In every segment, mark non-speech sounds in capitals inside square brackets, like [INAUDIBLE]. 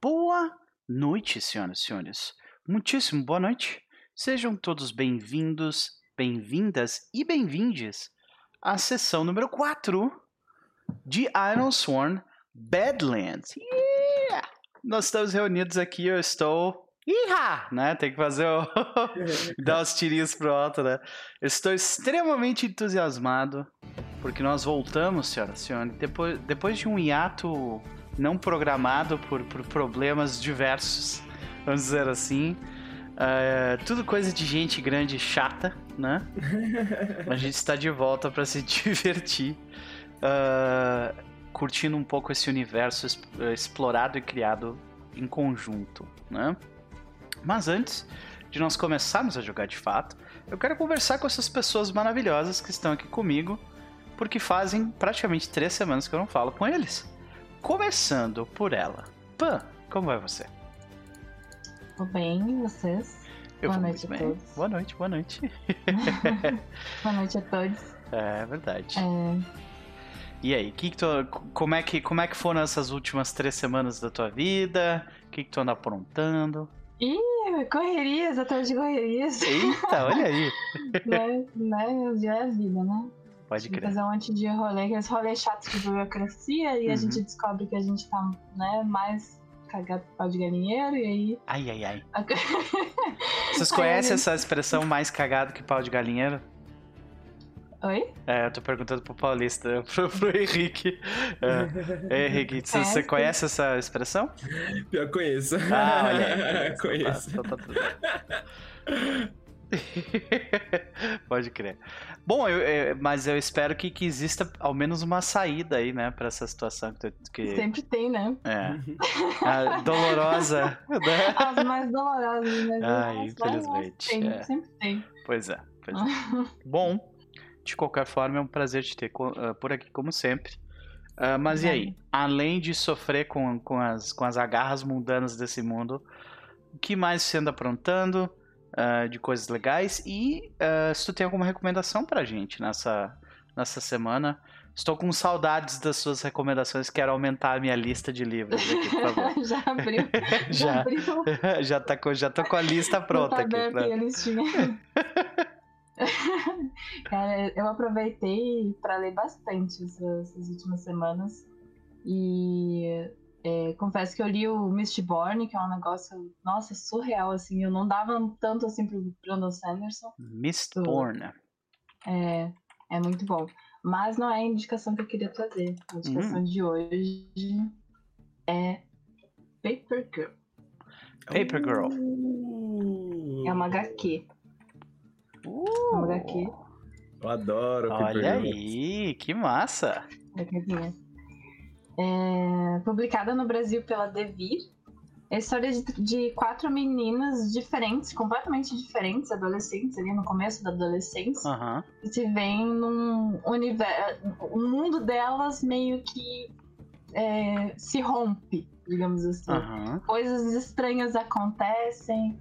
Boa noite, senhoras e senhores. Muitíssimo boa noite. Sejam todos bem-vindos, bem-vindas e bem-vindes à sessão número 4 de Iron Sworn Badlands. Yeah! Nós estamos reunidos aqui, eu estou. Iha! Né? Tem que fazer o. [LAUGHS] dar os tirinhos pro alto, né? Estou extremamente entusiasmado porque nós voltamos, senhoras e senhores, depois, depois de um hiato não programado por, por problemas diversos, vamos dizer assim. Uh, tudo coisa de gente grande e chata, né? A gente está de volta para se [LAUGHS] divertir, uh, curtindo um pouco esse universo explorado e criado em conjunto, né? Mas antes de nós começarmos a jogar de fato, eu quero conversar com essas pessoas maravilhosas que estão aqui comigo porque fazem praticamente três semanas que eu não falo com eles. Começando por ela. Pan, como vai você? Tô bem, e vocês? Eu boa noite a todos. Boa noite, boa noite. [LAUGHS] boa noite a todos. É verdade. É... E aí, que que tu, como, é que, como é que foram essas últimas três semanas da tua vida? O que, que tu anda aprontando? Ih, correrias, atrás de correrias. Eita, olha aí. [LAUGHS] né, né, já é a vida, né? Pode crer. Fazer um monte de rolê, aqueles rolês chatos de burocracia, e uhum. a gente descobre que a gente tá, né, mais cagado por pau de galinheiro, e aí. Ai, ai, ai. [LAUGHS] Vocês conhecem essa expressão mais cagado que pau de galinheiro? Oi? É, eu tô perguntando pro Paulista, [LAUGHS] pro, pro Henrique. É, [LAUGHS] Henrique, você, você conhece essa expressão? Pior conheço. Ah, olha aí. Conheço. Tá, então tá tudo. [LAUGHS] Pode crer. Bom, eu, eu, mas eu espero que, que exista ao menos uma saída aí, né, pra essa situação que, que... Sempre tem, né? É. [LAUGHS] A dolorosa. Né? As mais dolorosas, né? Ah, infelizmente. Tem, é. Sempre tem. Pois é. Pois é. [LAUGHS] Bom, de qualquer forma, é um prazer te ter uh, por aqui, como sempre. Uh, mas e aí? Além de sofrer com, com, as, com as agarras mundanas desse mundo, o que mais você anda aprontando? Uh, de coisas legais. E uh, se tu tem alguma recomendação pra gente nessa, nessa semana. Estou com saudades das suas recomendações. Quero aumentar a minha lista de livros aqui, por favor. [LAUGHS] já abriu. [LAUGHS] já, já abriu. [LAUGHS] já, tá com, já tô com a lista pronta tá aqui. Pra... a listinha. Cara, eu aproveitei para ler bastante essas, essas últimas semanas. E é, confesso que eu li o Mistborn, que é um negócio, nossa, surreal, assim. Eu não dava tanto assim pro Brandon Sanderson. Mistborn. É, é muito bom. Mas não é a indicação que eu queria trazer. A indicação hum. de hoje é Paper Girl. Paper Girl. Uh. É uma HQ. Uh. É uma HQ. Eu adoro Olha Paper Girl. aí, que massa. HQzinha é, publicada no Brasil pela Devir. É a história de, de, quatro meninas diferentes, completamente diferentes, adolescentes, ali no começo da adolescência, uhum. que se veem num universo. O mundo delas meio que é, se rompe, digamos assim. Uhum. Coisas estranhas acontecem,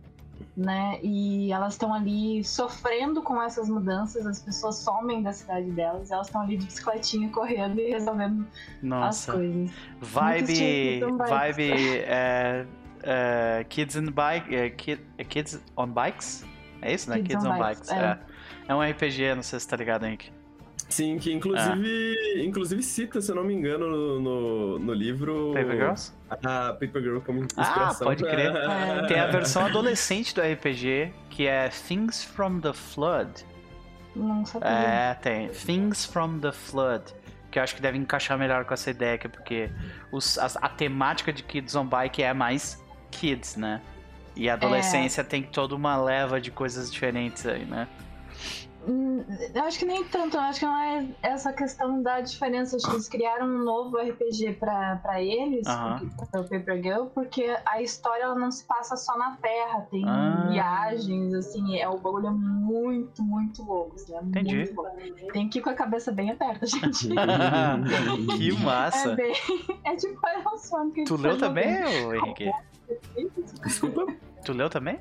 né? E elas estão ali sofrendo com essas mudanças, as pessoas somem da cidade delas, elas estão ali de bicicletinha correndo e resolvendo Nossa. as coisas. Vibe, vibe é, é, Kids in Bike, é, kid, Kids on Bikes? É isso, né? Kids, kids on, on, Bikes. É. é. é um RPG, não sei se tá ligado, Henrique. Sim, que inclusive, ah. inclusive cita, se eu não me engano, no, no, no livro. Paper Girls? A Paper Girl como ah, inspiração. Ah, pode crer. [LAUGHS] Tem a versão adolescente do RPG, que é Things from the Flood. Não sabia. É, tem. Things from the Flood. Que eu acho que deve encaixar melhor com essa ideia, porque os, a, a temática de Kids on Bike é mais kids, né? E a adolescência é. tem toda uma leva de coisas diferentes aí, né? Eu acho que nem tanto, eu acho que não é essa questão da diferença. Acho que eles criaram um novo RPG pra, eles, uhum. para o Paper Girl, porque a história ela não se passa só na Terra, tem ah. viagens, assim, é o bagulho é muito, muito louco. Assim, é Entendi. Muito louco. Tem que ir com a cabeça bem aberta, gente. [LAUGHS] que massa! É, bem, é tipo Iron Swan. Tu leu também, Henrique? Desculpa. Tu leu também?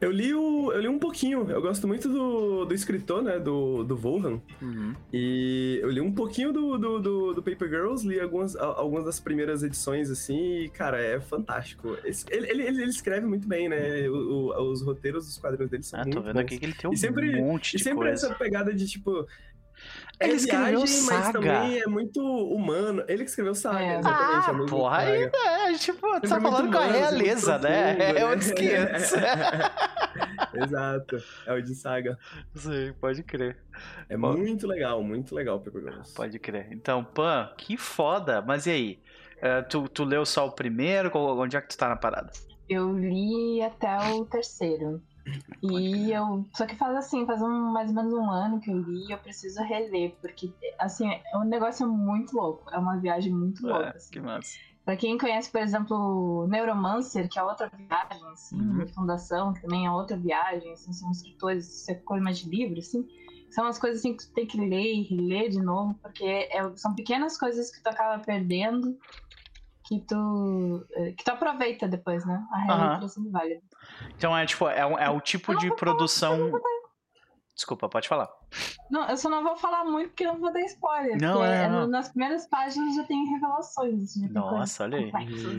Eu li, o, eu li um pouquinho. Eu gosto muito do, do escritor, né? Do, do Volhan. Uhum. E eu li um pouquinho do, do, do, do, Paper Girls, li algumas, algumas das primeiras edições, assim, e, cara, é fantástico. Ele, ele, ele escreve muito bem, né? O, o, os roteiros dos quadrinhos dele são ah, muito tô vendo bons. aqui que ele tem um sempre, monte de E sempre coisa. essa pegada de, tipo, é ele escreveu viagem, Saga. mas também é muito humano. Ele que escreveu Saga, é. exatamente. Ah, é porra, aí, é, tipo, tá falando com a realeza, né? Profundo, [LAUGHS] é outros [LAUGHS] 500. Exato, é o de Saga. Sim, pode crer. É Bom, muito legal, muito legal o Paper Girls. Pode crer. Então, Pan, que foda. Mas e aí? Uh, tu, tu leu só o primeiro? Onde é que tu tá na parada? Eu li até o terceiro. E eu. Só que faz assim, faz um, mais ou menos um ano que eu li e eu preciso reler, porque assim, é um negócio muito louco. É uma viagem muito é, louca. Assim. Que massa. Pra quem conhece, por exemplo, Neuromancer, que é outra viagem, assim, uhum. Fundação, que também é outra viagem, assim, são escritores, isso é coisa mais de livro, assim. São as coisas assim que tu tem que ler e reler de novo, porque é, são pequenas coisas que tu acaba perdendo que tu eh, que tu aproveita depois, né? A releitura uhum. válida. Então é tipo, é, é o tipo de produção. Desculpa, pode falar. Não, eu só não vou falar muito porque eu não vou dar spoiler. Não, é, não. Nas primeiras páginas já tem revelações. Já Nossa, olha aí.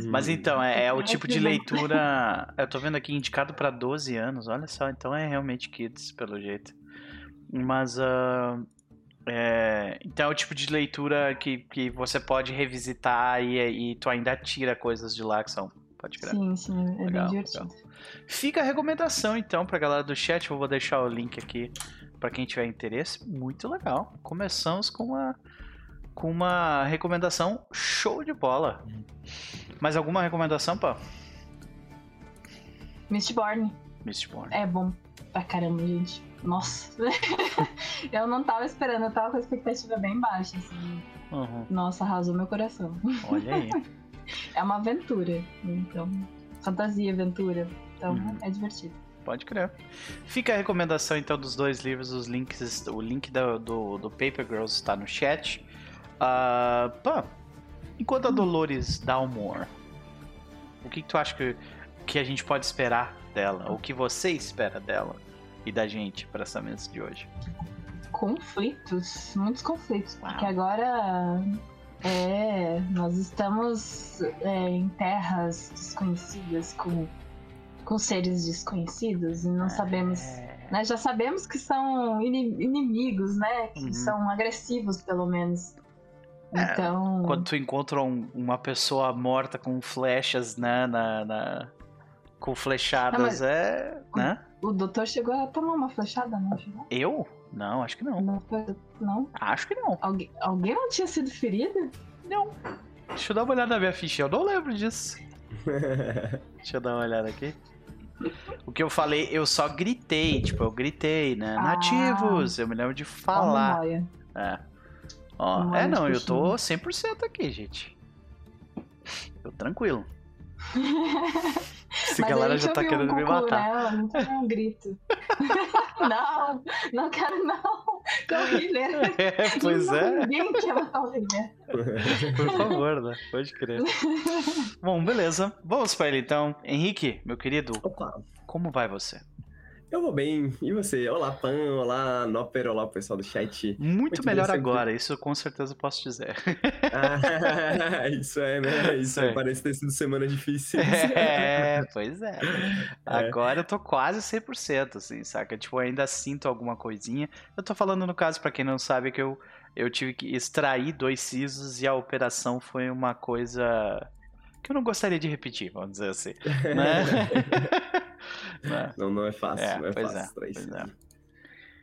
Mas então, é, é o tipo de leitura. [LAUGHS] Eu tô vendo aqui indicado para 12 anos, olha só. Então é realmente kids, pelo jeito. Mas. Uh, é, então é o tipo de leitura que, que você pode revisitar e, e tu ainda tira coisas de lá que são. Pode crer. Sim, sim, é legal, bem divertido. Legal. Fica a recomendação então pra galera do chat. Eu vou deixar o link aqui para quem tiver interesse. Muito legal. Começamos com uma, com uma recomendação show de bola. Mais alguma recomendação, pá? Mistborn. Mistborn. É bom pra caramba, gente. Nossa. [LAUGHS] eu não tava esperando, eu tava com a expectativa bem baixa, assim. Uhum. Nossa, arrasou meu coração. Olha aí. [LAUGHS] é uma aventura, então. Fantasia, aventura. Então uhum. é divertido. Pode crer. Fica a recomendação então dos dois livros, os links, o link do, do, do Paper Girls está no chat. Uh, pô, enquanto a hum. Dolores Dalmore, o que, que tu acha que, que a gente pode esperar dela? O que você espera dela? e da gente para essa mesa de hoje? Conflitos, muitos conflitos, Uau. porque agora é, nós estamos é, em terras desconhecidas com, com seres desconhecidos e não é. sabemos. Né, já sabemos que são inimigos, né? Que uhum. são agressivos, pelo menos. É, então. Quando tu encontra um, uma pessoa morta com flechas, né? Na, na com flechadas, não, mas... é. Né? O doutor chegou a tomar uma flechada, não chegou? Eu? Não, acho que não. Não? não? Acho que não. Alguém, alguém não tinha sido ferido? Não. Deixa eu dar uma olhada na minha ficha, eu não lembro disso. [LAUGHS] Deixa eu dar uma olhada aqui. O que eu falei, eu só gritei, tipo, eu gritei, né? Ah, Nativos, eu me lembro de falar. É. Ó, é não, eu tô 100% aqui, gente. Tô tranquilo. [LAUGHS] Esse Mas galera já tá querendo um me matar. Nela, não um grito. [LAUGHS] não, não quero não. [LAUGHS] Corrida. É, pois é. Ninguém quer matar o Por favor, né? Pode crer. Bom, beleza. Vamos para ele então. Henrique, meu querido, Opa. como vai você? Eu vou bem. E você? Olá, Pan. Olá, Nopper. Olá, pessoal do chat. Muito, Muito melhor agora, isso eu com certeza posso dizer. Ah, [LAUGHS] isso é, né? [LAUGHS] Isso é. parece ter sido semana difícil. [LAUGHS] É, pois é. é. Agora eu tô quase 100%, assim, saca? Tipo, ainda sinto alguma coisinha. Eu tô falando, no caso, para quem não sabe, que eu, eu tive que extrair dois sisos e a operação foi uma coisa que eu não gostaria de repetir, vamos dizer assim. Né? É. Não, não é fácil, é, não é fácil é, é.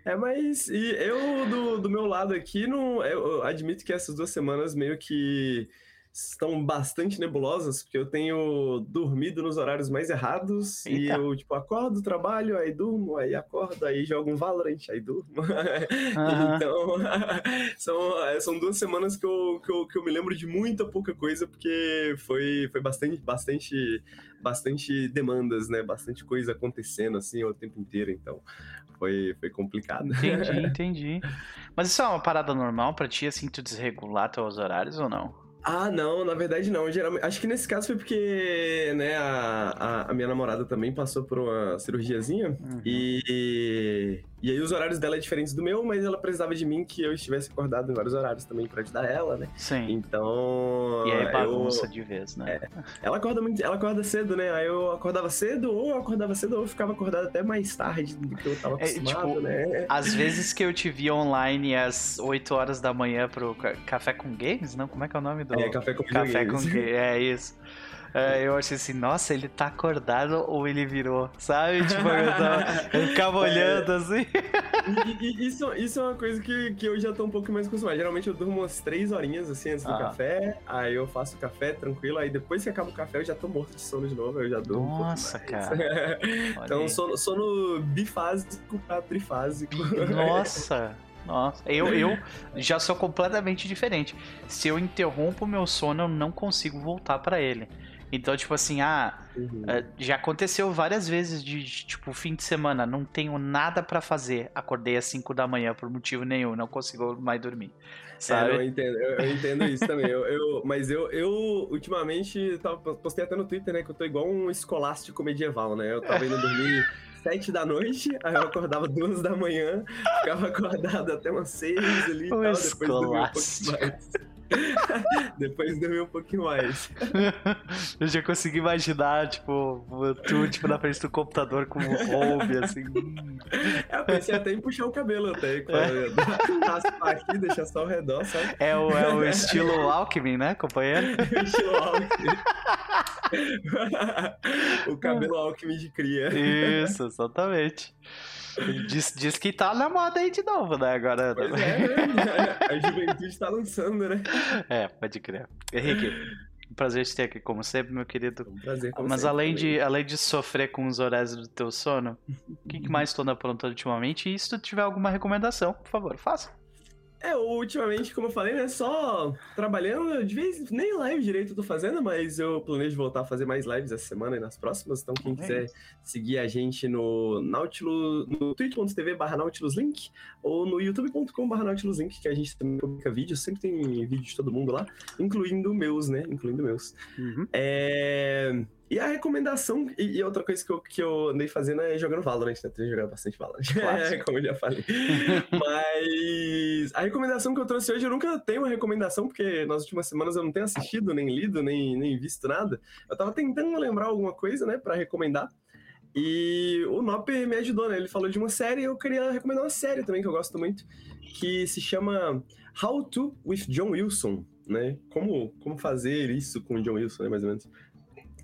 É, mas e eu, do, do meu lado aqui, não, eu admito que essas duas semanas meio que estão bastante nebulosas, porque eu tenho dormido nos horários mais errados Eita. e eu, tipo, acordo, trabalho, aí durmo, aí acordo, aí jogo um Valorant, aí durmo. [LAUGHS] Uhum. então, [LAUGHS] são, é, são duas semanas que eu, que, eu, que eu me lembro de muita pouca coisa, porque foi, foi bastante, bastante, bastante demandas, né? Bastante coisa acontecendo, assim, o tempo inteiro, então foi, foi complicado. Entendi, [LAUGHS] entendi. Mas isso é uma parada normal pra ti, assim, tu desregular teus horários ou não? Ah, não, na verdade não. Geralmente, acho que nesse caso foi porque, né, a, a, a minha namorada também passou por uma cirurgiazinha uhum. e, e aí os horários dela é diferentes do meu, mas ela precisava de mim que eu estivesse acordado em vários horários também para ajudar ela, né? Sim. Então. E aí bagunça eu, de vez, né? É, ela acorda muito, ela acorda cedo, né? Aí eu acordava cedo, ou eu acordava cedo, ou eu ficava acordado até mais tarde do que eu tava é, acostumado, é, tipo, né? Às vezes que eu te vi online às 8 horas da manhã pro Café com Games, não? Como é que é o nome do. É, Café com Café com Games. É isso. É, eu achei assim, nossa, ele tá acordado ou ele virou, sabe? Tipo, eu, tava, eu ficava [LAUGHS] olhando assim. E, e, isso, isso é uma coisa que, que eu já tô um pouco mais acostumado. Geralmente eu durmo umas três horinhas assim antes do ah. café, aí eu faço o café tranquilo, aí depois que acaba o café eu já tô morto de sono de novo, eu já durmo. Nossa, um cara. [LAUGHS] então sono, sono bifásico pra trifásico. Nossa. [LAUGHS] Nossa, eu, eu já sou completamente diferente. Se eu interrompo o meu sono, eu não consigo voltar para ele. Então, tipo assim, ah, uhum. Eh, já aconteceu várias vezes de, tipo, fim de semana, não tenho nada para fazer. Acordei às 5 da manhã por motivo nenhum, não consigo mais dormir. Sabe? É, eu entendo, eu, eu entendo isso também. Eu, eu, mas eu, eu, ultimamente, tava, postei até no Twitter, né, que eu tô igual um escolástico medieval, né? Eu tava indo dormir sete da noite, aí eu acordava duas da manhã, ficava [LAUGHS] acordado até umas seis ali e tal, depois dormia um pouco mais. [LAUGHS] Depois dormi um pouquinho mais. [LAUGHS] Eu já consegui imaginar, tipo, tu, tipo, na frente do computador com o home, assim. É, eu pensei até em puxar o cabelo até, claro. [LAUGHS] Raspar aqui, deixar só ao redor, sabe? É o, é o estilo Alckmin, né, companheiro? o estilo Alckmin. o cabelo Alckmin de cria. Isso, exatamente. Diz, diz que tá na moda aí de novo, né? Agora. Pois é, né? A juventude tá lançando, né? É, pode crer. Henrique, um prazer te ter aqui, como sempre, meu querido. Um prazer, como Mas sempre, além, de, além de sofrer com os horários do teu sono, o que, que [LAUGHS] mais tu anda aprontando ultimamente? E se tu tiver alguma recomendação, por favor, faça. É, ultimamente, como eu falei, né, só trabalhando, de vez nem live direito eu tô fazendo, mas eu planejo voltar a fazer mais lives essa semana e nas próximas, então quem quiser seguir a gente no Nautilus, no twitch.tv barra Nautilus Link, ou no youtube.com barra Nautilus Link, que a gente também publica vídeos, sempre tem vídeo de todo mundo lá, incluindo meus, né, incluindo meus. Uhum. É... E a recomendação, e, e, outra coisa que eu, que eu andei fazendo é jogando Valorant, né? Tenho jogado bastante Valorant, é, como eu já falei. [LAUGHS] Mas a recomendação que eu trouxe hoje, eu nunca tenho uma recomendação, porque nas últimas semanas eu não tenho assistido, nem lido, nem, nem visto nada. Eu tava tentando lembrar alguma coisa, né, pra recomendar. E o Nop me ajudou, né? Ele falou de uma série, eu queria recomendar uma série também que eu gosto muito, que se chama How to with John Wilson, né? Como, como fazer isso com o John Wilson, né, mais ou menos.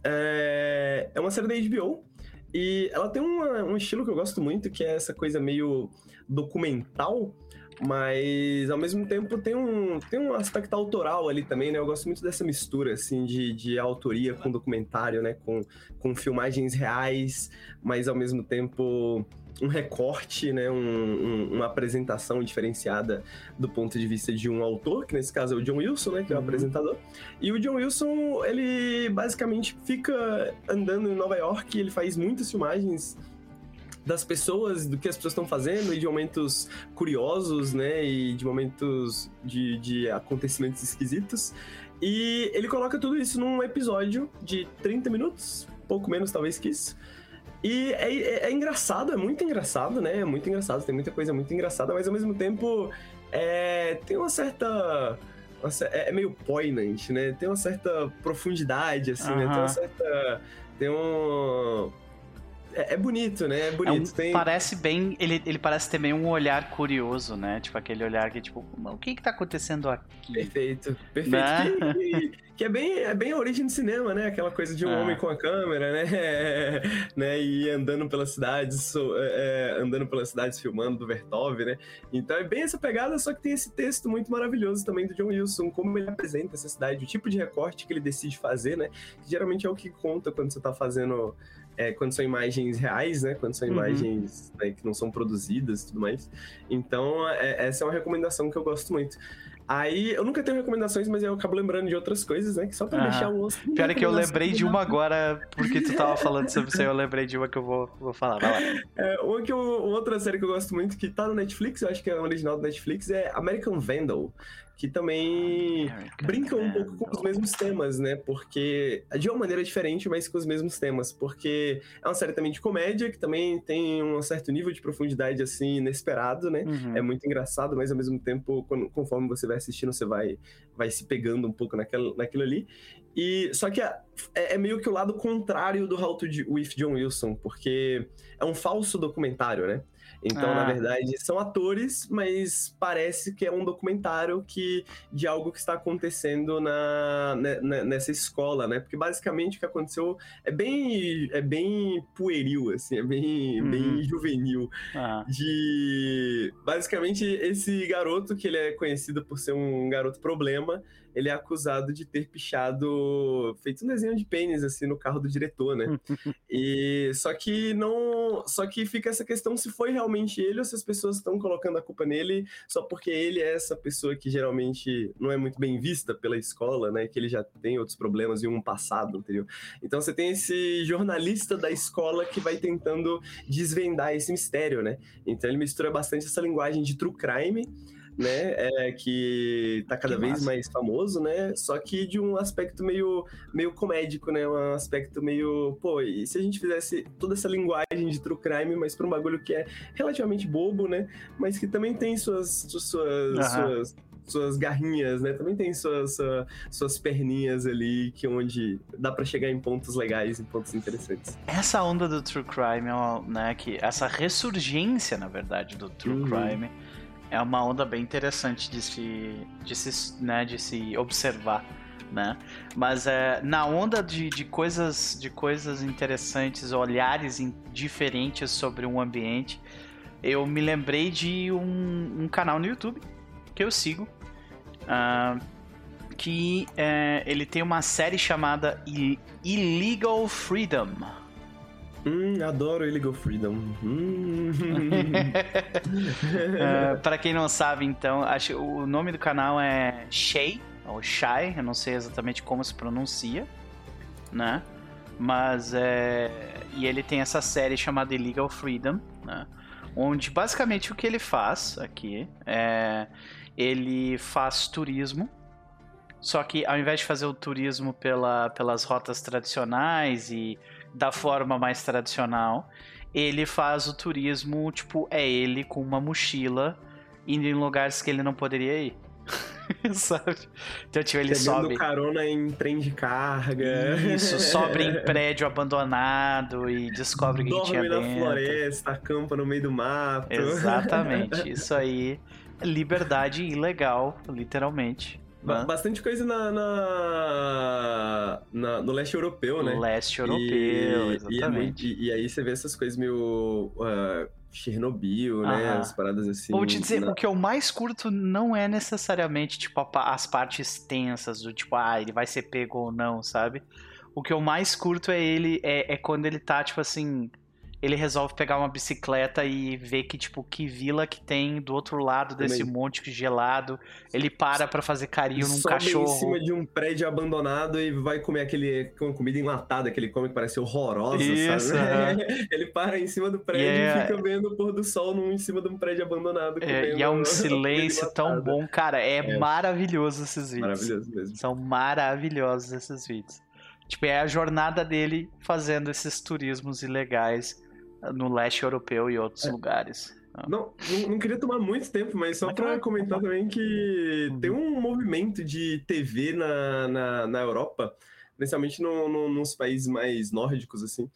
É, é uma série da HBO e ela tem uma, um estilo que eu gosto muito, que é essa coisa meio documental, mas ao mesmo tempo tem um, tem um aspecto autoral ali também, né? Eu gosto muito dessa mistura, assim, de, de autoria com documentário, né? Com, com filmagens reais, mas ao mesmo tempo um recorte, né, um, um, uma apresentação diferenciada do ponto de vista de um autor, que nesse caso é o John Wilson, né, que é o uhum. apresentador. E o John Wilson, ele basicamente fica andando em Nova York, ele faz muitas filmagens das pessoas, do que as pessoas estão fazendo e de momentos curiosos, né, e de momentos de, de acontecimentos esquisitos. E ele coloca tudo isso num episódio de 30 minutos, pouco menos talvez que isso. E é, é, é, engraçado, é muito engraçado, né? É muito engraçado, tem muita coisa muito engraçada, mas ao mesmo tempo é, tem uma certa. Uma, é, é meio poignant, né? Tem uma certa profundidade, assim, né? Tem uma certa. Tem um é, é, bonito, né? É bonito. É um, Tem... Parece bem. Ele, ele parece ter meio um olhar curioso, né? Tipo, aquele olhar que, tipo, o que que tá acontecendo aqui? Perfeito, perfeito. Né? [LAUGHS] Que, que, é, bem, é bem a origem do cinema, né? Aquela coisa de um ah. homem com a câmera, né? [LAUGHS] né? E andando pelas cidades, é, é, andando pelas cidades filmando do Vertov, né? Então é bem essa pegada, só que tem esse texto muito maravilhoso também do John Wilson, como ele apresenta essa cidade, o tipo de recorte que ele decide fazer, né? Que geralmente é o que conta quando você tá fazendo é, quando são imagens reais, né? Quando são uhum. imagens né, que não são produzidas e tudo mais. Então, é, essa é uma recomendação que eu gosto muito. Aí, eu nunca tenho recomendações, mas eu acabo lembrando de outras coisas, né? Que só pra ah, deixar um osso. Pior é que eu lembrei de uma agora, porque tu tava falando sobre isso aí, eu lembrei de uma que eu vou, vou falar. Vai lá. [LAUGHS] É, uma que eu, outra série que eu gosto muito, que tá no Netflix, eu acho que é original do Netflix, é American Vandal que também brinca um pouco com os mesmos temas, né? Porque de uma maneira diferente, mas com os mesmos temas, porque é uma série também de comédia que também tem um certo nível de profundidade assim inesperado, né? Uhum. É muito engraçado, mas ao mesmo tempo, quando, conforme você vai assistindo, você vai vai se pegando um pouco naquela, naquilo ali. E só que é, é, meio que o lado contrário do How to with John Wilson, porque é um falso documentário, né? Então, ah. na verdade, são atores, mas parece que é um documentário que de algo que está acontecendo na, né, né, nessa escola, né? Porque basicamente o que aconteceu é bem, é bem pueril, assim, é bem, uhum. bem juvenil. Ah. De basicamente esse garoto que ele é conhecido por ser um garoto problema, ele é acusado de ter pichado, feito um desenho de pênis assim no carro do diretor, né? [LAUGHS] e só que não, só que fica essa questão se foi realmente ele ou se as pessoas estão colocando a culpa nele só porque ele é essa pessoa que geralmente não é muito bem vista pela escola, né? Que ele já tem outros problemas e um passado anterior. Então você tem esse jornalista da escola que vai tentando desvendar esse mistério, né? Então ele mistura bastante essa linguagem de true crime né? É, que tá cada que vez massa. mais famoso, né? Só que de um aspecto meio, meio comédico, né? Um aspecto meio. Pô, e se a gente fizesse toda essa linguagem de true crime, mas pra um bagulho que é relativamente bobo, né? Mas que também tem suas. suas, suas suas garrinhas, né? Também tem suas, suas, suas perninhas ali, que onde dá para chegar em pontos legais, em pontos interessantes. Essa onda do true crime, né? Que essa ressurgência, na verdade, do true uhum. crime é uma onda bem interessante de se, de se, né, de se observar. Né? Mas é, na onda de, de, coisas, de coisas interessantes, olhares in, diferentes sobre um ambiente, eu me lembrei de um, um canal no YouTube que eu sigo, uh, que é, ele tem uma série chamada Illegal Freedom. Hum, adoro Illegal Freedom. Hum. [LAUGHS] [LAUGHS] uh, para quem não sabe, então, acho o nome do canal é Shay, ou Shy, eu não sei exatamente como se pronuncia, né? Mas é. E ele tem essa série chamada Illegal Freedom, né? Onde basicamente o que ele faz aqui é. Ele faz turismo só que ao invés de fazer o turismo pela, pelas rotas tradicionais e da forma mais tradicional. Ele faz o turismo, tipo, é ele com uma mochila indo em lugares que ele não poderia ir. [LAUGHS] Sabe? Então, tipo, ele Pegando sobe. carona em trem de carga. Isso, sobe em [LAUGHS] prédio abandonado e descobre que tinha dentro. na floresta, acampa no meio do mato. Exatamente. [LAUGHS] Isso aí liberdade ilegal, literalmente. Bastante coisa na, na, na, no leste europeu, né? No leste europeu, e, exatamente. E, e, aí você vê essas coisas meio uh, Chernobyl, né? As paradas assim. Vou te dizer, na... o que eu mais curto não é necessariamente, tipo, as partes tensas, do tipo, ah, ele vai ser pego ou não, sabe? O que eu mais curto é ele, é, é quando ele tá, tipo assim ele resolve pegar uma bicicleta e ver que, tipo, que vila que tem do outro lado desse Também. monte gelado. Ele para para fazer carinho num cachorro. em cima de um prédio abandonado e vai comer aquele com comida enlatada que ele come que parece horrorosa, Isso, [LAUGHS] sabe? É. ele para em cima do prédio e, é... e fica vendo o pôr do sol num, em cima de um prédio abandonado. É, e é um [LAUGHS] silêncio tão bom. Cara, é, é, maravilhoso esses vídeos. Maravilhoso mesmo. São maravilhosos esses vídeos. Tipo, é a jornada dele fazendo esses turismos ilegais no leste europeu e outros é. lugares. Ah. Não, não, não, queria tomar muito tempo, mas só para comentar também que uhum. tem um movimento de TV na, na, na Europa, principalmente no, no, nos países mais nórdicos, assim,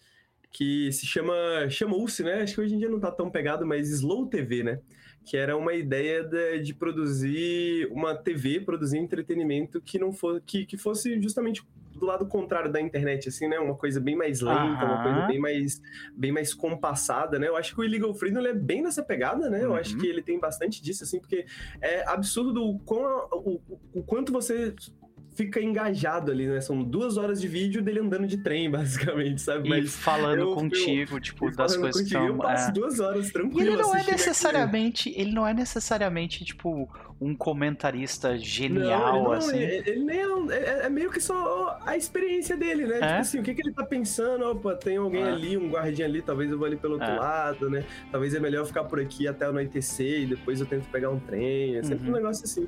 que se chama, chamou-se, né? Acho que hoje em dia não tá tão pegado, mas Slow TV, né? Que era uma ideia de, de produzir uma TV, produzir entretenimento que não fosse, que, que fosse justamente do lado contrário da internet, assim, né? Uma coisa bem mais lenta, uma coisa bem mais, bem mais compassada, né? Eu acho que o Illegal Freedom é bem nessa pegada, né? Eu uhum. acho que ele tem bastante disso, assim, porque é absurdo quão, o, o quanto você fica engajado ali, né? São duas horas de vídeo dele andando de trem, [LAUGHS] basicamente, sabe? E Mas falando eu, contigo, eu, tipo, das coisas contigo, que. Eu passo é... duas horas tranquilo. E ele não é necessariamente, aquilo. ele não é necessariamente, tipo, um comentarista genial, não, não, assim. Ele, ele nem é, é, é, meio que só a experiência dele, né? É? Tipo assim, o que, que ele tá pensando? Opa, tem alguém é. ali, um guardinha ali, talvez eu vou ali pelo outro é. lado, né? Talvez é melhor ficar por aqui até anoitecer e depois eu tento pegar um trem. É sempre uhum. um negócio assim.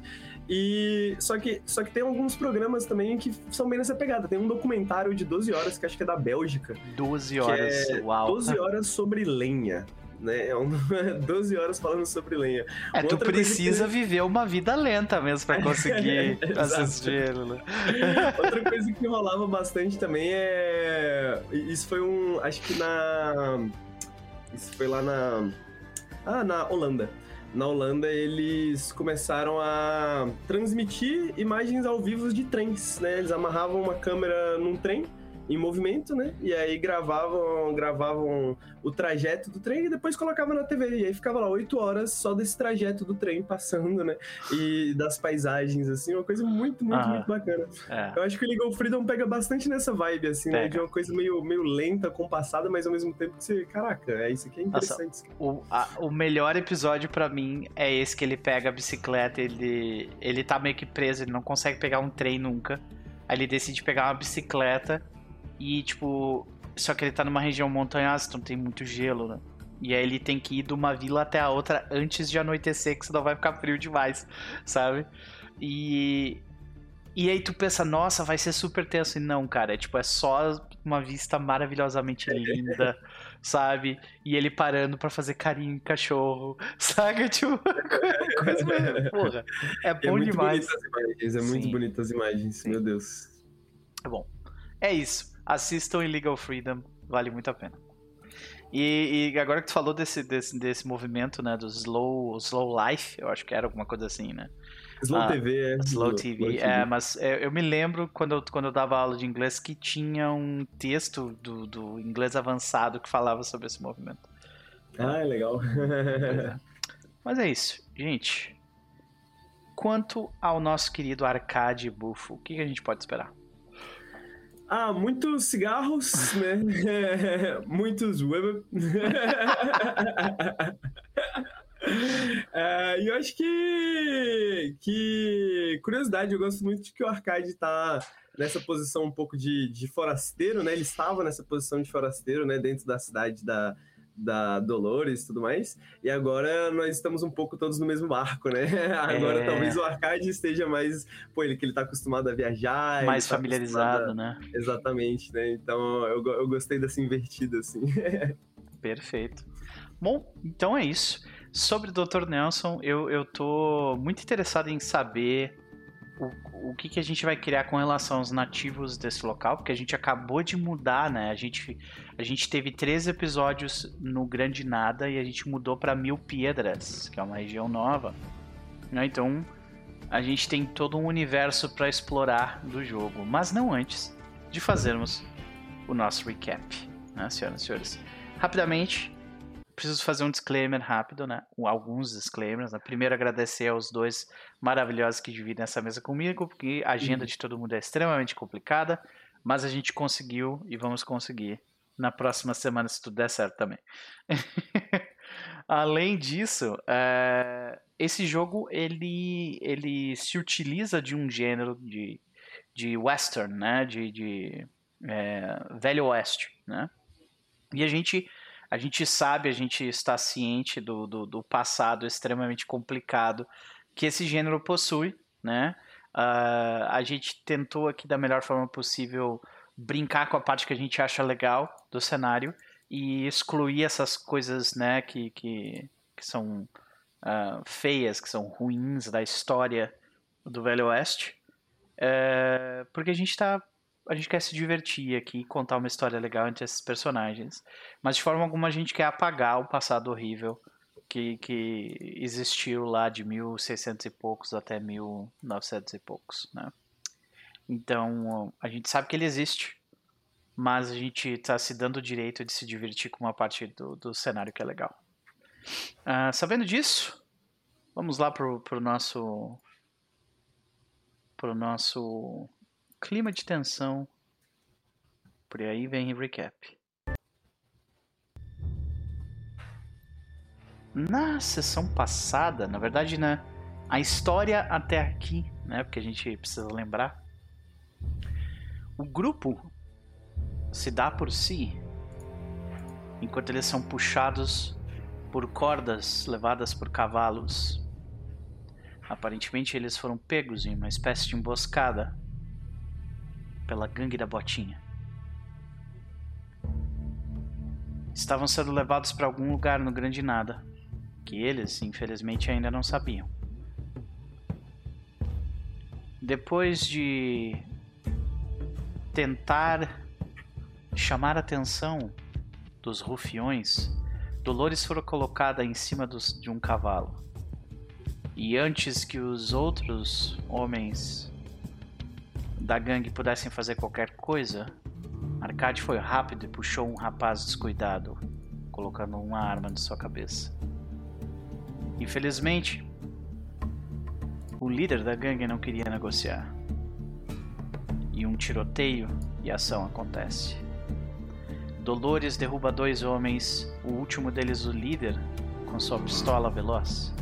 E só que, só que tem alguns programas também que são bem nessa pegada. Tem um documentário de 12 horas que acho que é da Bélgica. 12 horas, é uau. 12 horas sobre lenha. Né? É um, [LAUGHS] 12 horas falando sobre lenha. É, tu precisa que... viver uma vida lenta mesmo para [LAUGHS] conseguir assistir. Né? [LAUGHS] Outra coisa que rolava bastante também é. Isso foi um. Acho que na. Isso foi lá na. Ah, na Holanda na Holanda eles começaram a transmitir imagens ao vivo de trens, né? Eles amarravam uma câmera num trem em movimento, né? E aí gravavam, gravavam o trajeto do trem e depois colocavam na TV. E aí ficava lá oito horas só desse trajeto do trem passando, né? E das paisagens, assim, uma coisa muito, muito, ah, muito bacana. É. Eu acho que o Legal Freedom pega bastante nessa vibe, assim, né? De uma coisa meio, meio lenta, compassada, mas ao mesmo tempo que você, caraca, é isso aqui é interessante. Nossa, o, a, o melhor episódio para mim é esse que ele pega a bicicleta, ele, ele tá meio que preso, ele não consegue pegar um trem nunca. Aí ele decide pegar uma bicicleta e, tipo, só que ele tá numa região montanhosa, então tem muito gelo, né? E aí ele tem que ir de uma vila até a outra antes de anoitecer, que senão vai ficar frio demais, sabe? E. E aí tu pensa, nossa, vai ser super tenso. E não, cara, é tipo, é só uma vista maravilhosamente linda, [LAUGHS] sabe? E ele parando para fazer carinho em cachorro, [LAUGHS] sabe? Tipo, [LAUGHS] coisa meio, porra. É, é bom é demais. Imagens, é Sim. muito bonitas as imagens, Sim. meu Deus. É bom. É isso assistam Illegal Freedom, vale muito a pena. E, e, agora que tu falou desse, desse, desse movimento, né, do slow, slow life, eu acho que era alguma coisa assim, né? Slow ah, TV, é. Slow TV, slow TV. é, mas é, eu me lembro quando eu, quando eu dava aula de inglês que tinha um texto do, do inglês avançado que falava sobre esse movimento. Ah, é legal. é. [LAUGHS] Mas é isso, gente. Quanto ao nosso querido arcade bufo, o que, que a gente pode esperar? Ah, muitos cigarros, né? [LAUGHS] muitos web. [LAUGHS] é, e eu acho que, que, curiosidade, eu gosto muito de que o arcade está nessa posição um pouco de, de forasteiro, né? Ele estava nessa posição de forasteiro, né? Dentro da cidade da, da Dolores e tudo mais. E agora nós estamos um pouco todos no mesmo barco, né? [LAUGHS] Agora é... talvez o Arcade esteja mais, pô, ele que ele tá acostumado a viajar, mais tá familiarizado, a... né? Exatamente, né? Então eu, eu gostei dessa invertida assim. [LAUGHS] Perfeito. Bom, então é isso. Sobre o Dr. Nelson, eu, eu tô muito interessado em saber o, o que, que a gente vai criar com relação aos nativos desse local, porque a gente acabou de mudar, né? A gente, a gente teve três episódios no Grande Nada e a gente mudou para Mil Piedras, que é uma região nova. Né? Então a gente tem todo um universo para explorar do jogo, mas não antes de fazermos o nosso recap, né, senhoras e senhores. Rapidamente, preciso fazer um disclaimer rápido, né? Alguns disclaimers. Né? Primeiro, agradecer aos dois maravilhosos que dividem essa mesa comigo, porque a agenda uhum. de todo mundo é extremamente complicada, mas a gente conseguiu e vamos conseguir na próxima semana, se tudo der certo também. [LAUGHS] Além disso, é... esse jogo ele, ele se utiliza de um gênero de, de western, né? De, de é... velho oeste, né? E a gente a gente sabe, a gente está ciente do, do, do passado extremamente complicado que esse gênero possui, né? Uh, a gente tentou aqui da melhor forma possível brincar com a parte que a gente acha legal do cenário e excluir essas coisas, né, que, que, que são uh, feias, que são ruins da história do Velho Oeste, uh, porque a gente está a gente quer se divertir aqui contar uma história legal entre esses personagens. Mas de forma alguma a gente quer apagar o passado horrível que, que existiu lá de 1600 e poucos até 1900 e poucos, né? Então, a gente sabe que ele existe, mas a gente está se dando o direito de se divertir com uma parte do, do cenário que é legal. Uh, sabendo disso, vamos lá pro, pro nosso pro nosso clima de tensão. Por aí vem o recap. Na sessão passada, na verdade, né, a história até aqui, né, porque a gente precisa lembrar, o grupo se dá por si enquanto eles são puxados por cordas levadas por cavalos. Aparentemente, eles foram pegos em uma espécie de emboscada pela gangue da Botinha. Estavam sendo levados para algum lugar no Grande Nada, que eles, infelizmente, ainda não sabiam. Depois de tentar chamar a atenção dos rufiões, Dolores foi colocada em cima dos, de um cavalo. E antes que os outros homens da gangue pudessem fazer qualquer coisa, Arcade foi rápido e puxou um rapaz descuidado, colocando uma arma na sua cabeça. Infelizmente, o líder da gangue não queria negociar. E um tiroteio e ação acontece. Dolores derruba dois homens, o último deles o líder, com sua pistola veloz.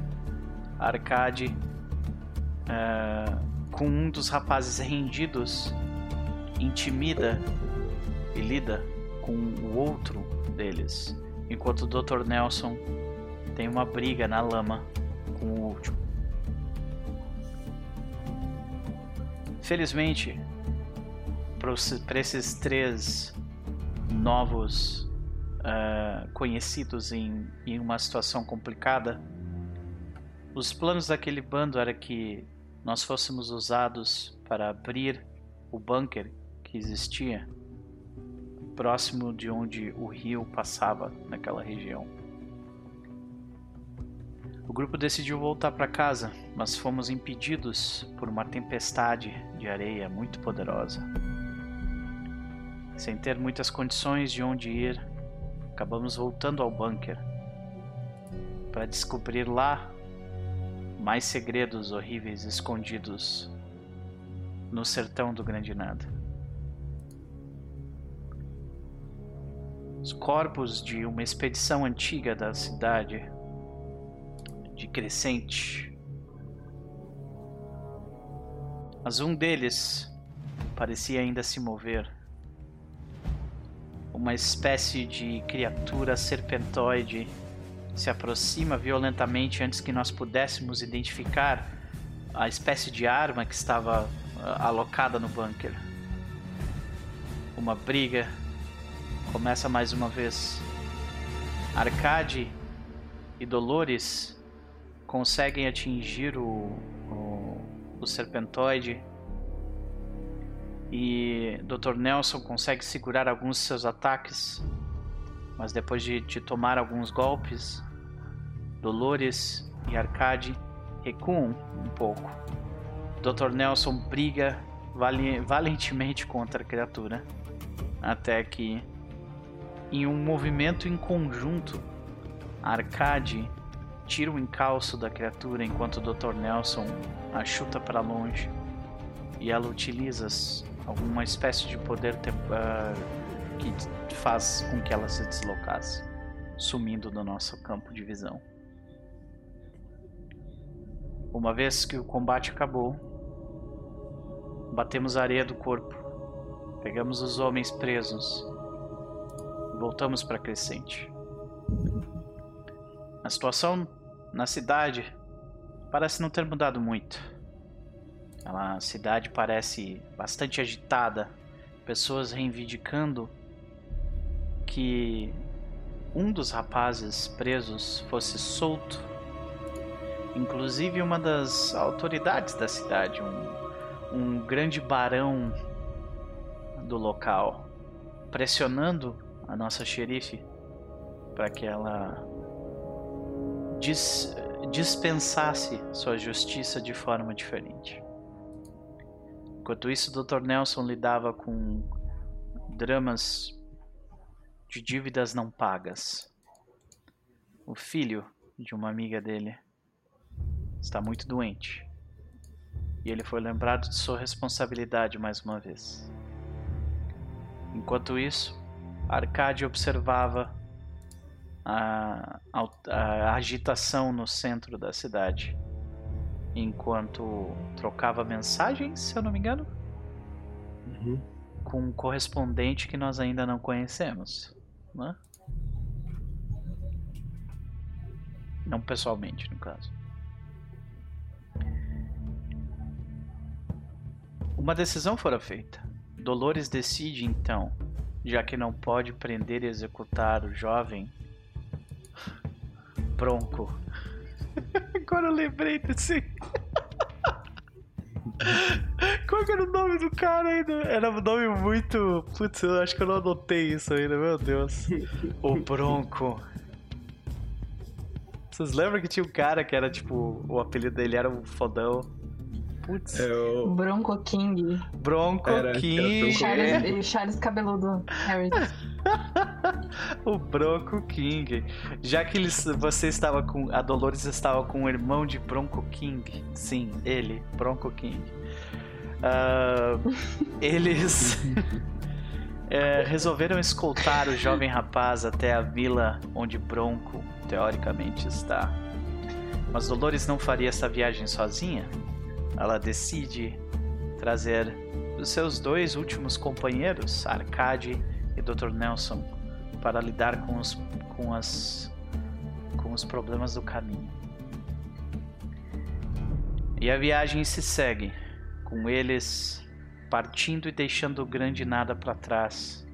Arcade, uh, com um dos rapazes rendidos, intimida e lida com o outro deles, enquanto o Dr. Nelson tem uma briga na lama com o último. Felizmente, para esses três novos uh, conhecidos em, em uma situação complicada, os planos daquele bando era que nós fôssemos usados para abrir o bunker que existia próximo de onde o rio passava naquela região. O grupo decidiu voltar para casa, mas fomos impedidos por uma tempestade de areia muito poderosa. Sem ter muitas condições de onde ir, acabamos voltando ao bunker para descobrir lá mais segredos horríveis escondidos no sertão do Grande Nada. Os corpos de uma expedição antiga da cidade de Crescente. Mas um deles parecia ainda se mover uma espécie de criatura serpentoide se aproxima violentamente antes que nós pudéssemos identificar a espécie de arma que estava uh, alocada no bunker. Uma briga começa mais uma vez. Arcade e Dolores conseguem atingir o, o, o serpentoide e Dr. Nelson consegue segurar alguns de seus ataques, mas depois de, de tomar alguns golpes, Dolores e Arcade recuam um pouco. Dr. Nelson briga valentemente contra a criatura, até que, em um movimento em conjunto, Arcade tira o encalço da criatura enquanto o Dr. Nelson a chuta para longe e ela utiliza alguma espécie de poder uh, que faz com que ela se deslocasse, sumindo do nosso campo de visão. Uma vez que o combate acabou, batemos a areia do corpo, pegamos os homens presos e voltamos para Crescente. A situação na cidade parece não ter mudado muito. A cidade parece bastante agitada, pessoas reivindicando que um dos rapazes presos fosse solto. Inclusive uma das autoridades da cidade, um, um grande barão do local, pressionando a nossa xerife para que ela dis, dispensasse sua justiça de forma diferente. Enquanto isso, o Dr. Nelson lidava com dramas de dívidas não pagas. O filho de uma amiga dele está muito doente. E ele foi lembrado de sua responsabilidade mais uma vez. Enquanto isso, Arcade observava a, a, a agitação no centro da cidade enquanto trocava mensagens, se eu não me engano, uhum. com um correspondente que nós ainda não conhecemos, né? Não pessoalmente, no caso. Uma decisão fora feita. Dolores decide então, já que não pode prender e executar o jovem Bronco. [LAUGHS] Agora eu lembrei desse. [LAUGHS] Qual que era o nome do cara ainda? Era um nome muito. Putz, eu acho que eu não anotei isso ainda, meu Deus. O Bronco. Vocês lembram que tinha um cara que era tipo. O apelido dele era um fodão? Putz. É o... Bronco King. Bronco era, King. Era Charles, Charles Cabeludo [LAUGHS] o Bronco King. Já que eles, você estava com. A Dolores estava com o irmão de Bronco King. Sim, ele, Bronco King. Uh, [LAUGHS] eles é, resolveram escoltar o jovem rapaz até a vila onde Bronco, teoricamente, está. Mas Dolores não faria essa viagem sozinha ela decide trazer os seus dois últimos companheiros, Arcade e Dr. Nelson, para lidar com os, com as, com os problemas do caminho. E a viagem se segue, com eles partindo e deixando o grande nada para trás,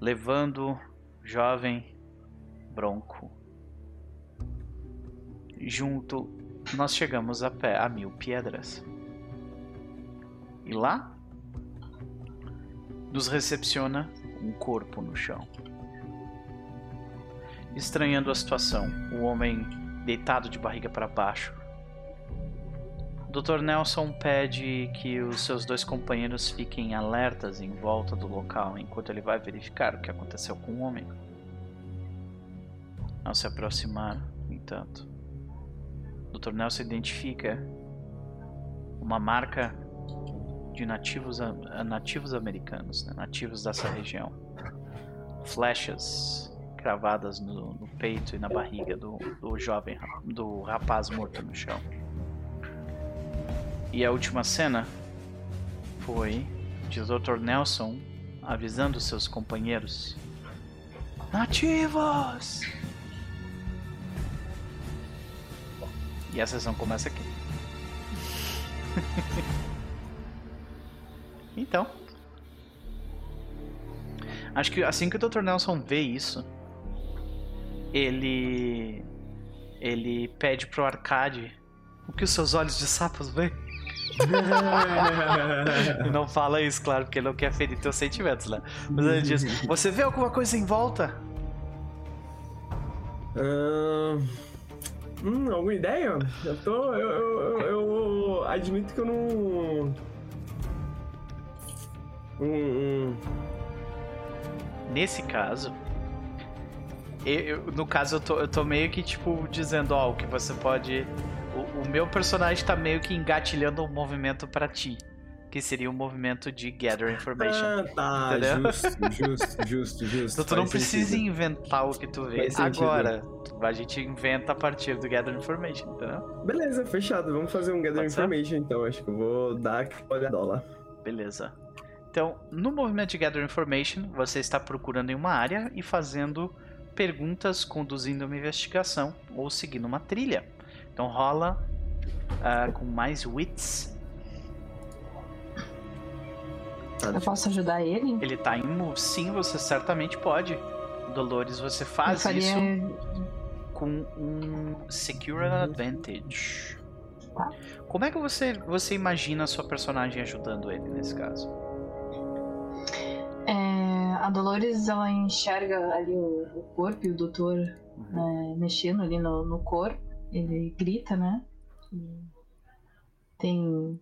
levando o jovem Bronco junto nós chegamos a pé a mil pedras. E lá nos recepciona um corpo no chão. Estranhando a situação, o homem deitado de barriga para baixo. Dr. Nelson pede que os seus dois companheiros fiquem alertas em volta do local enquanto ele vai verificar o que aconteceu com o homem. Ao se aproximar, no entanto, Dr. Nelson identifica uma marca de nativos, nativos americanos, né? nativos dessa região. Flechas cravadas no, no, peito e na barriga do, do jovem, do rapaz morto no chão. E a última cena foi de Dr. Nelson avisando seus companheiros: Nativos! E a sessão começa aqui. [LAUGHS] então. Acho que assim que o Dr. Nelson vê isso, ele. Ele pede pro arcade o que os seus olhos de sapos veem. [LAUGHS] não fala isso, claro, porque ele não quer ferir teus sentimentos, né? Mas ele diz: [LAUGHS] Você vê alguma coisa em volta? Uh... Hum, alguma ideia? Eu tô. Eu, eu, eu, admito que eu não. Hum, Nesse caso. Eu, no caso, eu tô, eu tô meio que, tipo, dizendo, ó, o que você pode. O, o meu personagem tá meio que engatilhando um movimento para ti que seria um movimento de gather information. Ah, tá, entendeu? justo, justo, [LAUGHS] justo, justo. Então tu não precisa sentido. inventar o que tu vê agora. A gente inventa a partir do gather information, entendeu? Beleza, fechado. Vamos fazer um gather Pode information ser? então. Acho que eu vou dar uma olhada lá. Beleza. Então, no movimento de gather information, você está procurando em uma área e fazendo perguntas, conduzindo uma investigação ou seguindo uma trilha. Então rola uh, com mais wits Eu posso ajudar ele? Ele tá em move. Sim, você certamente pode. Dolores, você faz faria... isso com um Secure Advantage. Tá. Como é que você, você imagina a sua personagem ajudando ele nesse caso? É, a Dolores ela enxerga ali o, o corpo e o doutor uhum. é, mexendo ali no, no corpo. Ele grita, né? Tem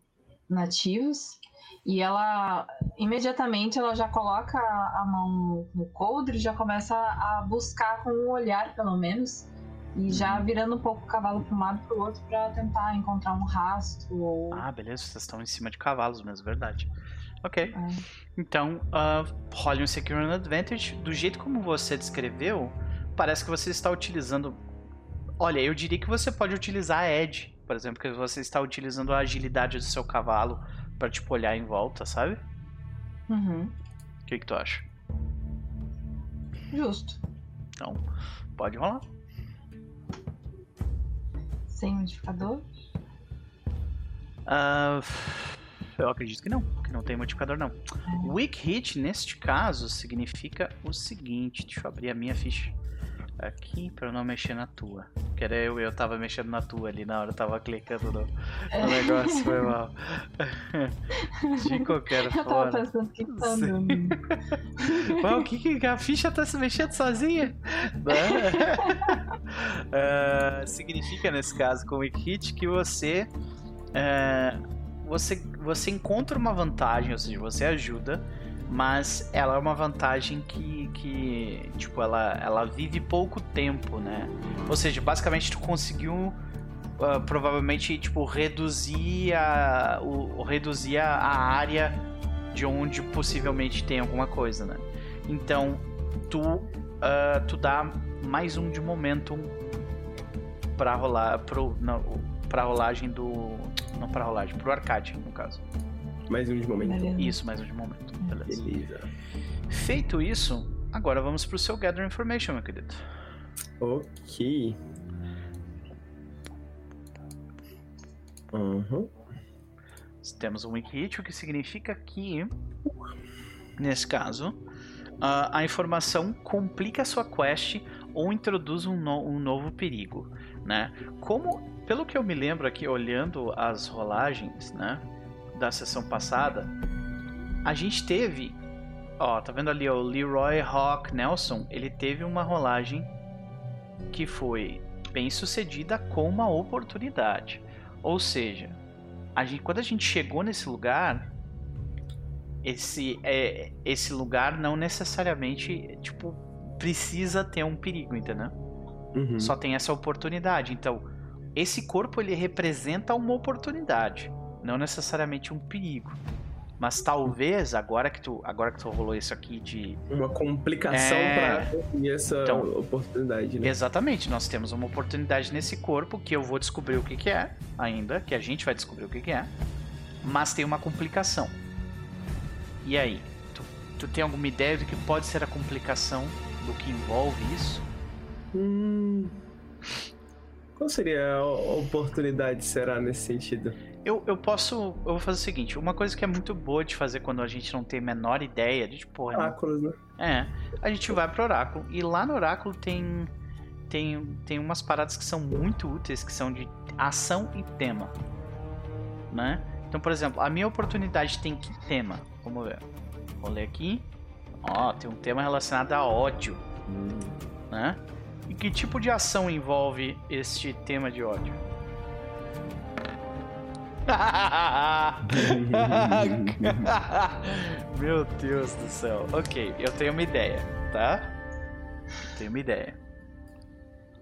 nativos e ela imediatamente ela já coloca a mão no coldre, já começa a buscar com um olhar, pelo menos, E já uhum. virando um pouco o cavalo para um lado para o outro para tentar encontrar um rastro ou... Ah, beleza, vocês estão em cima de cavalos mesmo, verdade. Ok. É. Então, uh, role um Secure Advantage. Do jeito como você descreveu, parece que você está utilizando. Olha, eu diria que você pode utilizar a Edge, por exemplo, que você está utilizando a agilidade do seu cavalo para tipo olhar em volta, sabe? Uhum. O que, que tu acha? Justo. Então, pode rolar. Sem modificador? Uh, eu acredito que não, que não tem modificador não. É. Weak hit, neste caso, significa o seguinte. Deixa eu abrir a minha ficha aqui para não mexer na tua. Que era eu, eu tava mexendo na tua ali na hora, eu tava clicando no, no negócio, foi mal. [LAUGHS] De qualquer forma. Eu tava pensando que tá [LAUGHS] o que, que a ficha tá se mexendo sozinha? uh, [LAUGHS] significa, nesse caso, com o Wikit, que você. Uh, você, você encontra uma vantagem, ou seja, você ajuda, mas ela é uma vantagem que, que tipo, ela, ela vive pouco tempo, né? Ou seja, basicamente tu conseguiu uh, provavelmente, tipo, reduzir a, o, reduzir a área de onde possivelmente tem alguma coisa, né? Então, tu, uh, tu dá mais um de momentum para rolar pro, não, pra rolagem do não pra rolagem, pro arcade, no caso. Mais um de momento. Beleza. Isso, mais um de momento. Beleza. Beleza. Feito isso, agora vamos pro seu Gather Information, meu querido. Ok. Uhum. Temos um Wiki Hit, o que significa que, nesse caso, uh, a informação complica a sua quest ou introduz um, no um novo perigo, né? Como, pelo que eu me lembro aqui, olhando as rolagens, né, da sessão passada, a gente teve, ó, tá vendo ali o Leroy Hawk Nelson, ele teve uma rolagem que foi bem sucedida com uma oportunidade. Ou seja, a gente, quando a gente chegou nesse lugar, esse, é, esse lugar não necessariamente tipo precisa ter um perigo, entendeu? Uhum. Só tem essa oportunidade. Então, esse corpo ele representa uma oportunidade, não necessariamente um perigo. Mas talvez, agora que tu, agora que tu rolou isso aqui de. Uma complicação é... para conseguir essa então, oportunidade, né? Exatamente, nós temos uma oportunidade nesse corpo que eu vou descobrir o que, que é ainda, que a gente vai descobrir o que, que é. Mas tem uma complicação. E aí? Tu, tu tem alguma ideia do que pode ser a complicação do que envolve isso? Hum. Qual seria a oportunidade, será, nesse sentido? Eu, eu posso. Eu vou fazer o seguinte: uma coisa que é muito boa de fazer quando a gente não tem a menor ideia de tipo. Oráculos, né? É. A gente vai pro oráculo. E lá no oráculo tem. Tem, tem umas paradas que são muito úteis, que são de ação e tema. Né? Então, por exemplo, a minha oportunidade tem que tema? Vamos ver. Vou ler aqui. Ó, tem um tema relacionado a ódio. Hum. Né? E que tipo de ação envolve este tema de ódio? [LAUGHS] Meu Deus do céu. Ok, eu tenho uma ideia, tá? Eu tenho uma ideia.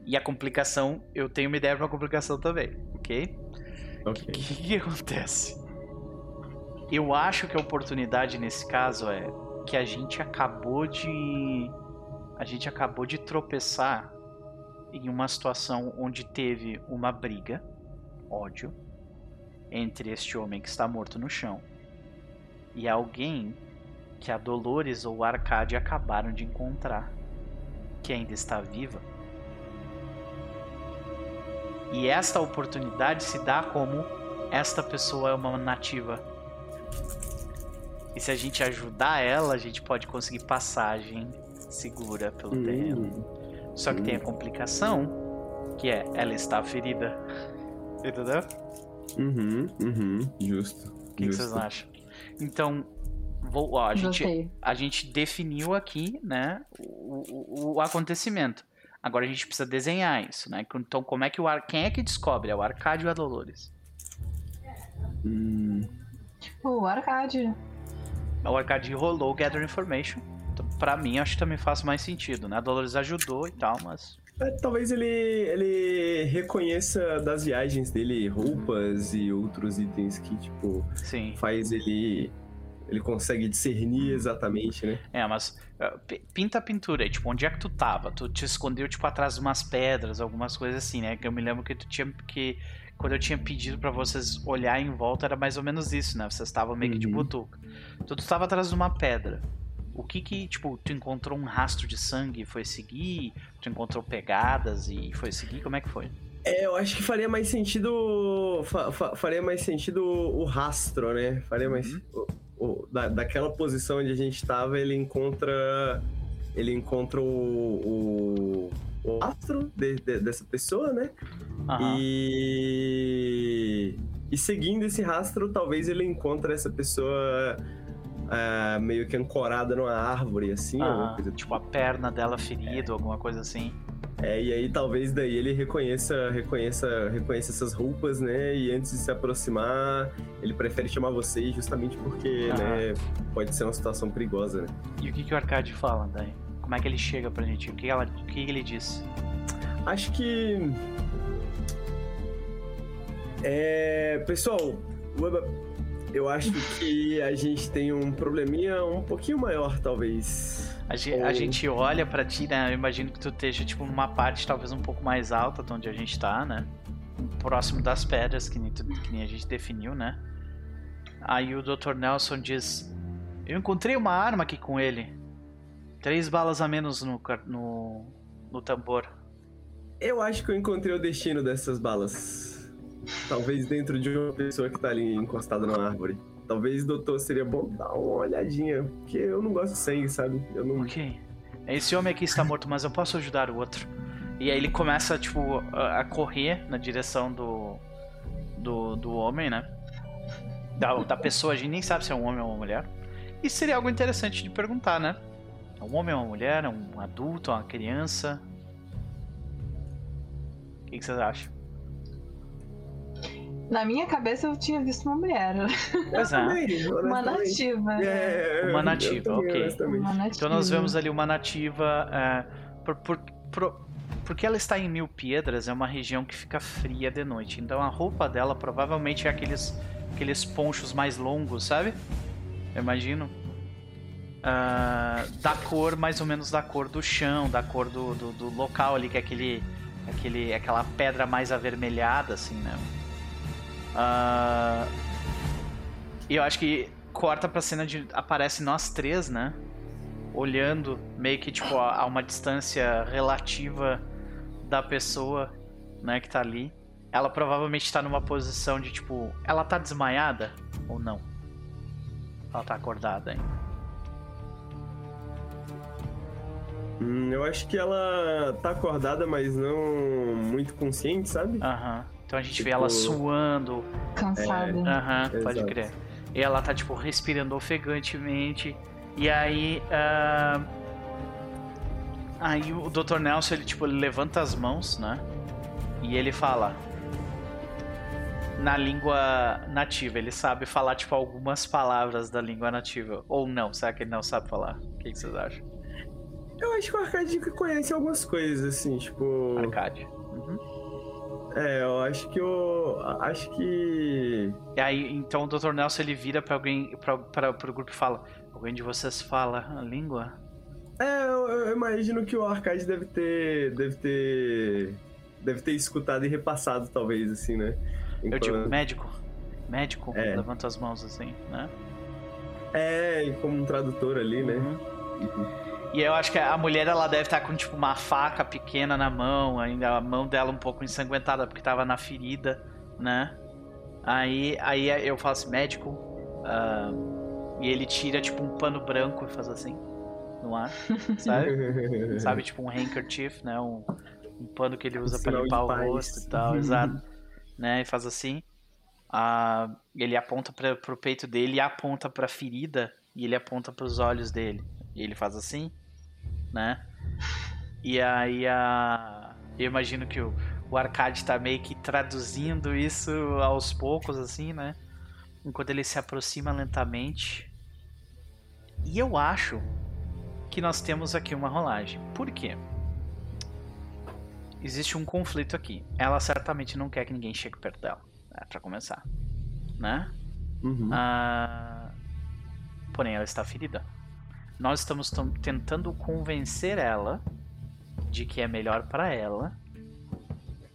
E a complicação, eu tenho uma ideia para a complicação também, ok? O que, que, que acontece? Eu acho que a oportunidade nesse caso é que a gente acabou de. A gente acabou de tropeçar em uma situação onde teve uma briga, ódio, entre este homem que está morto no chão e alguém que a Dolores ou Arcade acabaram de encontrar, que ainda está viva. E esta oportunidade se dá como esta pessoa é uma nativa. E se a gente ajudar ela, a gente pode conseguir passagem segura pelo hum. terreno. Só que tem a complicação, que é ela está ferida. Entendeu? Uhum, uhum, justo. O que, que, vocês acham? Então, vou, ó, a, gente, a gente definiu aqui, né, o, o, o, acontecimento. Agora a gente precisa desenhar isso, né? Então, como é que o ar, quem é que descobre? É o Arcádio ou a Dolores? Hum. O Arcádio. O Arcádio rolou o Gather Information. Então, pra mim, acho que também faz mais sentido, né? A Dolores ajudou e tal, mas. É, talvez ele, ele reconheça das viagens dele roupas e outros itens que, tipo, Sim. faz ele. Ele consegue discernir exatamente, né? É, mas uh, pinta a pintura aí, tipo, onde é que tu tava? Tu te escondeu, tipo, atrás de umas pedras, algumas coisas assim, né? Que eu me lembro que tu tinha que. Quando eu tinha pedido para vocês olhar em volta, era mais ou menos isso, né? Vocês estavam meio que de uhum. butuca. Então tu tava atrás de uma pedra o que que, tipo, tu encontrou um rastro de sangue e foi seguir? Tu encontrou pegadas e foi seguir? Como é que foi? É, eu acho que faria mais sentido. Fa, fa, faria mais sentido o rastro, né? Faria mais. Uhum. O, o, da, daquela posição onde a gente tava, ele encontra. Ele encontra o. o, o rastro de, de, dessa pessoa, né? Uhum. E. E seguindo esse rastro, talvez ele encontre essa pessoa uh, meio que ancorada numa árvore, assim. Ah, tipo a perna dela ferida, é. alguma coisa assim. É, e aí talvez daí ele reconheça, reconheça, reconheça essas roupas, né? E antes de se aproximar, ele prefere chamar vocês justamente porque, ah. né, pode ser uma situação perigosa, né? E o que, que o Arcade fala daí? Como é que ele chega pra gente? O que, ela, o que ele disse? Acho que. É. Pessoal, eu acho que a gente tem um probleminha um pouquinho maior, talvez. A gente, Ou... a gente olha para ti, né? Eu imagino que tu esteja, tipo, numa parte talvez um pouco mais alta de onde a gente tá, né? Próximo das pedras, que nem, tu, que nem a gente definiu, né? Aí o Dr. Nelson diz: Eu encontrei uma arma aqui com ele. Três balas a menos no, no, no tambor. Eu acho que eu encontrei o destino dessas balas. Talvez dentro de uma pessoa que tá ali encostada na árvore. Talvez, doutor, seria bom dar uma olhadinha, porque eu não gosto de sangue, sabe? Eu não... Ok. Esse homem aqui está morto, mas eu posso ajudar o outro. E aí ele começa, tipo, a correr na direção do. do, do homem, né? Da, da pessoa, a gente nem sabe se é um homem ou uma mulher. E seria algo interessante de perguntar, né? É um homem uma mulher? É um adulto? É uma criança? O que vocês acham? Na minha cabeça eu tinha visto uma mulher. Pois é. uma nativa. É, uma nativa, ok. Uma nativa. Então nós vemos ali uma nativa. É, por, por, por, porque ela está em Mil Piedras, é uma região que fica fria de noite. Então a roupa dela provavelmente é aqueles, aqueles ponchos mais longos, sabe? Eu imagino. Uh, da cor, mais ou menos da cor do chão, da cor do, do, do local ali, que é aquele, aquele, aquela pedra mais avermelhada, assim, né? Uh, e eu acho que corta pra cena de. Aparece nós três, né? Olhando meio que tipo a, a uma distância relativa da pessoa, né, que tá ali. Ela provavelmente tá numa posição de tipo. Ela tá desmaiada ou não? Ela tá acordada ainda. Hum, eu acho que ela tá acordada, mas não muito consciente, sabe? Aham. Uhum. Então a gente tipo... vê ela suando. Cansada. Aham, uhum, pode crer. E ela tá, tipo, respirando ofegantemente. E aí. Uh... Aí o Dr. Nelson, ele, tipo, ele levanta as mãos, né? E ele fala. Na língua nativa. Ele sabe falar, tipo, algumas palavras da língua nativa. Ou não? Será que ele não sabe falar? O que, que vocês acham? Eu acho que o Arcade conhece algumas coisas, assim, tipo. Arcade. Uhum. É, eu acho que eu. Acho que. E aí, então o Dr. Nelson ele vira pra alguém, pra, pra, pro grupo e fala: Alguém de vocês fala a língua? É, eu, eu, imagino que o Arcade deve ter. Deve ter. Deve ter escutado e repassado, talvez, assim, né? Enquanto... Eu digo, médico. Médico, é. levanta as mãos assim, né? É, como um tradutor ali, né? Uhum. E eu acho que a mulher ela deve estar com tipo uma faca pequena na mão, ainda a mão dela um pouco ensanguentada porque estava na ferida, né? Aí, aí eu falo assim, médico, uh, e ele tira tipo um pano branco e faz assim no ar, [LAUGHS] sabe? [LAUGHS] sabe, tipo um handkerchief, né? Um, um pano que ele usa para limpar o rosto e tal, exato, né? E faz assim. Uh, ele aponta para pro peito dele e aponta para a ferida e ele aponta para os olhos dele. E ele faz assim, né? E aí a. Eu imagino que o, o Arcade tá meio que traduzindo isso aos poucos, assim, né? Enquanto ele se aproxima lentamente. E eu acho que nós temos aqui uma rolagem. Por quê? existe um conflito aqui. Ela certamente não quer que ninguém chegue perto dela, né, para começar, né? Uhum. Ah, porém, ela está ferida. Nós estamos tentando convencer ela de que é melhor para ela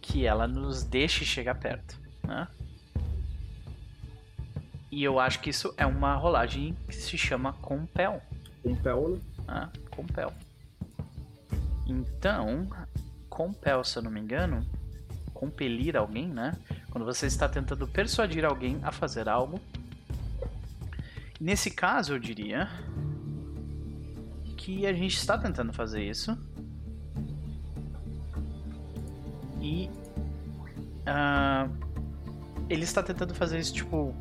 que ela nos deixe chegar perto, né? E eu acho que isso é uma rolagem que se chama Compel. Compel, né? Ah, compel. Então, compel, se eu não me engano, compelir alguém, né? Quando você está tentando persuadir alguém a fazer algo. Nesse caso, eu diria que a gente está tentando fazer isso. E uh, ele está tentando fazer isso tipo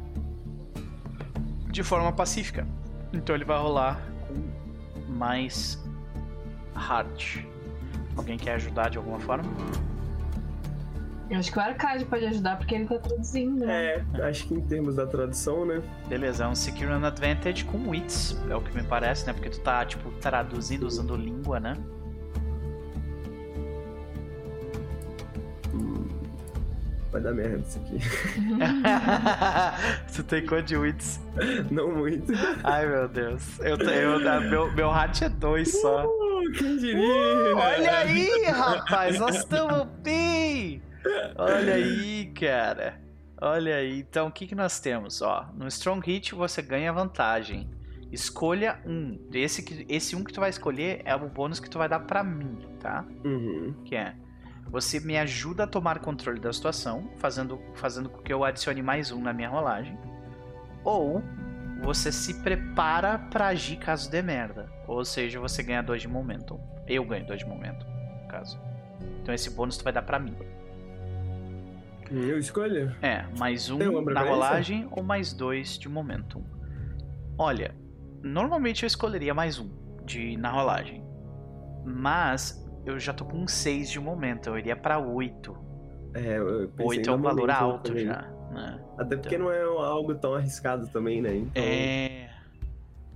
de forma pacífica. Então ele vai rolar com mais hard. Alguém quer ajudar de alguma forma? Eu acho que o Arcade pode ajudar porque ele tá traduzindo. Né? É, acho que em termos da tradução, né? Beleza, é um Secure an Advantage com wits, é o que me parece, né? Porque tu tá, tipo, traduzindo usando língua, né? Hum, vai dar merda isso aqui. [LAUGHS] tu tem quanto de wits? [LAUGHS] Não muito. Ai, meu Deus. Eu, eu, meu, meu hat é dois só. Uh, quem diria? Uh, olha aí, rapaz, nós estamos bem! Olha [LAUGHS] aí, cara. Olha aí. Então, o que, que nós temos? Ó, no Strong Hit você ganha vantagem. Escolha um. Esse, que, esse um que tu vai escolher é o bônus que tu vai dar pra mim, tá? Uhum. Que é... Você me ajuda a tomar controle da situação, fazendo, fazendo com que eu adicione mais um na minha rolagem. Ou você se prepara para agir caso dê merda. Ou seja, você ganha dois de momento. Eu ganho dois de momento, no caso. Então esse bônus tu vai dar para mim. Eu escolho? É, mais um na rolagem ou mais dois de momentum. Olha, normalmente eu escolheria mais um de na rolagem. Mas eu já tô com 6 de momento, eu iria pra 8. É, 8 é um valor alto também. já. Né? Até porque então... não é algo tão arriscado também, né? Então... É.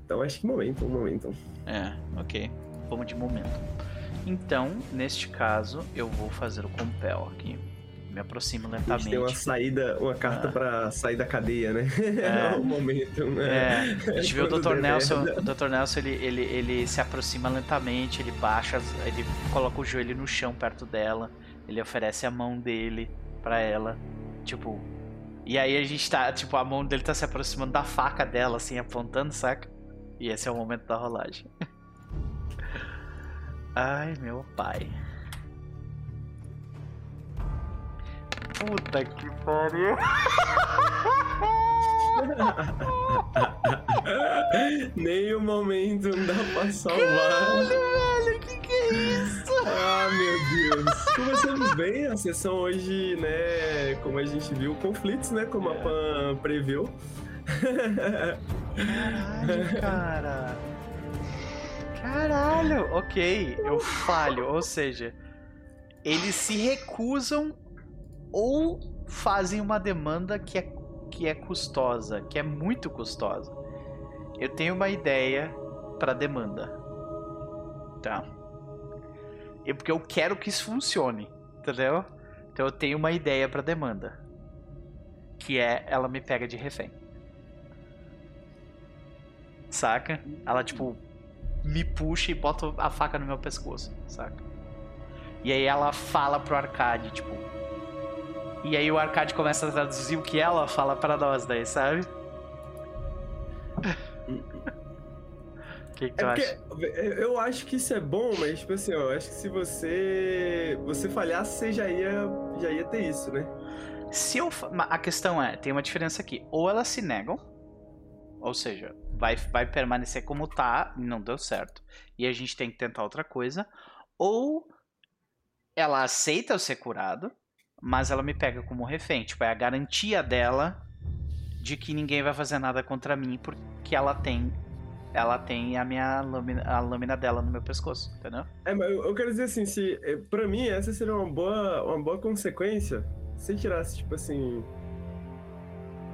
Então acho que momento, momento. É, ok. Vamos de momento. Então, neste caso, eu vou fazer o compel aqui me aproximo lentamente. A tem uma saída, uma carta ah. para sair da cadeia, né? [LAUGHS] É, o momento, né? É. A gente vê o [LAUGHS] Dr. Nelson, o Dr. Nelson ele, ele, ele se aproxima lentamente, ele baixa, ele coloca o joelho no chão perto dela, ele oferece a mão dele para ela, tipo. E aí a gente tá, tipo, a mão dele tá se aproximando da faca dela, assim, apontando, saca? E esse é o momento da rolagem. [LAUGHS] Ai, meu pai. Puta que pariu. [LAUGHS] Nem o momento dá pra salvar. Caralho, velho, que que é isso? Ah, meu Deus. Começamos bem a sessão hoje, né? Como a gente viu, conflitos, né? Como a Pan previu. Caralho, cara. Caralho, ok, eu falho. Ou seja, eles se recusam ou fazem uma demanda que é, que é custosa, que é muito custosa. Eu tenho uma ideia para demanda. Tá? E porque eu quero que isso funcione, entendeu? Então eu tenho uma ideia para demanda. Que é ela me pega de refém. Saca? Ela tipo me puxa e bota a faca no meu pescoço, saca? E aí ela fala pro Arcade, tipo, e aí o Arcade começa a traduzir o que ela fala para nós daí, sabe? O que, que tu é acha? Eu acho que isso é bom, mas tipo assim, eu acho que se você você falhasse, você já ia, já ia ter isso, né? Se eu, a questão é, tem uma diferença aqui. Ou elas se negam, ou seja, vai, vai permanecer como tá, não deu certo, e a gente tem que tentar outra coisa, ou ela aceita eu ser curado, mas ela me pega como refém. Tipo, é a garantia dela de que ninguém vai fazer nada contra mim porque ela tem ela tem a minha lâmina, a lâmina dela no meu pescoço, entendeu? É, mas eu, quero dizer assim, se é, para mim essa seria uma boa uma boa consequência se tirasse tipo assim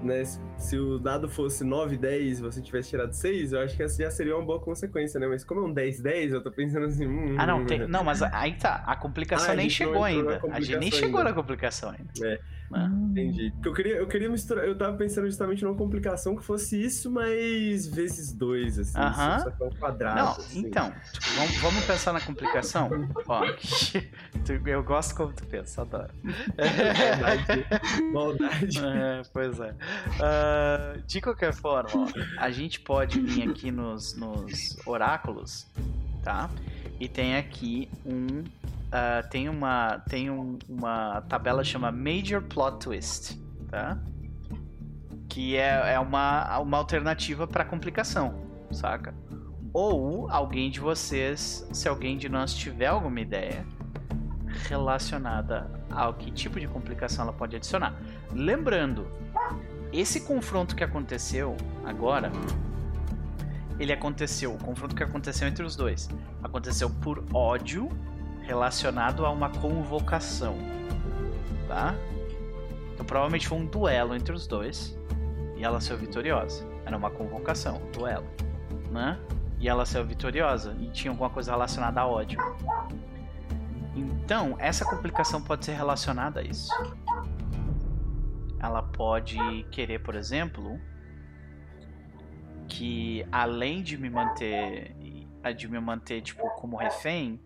né, se o dado fosse 9, 10 e você tivesse tirado 6, eu acho que essa já seria uma boa consequência, né? Mas como é um 10, 10, eu tô pensando assim. Hum, ah, não, tem, não, mas aí tá. A complicação ah, nem chegou ainda. A gente nem chegou ainda. na complicação ainda. É. Ah. Entendi. Porque eu queria, eu queria misturar. Eu tava pensando justamente numa complicação que fosse isso, mas vezes 2, assim. Uh -huh. Só que é um quadrado. Não, assim. então, vamos, vamos pensar na complicação? [LAUGHS] Ó, [LAUGHS] eu gosto como tu pensa, adoro. Maldade. Maldade. É, pois é. Uh, de qualquer forma, ó, a gente pode vir aqui nos, nos oráculos, tá? E tem aqui um uh, tem uma tem um, uma tabela chama Major Plot Twist, tá? Que é, é uma, uma alternativa para complicação, saca? Ou alguém de vocês, se alguém de nós tiver alguma ideia relacionada ao que tipo de complicação ela pode adicionar. Lembrando, esse confronto que aconteceu agora, ele aconteceu, o confronto que aconteceu entre os dois, aconteceu por ódio relacionado a uma convocação, tá? Então provavelmente foi um duelo entre os dois e ela saiu vitoriosa. Era uma convocação, um duelo, né? E ela saiu vitoriosa e tinha alguma coisa relacionada a ódio. Então, essa complicação pode ser relacionada a isso. Ela pode querer, por exemplo, que além de me manter de me manter tipo como refém,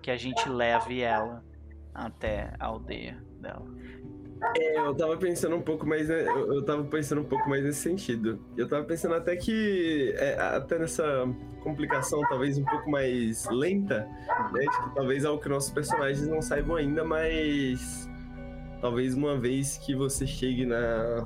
que a gente leve ela até a aldeia dela. É, eu tava pensando um pouco mais, eu, eu tava pensando um pouco mais nesse sentido. Eu tava pensando até que, é, até nessa complicação talvez um pouco mais lenta, né, que talvez é algo que nossos personagens não saibam ainda, mas talvez uma vez que você chegue na,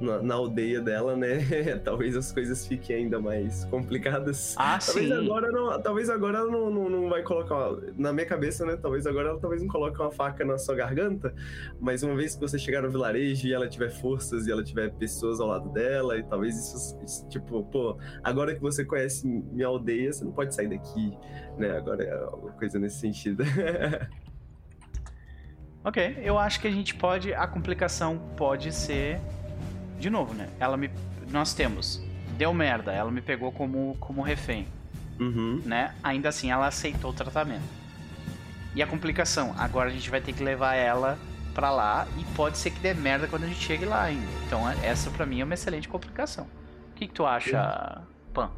na, na, aldeia dela, né? [LAUGHS] talvez as coisas fiquem ainda mais complicadas. Ah, talvez sim. Agora não, talvez agora ela não, não, não, vai colocar. Na minha cabeça, né? Talvez agora ela talvez não coloque uma faca na sua garganta. Mas uma vez que você chegar no vilarejo e ela tiver forças e ela tiver pessoas ao lado dela, e talvez isso, isso tipo, pô, agora que você conhece minha aldeia, você não pode sair daqui, né? Agora é alguma coisa nesse sentido. [LAUGHS] ok, eu acho que a gente pode. A complicação pode ser de novo, né? Ela me. Nós temos. Deu merda, ela me pegou como, como refém. Uhum. Né? Ainda assim, ela aceitou o tratamento. E a complicação? Agora a gente vai ter que levar ela pra lá e pode ser que dê merda quando a gente chegue lá ainda. Então, essa pra mim é uma excelente complicação. O que, que tu acha, Pan?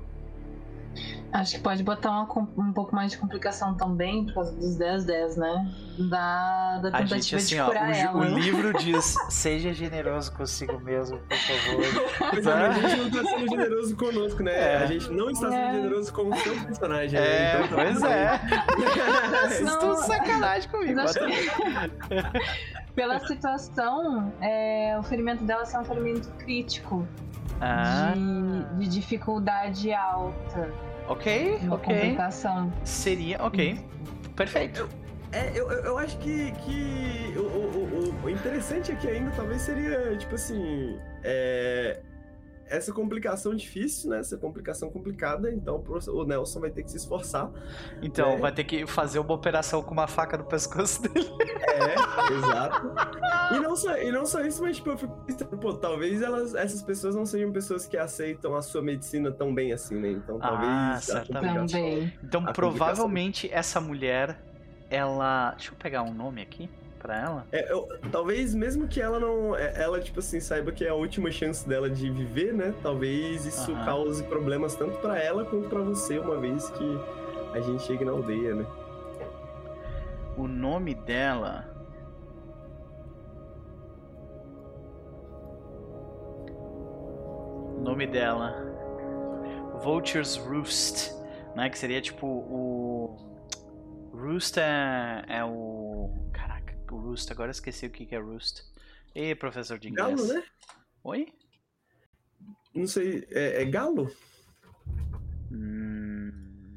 Acho que pode botar uma, um pouco mais de complicação também, por causa dos 10-10, né? Da, da tentativa gente, assim, de curar ó, ela. O, livro diz: seja generoso consigo mesmo, por favor. Tá? a gente não está sendo generoso conosco, né? É. A gente não está sendo é. generoso com o seu personagem. Né? É, né? então, tá pois é. [LAUGHS] Vocês estão sacanagem comigo. [LAUGHS] Pela situação, é, o ferimento dela é um ferimento crítico. Ah. De, de dificuldade alta. Ok, Uma ok. Complicação. Seria, ok. Perfeito. É, eu, eu, eu acho que, que o, o, o, o interessante aqui ainda talvez seria, tipo assim, é, essa complicação difícil, né? Essa complicação complicada, então o Nelson vai ter que se esforçar. Então, né? vai ter que fazer uma operação com uma faca no pescoço dele. É, exato. E não só, e não só isso, mas tipo, eu fico pensando, pô, talvez elas, essas pessoas não sejam pessoas que aceitam a sua medicina tão bem assim, né? Então talvez. Ah, certamente. Então, provavelmente essa mulher, ela. Deixa eu pegar um nome aqui para ela? É, eu, talvez mesmo que ela não. É, ela, tipo assim, saiba que é a última chance dela de viver, né? Talvez isso uhum. cause problemas tanto para ela quanto para você, uma vez que a gente chegue na aldeia, né? O nome dela. O nome dela. Vulture's Roost, né? Que seria tipo o. Roost é, é o Roost, agora esqueci o que é Roost. E professor de inglês. Galo, né? Oi? Não sei, é, é galo? Hum,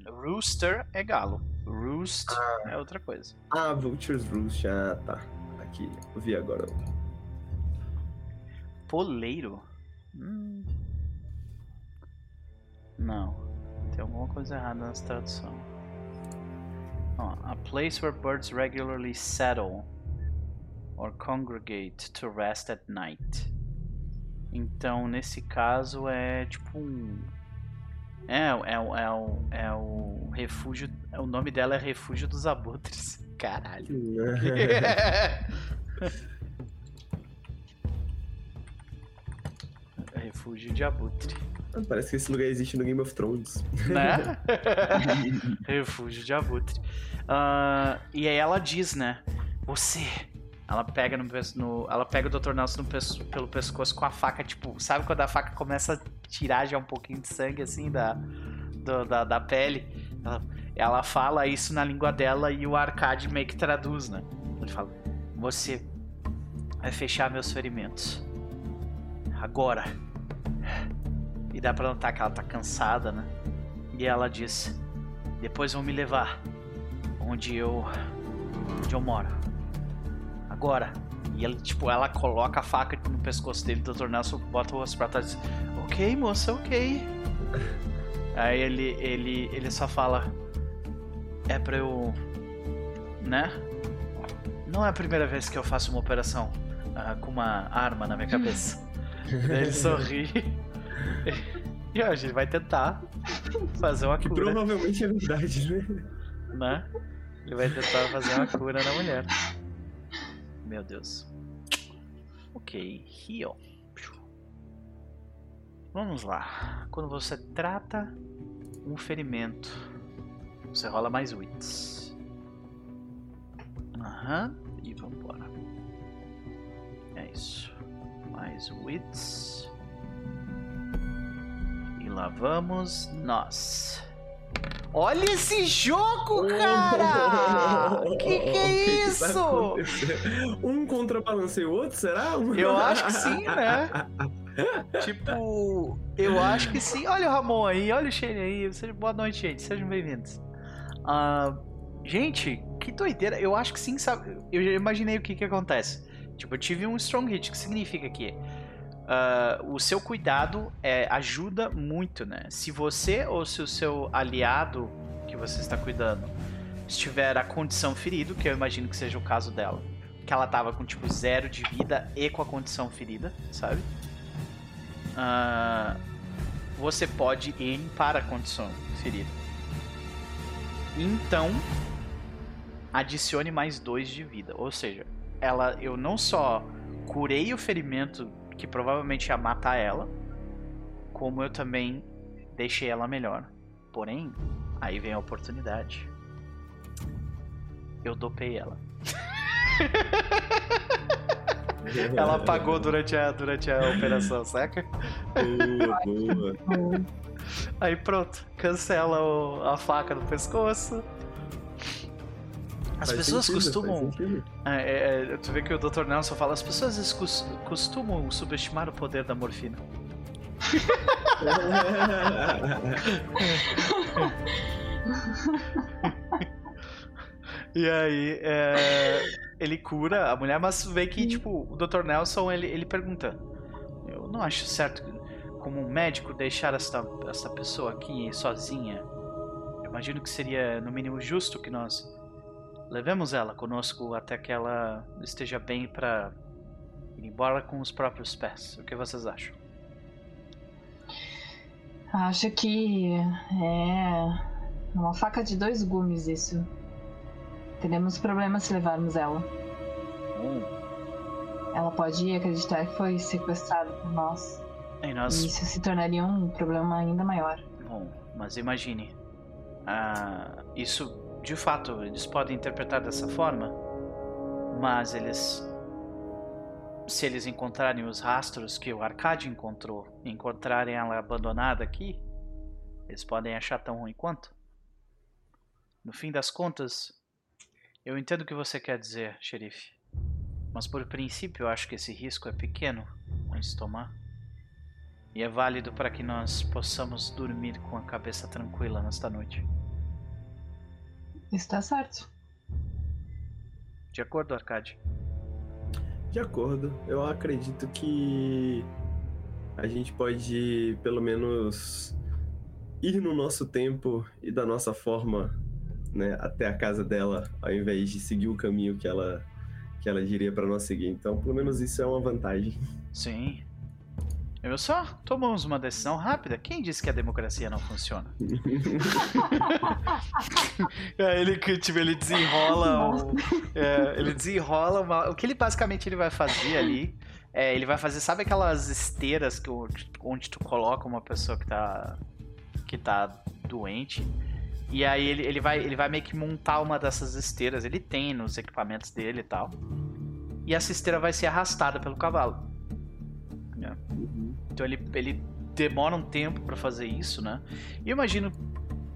rooster é galo. Roost ah. é outra coisa. Ah, Vulture's Roost, ah, tá. Aqui, eu vi agora. Poleiro? Hum. Não, tem alguma coisa errada nessa tradução. Oh, a place where birds regularly settle or congregate to rest at night. Então, nesse caso, é tipo um. É, é, é, o, é o refúgio. O nome dela é Refúgio dos Abutres. [LAUGHS] Caralho. [LAUGHS] refúgio de Abutre. Parece que esse lugar existe no Game of Thrones. Né? [LAUGHS] refúgio de Abutre. Uh, e aí ela diz, né? Você ela pega no, no, ela pega o Dr. Nelson pelo pescoço com a faca, tipo, sabe quando a faca começa a tirar já um pouquinho de sangue assim da, do, da, da pele? Ela, ela fala isso na língua dela e o Arcade meio que traduz, né? Ele fala: Você vai fechar meus ferimentos. Agora. E dá pra notar que ela tá cansada, né? E ela diz: Depois vão me levar onde eu. onde eu moro agora. E ele, tipo, ela coloca a faca no pescoço dele, Dr. Nelson bota o rosto pra trás e diz, ok, moça, ok. [LAUGHS] Aí ele, ele, ele só fala, é pra eu, né? Não é a primeira vez que eu faço uma operação uh, com uma arma na minha cabeça. [LAUGHS] Daí ele sorri. [LAUGHS] e hoje ele vai tentar fazer uma cura. Provavelmente é verdade, né? né? Ele vai tentar fazer uma cura na mulher. Meu Deus. Ok, heal. Vamos lá. Quando você trata um ferimento, você rola mais wits. Aham, uhum. e vambora. É isso. Mais wits. E lá vamos nós. Olha esse jogo, cara! [LAUGHS] que que é isso? um contrabalanceia o outro, será? [LAUGHS] Eu acho que sim, né? tipo, eu acho que sim. Olha o Ramon aí, olha o Shane aí. Boa noite, gente. Sejam bem-vindos. Uh, gente, que doideira. Eu acho que sim, sabe? Eu já imaginei o que que acontece. Tipo, eu tive um strong hit, que significa que uh, o seu cuidado é, ajuda muito, né? Se você ou se o seu aliado que você está cuidando estiver a condição ferido, que eu imagino que seja o caso dela, que ela tava com tipo zero de vida e com a condição ferida, sabe? Uh, você pode ir para a condição ferida. Então, adicione mais dois de vida. Ou seja, ela, eu não só curei o ferimento que provavelmente ia matar ela, como eu também deixei ela melhor. Porém, aí vem a oportunidade. Eu dopei ela. [LAUGHS] ela apagou durante a, durante a operação, saca? Boa, boa. Aí pronto, cancela o, a faca no pescoço, as faz pessoas sentido, costumam. É, é, é, tu vê que o Dr. Nelson fala: as pessoas costumam subestimar o poder da morfina. [LAUGHS] e aí, é, ele cura a mulher, mas vê que, tipo, o Dr. Nelson ele, ele pergunta: Eu não acho certo, como um médico, deixar essa, essa pessoa aqui sozinha. Eu imagino que seria, no mínimo, justo que nós Levemos ela conosco até que ela esteja bem para ir embora com os próprios pés. O que vocês acham? Acho que é uma faca de dois gumes isso. Teremos problemas se levarmos ela. Hum. Ela pode acreditar que foi sequestrada por nós. E, nós... e isso se tornaria um problema ainda maior. Bom, mas imagine. Ah, isso de fato, eles podem interpretar dessa forma, mas eles. Se eles encontrarem os rastros que o Arcade encontrou encontrarem ela abandonada aqui, eles podem achar tão ruim quanto. No fim das contas, eu entendo o que você quer dizer, xerife. Mas por princípio eu acho que esse risco é pequeno antes de tomar. E é válido para que nós possamos dormir com a cabeça tranquila nesta noite. Está certo. De acordo, Arcade? De acordo. Eu acredito que a gente pode, pelo menos, ir no nosso tempo e da nossa forma, né, até a casa dela, ao invés de seguir o caminho que ela que ela diria para nós seguir. Então, pelo menos isso é uma vantagem. Sim. Eu só tomamos uma decisão rápida. Quem disse que a democracia não funciona? [LAUGHS] é, ele, tipo, ele desenrola. É, ele desenrola uma, o que ele basicamente ele vai fazer ali. É, ele vai fazer, sabe aquelas esteiras que, onde tu coloca uma pessoa que tá. que tá doente? E aí ele, ele, vai, ele vai meio que montar uma dessas esteiras. Ele tem nos equipamentos dele e tal. E essa esteira vai ser arrastada pelo cavalo. Então ele, ele demora um tempo para fazer isso, né? E eu imagino,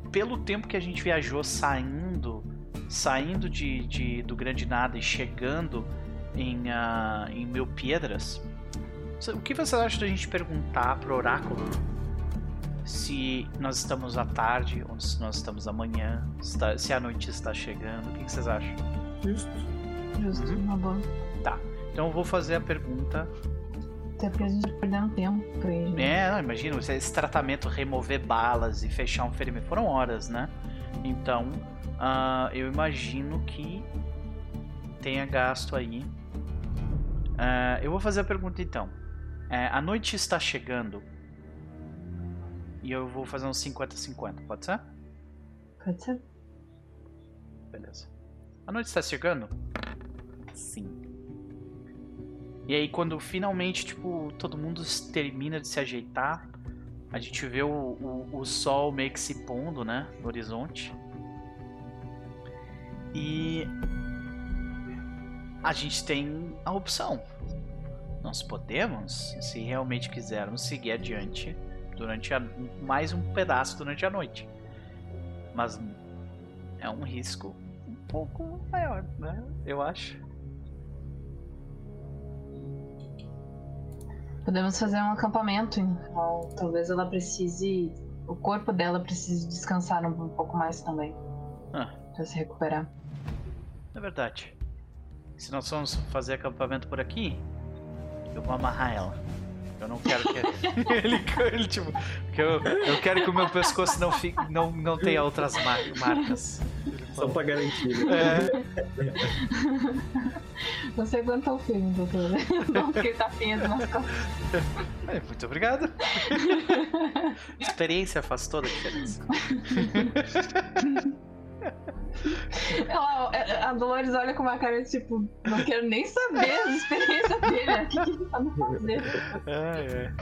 pelo tempo que a gente viajou saindo, saindo de, de do Grande Nada e chegando em, uh, em Mil Piedras, o que você acha da gente perguntar pro oráculo se nós estamos à tarde ou se nós estamos amanhã, se a noite está chegando? O que, que vocês acham? Justo. Justo, uhum. uma boa. Tá. Então eu vou fazer a pergunta até porque a gente tá perdendo tempo pra ele. Né? É, não, imagina, esse tratamento, remover balas e fechar um ferimento, foram horas, né? Então, uh, eu imagino que tenha gasto aí. Uh, eu vou fazer a pergunta então. Uh, a noite está chegando. E eu vou fazer uns 50-50, pode ser? Pode ser. Beleza. A noite está chegando? Sim. E aí quando finalmente, tipo, todo mundo termina de se ajeitar, a gente vê o, o, o sol meio que se pondo, né, no horizonte. E a gente tem a opção. Nós podemos, se realmente quisermos, seguir adiante durante a, mais um pedaço durante a noite. Mas é um risco um pouco maior, né? Eu acho. Podemos fazer um acampamento, então talvez ela precise. O corpo dela precise descansar um, um pouco mais também. Ah. Pra se recuperar. É verdade. Se nós vamos fazer acampamento por aqui, eu vou amarrar ela. Eu não quero que [LAUGHS] ele, ele tipo, que eu, eu quero que o meu pescoço não fique, não, não tenha outras mar marcas. Só pra garantir. Né? É. [LAUGHS] Você aguentou o filme, doutor. [LAUGHS] Não porque tapinhas nas costas. É, muito obrigado. Experiência faz toda a diferença. Ela, é, a Dolores olha com uma cara tipo, não quero nem saber a experiência dele, o que, ele tá fazendo. É, é.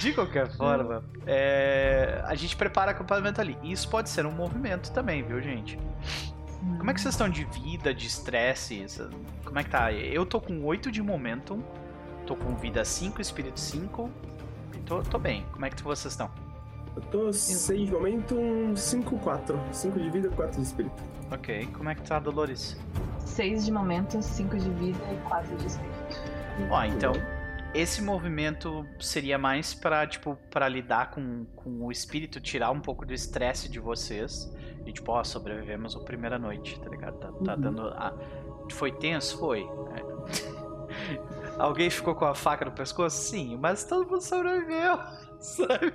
De qualquer forma, é, a gente prepara acampamento ali. Isso pode ser um movimento também, viu, gente? Como é que vocês estão de vida, de estresse? Como é que tá? Eu tô com 8 de momentum, tô com vida 5, espírito 5. Tô, tô bem. Como é que vocês estão? Eu tô 6 de momentum, 5, 4. 5 de vida, 4 de espírito. Ok. Como é que tá, Dolores? 6 de momento, 5 de vida e 4 de espírito. Ó, então, esse movimento seria mais para tipo para lidar com, com o espírito tirar um pouco do estresse de vocês e tipo ó sobrevivemos a primeira noite tá ligado tá, tá uhum. dando a... foi tenso foi é. [LAUGHS] alguém ficou com a faca no pescoço sim mas todo mundo sobreviveu sabe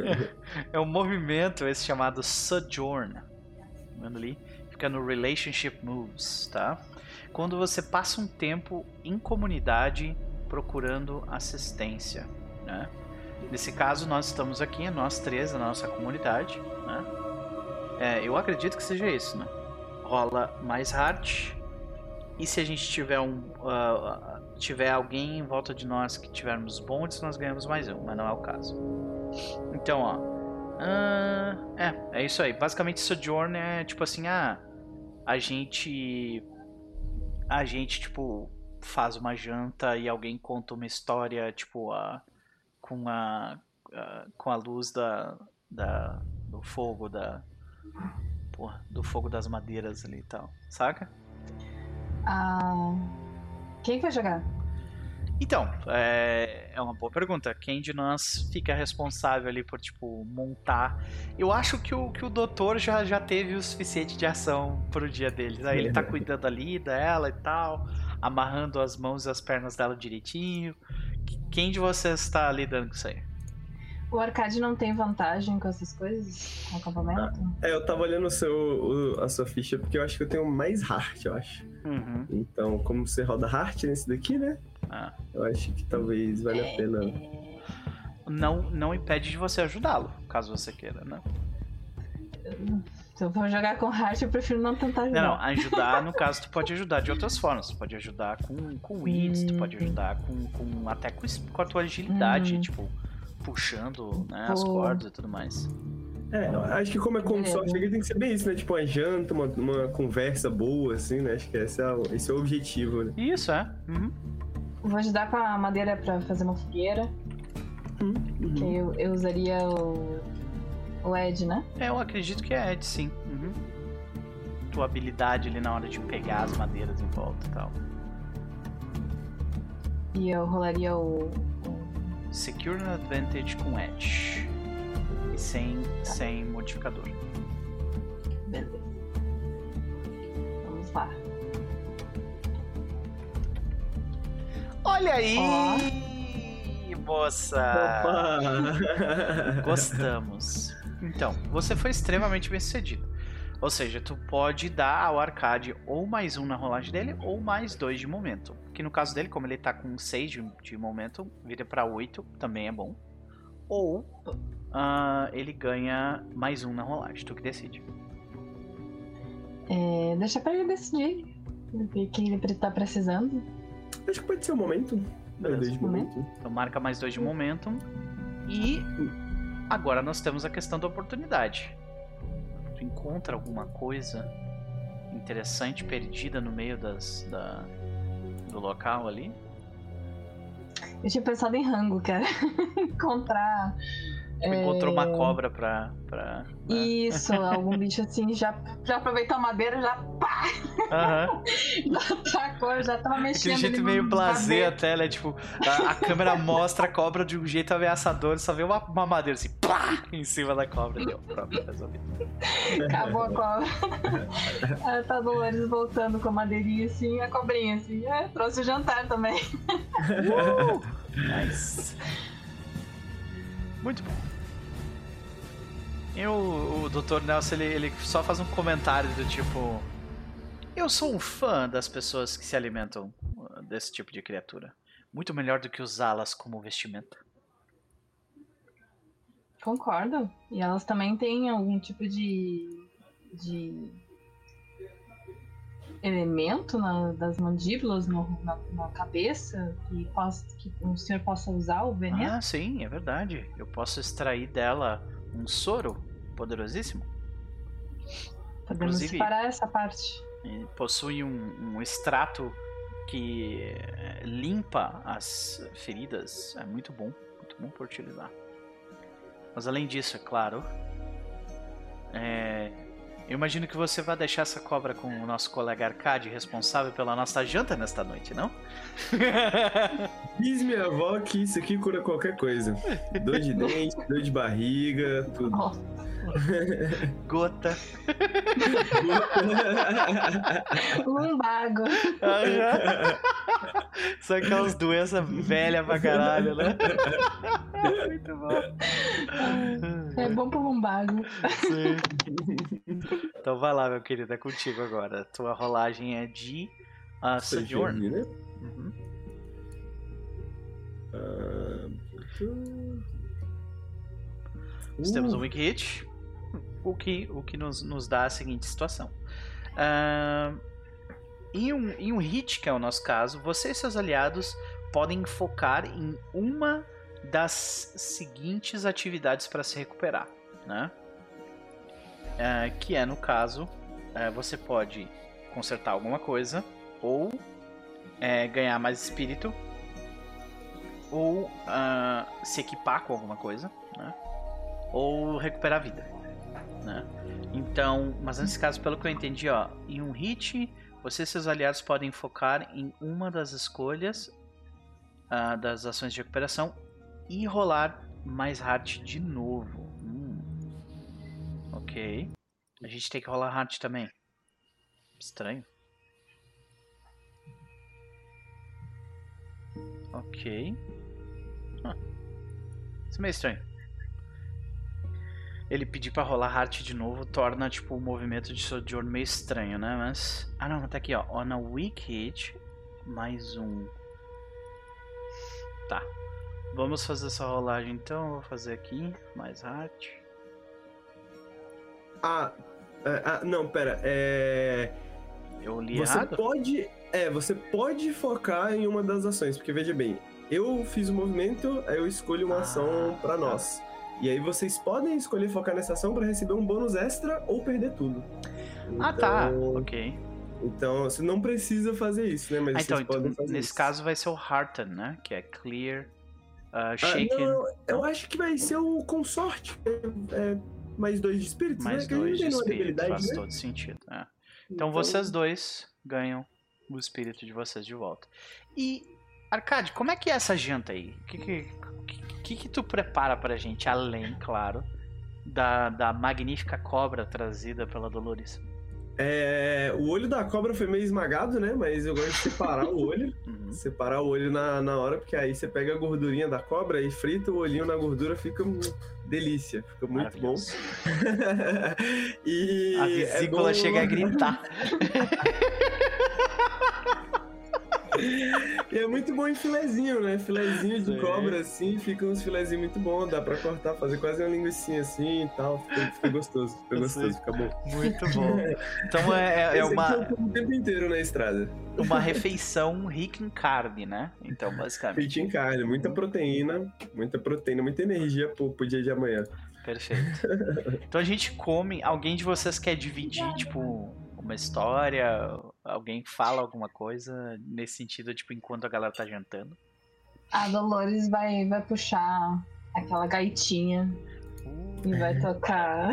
[LAUGHS] é um movimento esse chamado sojourn ali fica no relationship moves tá quando você passa um tempo em comunidade procurando assistência. Né? Nesse caso, nós estamos aqui, nós três, na nossa comunidade. Né? É, eu acredito que seja isso. Né? Rola mais hard. E se a gente tiver um. Uh, tiver alguém em volta de nós que tivermos bondes, nós ganhamos mais um, mas não é o caso. Então, ó. Uh, é, é isso aí. Basicamente, Sojourn é tipo assim, ah. A gente. A gente, tipo, faz uma janta e alguém conta uma história, tipo, a, com, a, a com a luz da, da, do fogo, da, porra, do fogo das madeiras ali e tal, saca? Ah, quem vai jogar? Então, é, é uma boa pergunta. Quem de nós fica responsável ali por, tipo, montar? Eu acho que o, que o doutor já, já teve o suficiente de ação pro dia deles. Aí ele tá cuidando ali dela e tal amarrando as mãos e as pernas dela direitinho. Quem de vocês está lidando com isso aí? O Arcade não tem vantagem com essas coisas? No acampamento? Ah, é, eu tava olhando o seu, o, a sua ficha porque eu acho que eu tenho mais heart, eu acho. Uhum. Então, como você roda heart nesse daqui, né? Ah. Eu acho que talvez valha a pena. não, não impede de você ajudá-lo, caso você queira, né? Se eu for jogar com Heart, eu prefiro não tentar ajudar. Não, não, ajudar, no caso, tu pode ajudar de outras formas. Tu pode ajudar com, com weeds, hum. tu pode ajudar com, com até com, com a tua agilidade, hum. tipo, puxando né, as cordas e tudo mais. É, acho que como é consórcio aqui tem que ser bem isso, né? Tipo, uma janta, uma, uma conversa boa, assim, né? Acho que esse é, o, esse é o objetivo, né? Isso, é. Uhum. Vou ajudar com a madeira pra fazer uma fogueira. Uhum. Que eu, eu usaria o o Ed, né? É, eu acredito que é Ed, sim. Uhum. Tua habilidade ali na hora de pegar as madeiras em volta e tal. E eu rolaria o. Secure an Advantage com Edge. E sem, tá. sem modificador. Beleza. Vamos lá. Olha aí! Oh. Moça! Opa. Gostamos. Então, você foi extremamente bem sucedido. Ou seja, tu pode dar ao arcade ou mais um na rolagem dele, ou mais dois de momento. Que no caso dele, como ele tá com 6 de, de momento, vira para 8, também é bom. Ou uh, ele ganha mais um na rolagem, tu que decide. É, deixa pra ele decidir. Quem ele tá precisando. Acho que pode ser o momento. Mais dois de momento. Então marca mais dois de momento. E Agora nós temos a questão da oportunidade. Tu encontra alguma coisa interessante perdida no meio das, da, do local ali? Eu tinha pensado em rango, cara. [LAUGHS] Encontrar Tipo, encontrou uma é. cobra pra. pra né? Isso, algum [LAUGHS] bicho assim, já, já aproveitou a madeira, já pá! Uhum. [LAUGHS] Tacou, já tava mexendo. Aquele jeito meio blasé até, né? Tipo, a, a, câmera mostra a cobra de um jeito ameaçador só vê uma, uma madeira assim, pá! Em cima da cobra. Deu, pronto, resolvido. Acabou a cobra. [LAUGHS] Aí tá Dolores voltando com a madeirinha assim, a cobrinha assim. É, trouxe o jantar também. Uh! Nice. Muito bom. E o, o Dr. Nelson, ele, ele só faz um comentário do tipo... Eu sou um fã das pessoas que se alimentam uh, desse tipo de criatura. Muito melhor do que usá-las como vestimenta. Concordo. E elas também têm algum tipo de. de elemento na, das mandíbulas no, na, na, cabeça que, possa, que o senhor possa usar o veneno? Ah, sim, é verdade. Eu posso extrair dela um soro poderosíssimo. Podemos Inclusive, parar essa parte. Possui um, um extrato que eh, limpa as feridas. É muito bom, muito bom por utilizar. Mas além disso, é claro, é, eu imagino que você vai deixar essa cobra com o nosso colega Arcade, responsável pela nossa janta nesta noite, não? [LAUGHS] Diz minha avó que isso aqui cura qualquer coisa. Dor de dente, dor de barriga, tudo. [LAUGHS] Gota. Lumbago. São aquelas doenças velhas pra caralho, né? Muito bom. É bom pro lumbago. Sim. Então vai lá, meu querido, é contigo agora. Tua rolagem é de uh, Sojourn. Né? Uhum. Uh... Nós temos um Weak Hit, o que, o que nos, nos dá a seguinte situação. Uh, em, um, em um hit, que é o nosso caso, você e seus aliados podem focar em uma das seguintes atividades para se recuperar, né? Uh, que é no caso, uh, você pode consertar alguma coisa, ou uh, ganhar mais espírito, ou se equipar com alguma coisa, né? ou recuperar a vida. Né? Então, mas nesse caso, pelo que eu entendi, ó, em um hit, você e seus aliados podem focar em uma das escolhas das ações de recuperação e rolar mais hard de novo. Hum. Ok. A gente tem que rolar hard também. Estranho. Ok. Ah. Isso é meio estranho ele pedir para rolar Heart de novo torna, tipo, o movimento de Sojourn meio estranho, né? Mas... Ah, não, tá aqui, ó. On a weak hit, mais um. Tá. vamos fazer essa rolagem então. Vou fazer aqui, mais arte. Ah, ah, não, pera. É. Eu li você errado? pode. É, você pode focar em uma das ações, porque veja bem, eu fiz o movimento, aí eu escolho uma ah, ação para tá. nós. E aí vocês podem escolher focar nessa ação para receber um bônus extra ou perder tudo. Então, ah, tá. Então, ok. Então, você não precisa fazer isso, né? Mas ah, então, então nesse isso. caso vai ser o Hearten, né? Que é Clear, uh, Shaken. Ah, não, eu acho que vai ser o Consorte. É, é mais dois de espírito, mais né? dois de espírito, faz né? todo sentido. É. Então, então, vocês dois ganham o espírito de vocês de volta. E, Arcade, como é que é essa janta aí? O que que, que, que tu prepara pra gente, além, claro, da, da magnífica cobra trazida pela Dolores? É, o olho da cobra foi meio esmagado, né? Mas eu gosto de separar o olho. [LAUGHS] Uhum. Separar o olho na, na hora, porque aí você pega a gordurinha da cobra e frita o olhinho na gordura, fica delícia. Fica muito bom. [LAUGHS] e a vesícula é bom... chega a gritar. [LAUGHS] e é muito bom em filezinho, né? Filezinho de Sim. cobra, assim, fica uns filezinhos muito bons. Dá pra cortar, fazer quase uma linguiça assim e tal. Fica, fica gostoso, fica gostoso, fica bom. Muito bom. [LAUGHS] Então é, é, é uma. o tempo inteiro na estrada. Uma refeição rica em carne, né? Então, basicamente. Rica em carne, muita proteína, muita proteína, muita energia pro, pro dia de amanhã. Perfeito. [LAUGHS] Então a gente come. Alguém de vocês quer dividir, tipo, uma história? Alguém fala alguma coisa nesse sentido, tipo, enquanto a galera tá jantando? A Dolores vai, vai puxar aquela gaitinha uh. e vai tocar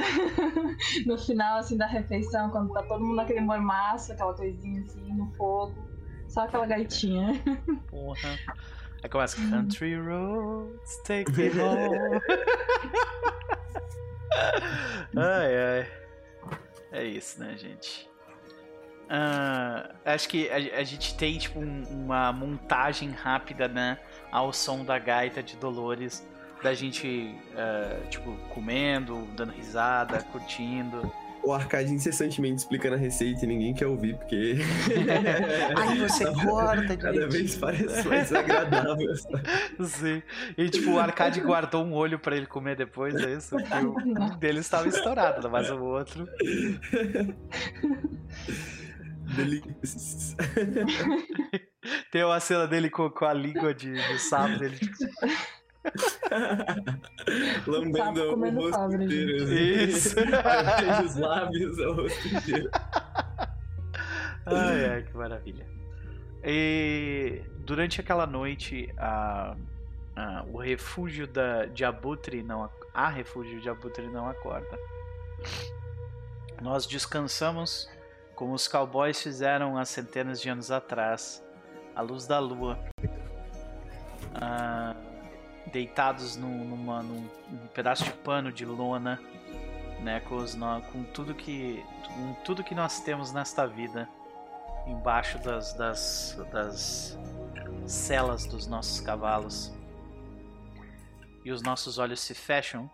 [LAUGHS] no final, assim, da refeição, quando tá todo mundo naquele mormaço, aquela coisinha assim, no fogo. Só aquela gaitinha. [LAUGHS] Porra. Aí começa Country Roads, take me home. [LAUGHS] ai, ai. É isso, né, gente? Uh, acho que a, a, gente tem tipo um, uma montagem rápida, né, ao som da gaita de Dolores, da gente uh, tipo comendo, dando risada, curtindo. O Arcade incessantemente explicando a receita e ninguém quer ouvir, porque. [LAUGHS] Aí você corta, Cada vez parece mais agradável. [LAUGHS] Sim. E tipo, o Arcade guardou um olho para ele comer depois, é isso? Que o dele estava estourado, mas o outro. [LAUGHS] Delícias. [LAUGHS] Tem uma cena dele com, com a língua de, de sapo dele. [LAUGHS] Lambendo o rosto inteiro. Assim. Isso. [LAUGHS] os lábios, o rosto inteiro. Ai, ai, que maravilha. E durante aquela noite, a, a, o refúgio da, de Abutre não. A refúgio de Abutre não acorda. Nós descansamos como os cowboys fizeram há centenas de anos atrás, à luz da lua, ah, deitados num, numa, num, num, pedaço de pano de lona, né, com, os, com tudo que com tudo que nós temos nesta vida embaixo das, das, das celas dos nossos cavalos. E os nossos olhos se fecham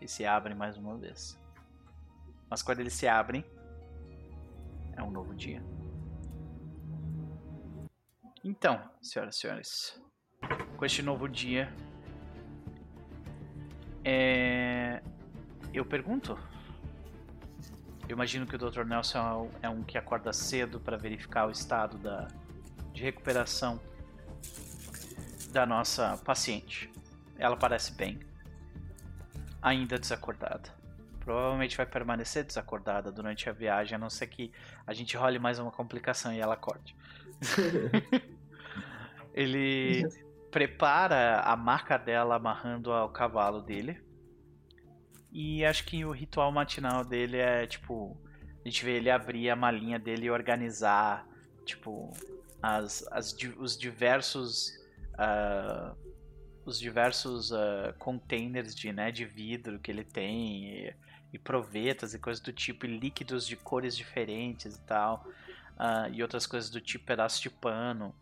e se abrem mais uma vez. Mas quando eles se abrem, é um novo dia. Então, senhoras e senhores, com este novo dia, é... eu pergunto. Eu imagino que o Dr. Nelson é um que acorda cedo para verificar o estado da... de recuperação da nossa paciente. Ela parece bem, ainda desacordada provavelmente vai permanecer desacordada durante a viagem, a não ser que a gente role mais uma complicação e ela acorde. [LAUGHS] ele prepara a marca dela amarrando ao cavalo dele. E acho que o ritual matinal dele é tipo. A gente vê ele abrir a malinha dele e organizar, tipo, as, as, os diversos. Uh, os diversos uh, containers de, né, de vidro que ele tem. E, provetas e coisas do tipo, e líquidos de cores diferentes e tal, uh, e outras coisas do tipo pedaço de pano.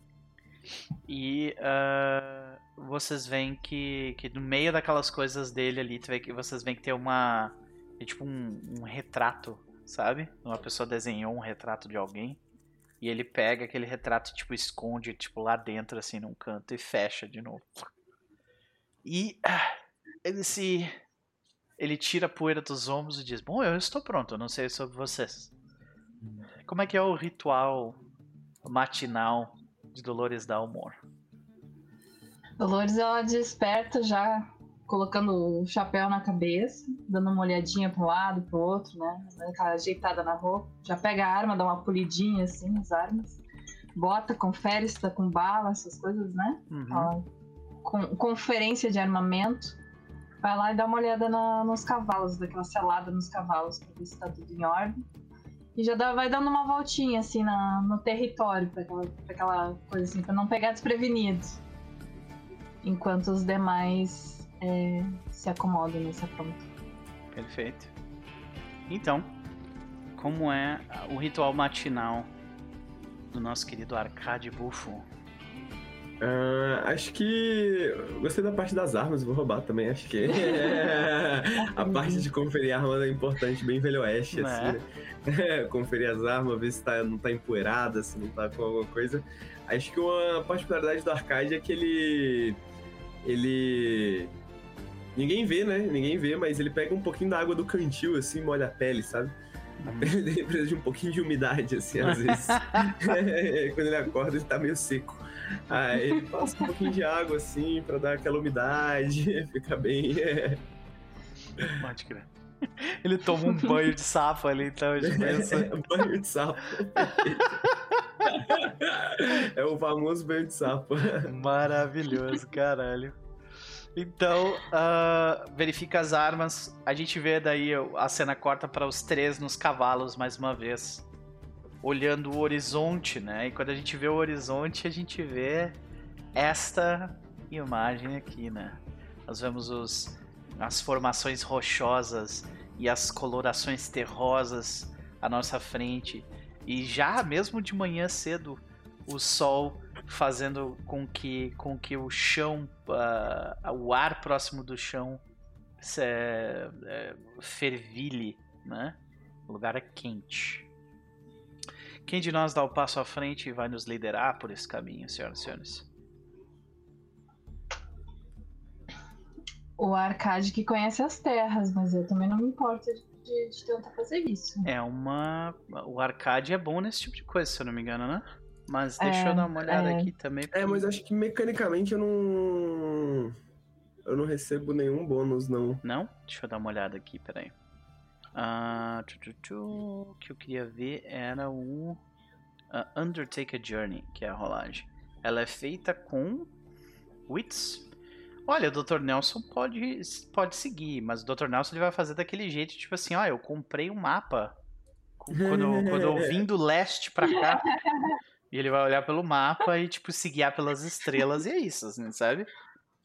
E uh, vocês veem que, que no meio daquelas coisas dele ali, vocês veem que tem uma. É tipo um, um retrato, sabe? Uma pessoa desenhou um retrato de alguém. E ele pega aquele retrato, tipo, esconde, tipo, lá dentro, assim, num canto e fecha de novo. E ah, ele se. Ele tira a poeira dos ombros e diz: Bom, eu estou pronto, eu não sei sobre vocês. Como é que é o ritual matinal de Dolores Dalmor? Dolores ela desperta já colocando o chapéu na cabeça, dando uma olhadinha para um lado, para o outro, né? Dando aquela ajeitada na roupa. Já pega a arma, dá uma polidinha assim, as armas. Bota, confere se tá com bala, essas coisas, né? Uhum. com, conferência de armamento. Vai lá e dá uma olhada na, nos cavalos, daquela selada nos cavalos, pra ver se tá tudo em ordem. E já dá, vai dando uma voltinha, assim, na, no território, pra aquela, pra aquela coisa assim, pra não pegar desprevenido. Enquanto os demais é, se acomodam nesse apronto. Perfeito. Então, como é o ritual matinal do nosso querido Arcade Bufo? Uh, acho que. Gostei da parte das armas, vou roubar também. Acho que. [LAUGHS] a parte de conferir armas é importante, bem velho oeste, não assim, é? né? [LAUGHS] conferir as armas, ver se tá, não tá empoeirada, se não tá com alguma coisa. Acho que uma particularidade do arcade é que ele. Ele. Ninguém vê, né? Ninguém vê, mas ele pega um pouquinho da água do cantil, assim, molha a pele, sabe? A pele dele precisa de um pouquinho de umidade, assim, às vezes. [LAUGHS] Quando ele acorda, ele tá meio seco. Aí ele passa um pouquinho de água, assim, pra dar aquela umidade, [LAUGHS] fica bem. É... Pode crer. Ele toma um banho de sapo ali, então, de [LAUGHS] pensa. banho de sapo. é o famoso banho de sapo. Maravilhoso, caralho. Então, uh, verifica as armas. A gente vê daí a cena corta para os três nos cavalos mais uma vez. Olhando o horizonte, né? E quando a gente vê o horizonte, a gente vê esta imagem aqui, né? Nós vemos os, as formações rochosas e as colorações terrosas à nossa frente. E já mesmo de manhã cedo, o sol fazendo com que, com que o chão, uh, o ar próximo do chão se, uh, fervilhe, né? O lugar é quente. Quem de nós dá o passo à frente e vai nos liderar por esse caminho, senhoras e senhores? O Arcade que conhece as terras, mas eu também não me importo de, de tentar fazer isso. É uma. O Arcade é bom nesse tipo de coisa, se eu não me engano, né? Mas deixa é, eu dar uma olhada é. aqui também. Porque... É, mas acho que mecanicamente eu não. Eu não recebo nenhum bônus, não. Não? Deixa eu dar uma olhada aqui, peraí. Uh, o que eu queria ver era o uh, Undertaker Journey, que é a rolagem. Ela é feita com Wits. Olha, o Dr. Nelson pode, pode seguir, mas o Dr. Nelson ele vai fazer daquele jeito, tipo assim, ó, eu comprei um mapa quando, quando eu vim do leste pra cá. [LAUGHS] E ele vai olhar pelo mapa e, tipo, se guiar pelas estrelas e é isso, assim, sabe?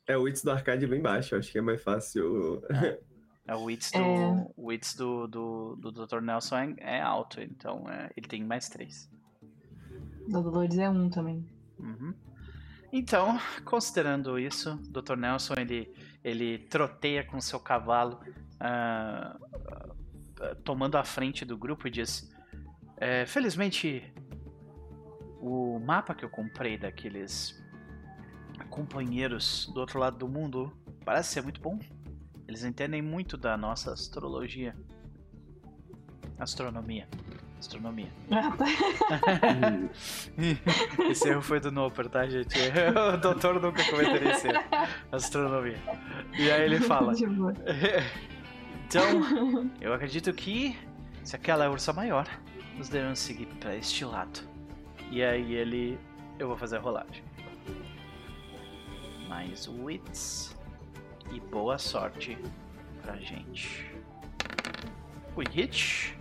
É o Wits do arcade bem baixo, acho que é mais fácil. É, [LAUGHS] é o Wits do, é... O Wits do, do, do Dr. Nelson é, é alto, então é, ele tem mais três. Do Dolores é um também. Uhum. Então, considerando isso, Dr. Nelson ele, ele troteia com seu cavalo, uh, uh, tomando a frente do grupo e diz: é, Felizmente o mapa que eu comprei daqueles companheiros do outro lado do mundo parece ser muito bom. Eles entendem muito da nossa astrologia. Astronomia. Astronomia. esse erro foi do Noper, tá, gente? [LAUGHS] O doutor nunca cometeria esse erro. Astronomia. E aí ele fala. então, eu acredito que se aquela é a ursa maior, nós devemos seguir para este lado. E aí ele. Eu vou fazer a rolagem. Mais wits. E boa sorte pra gente. O hit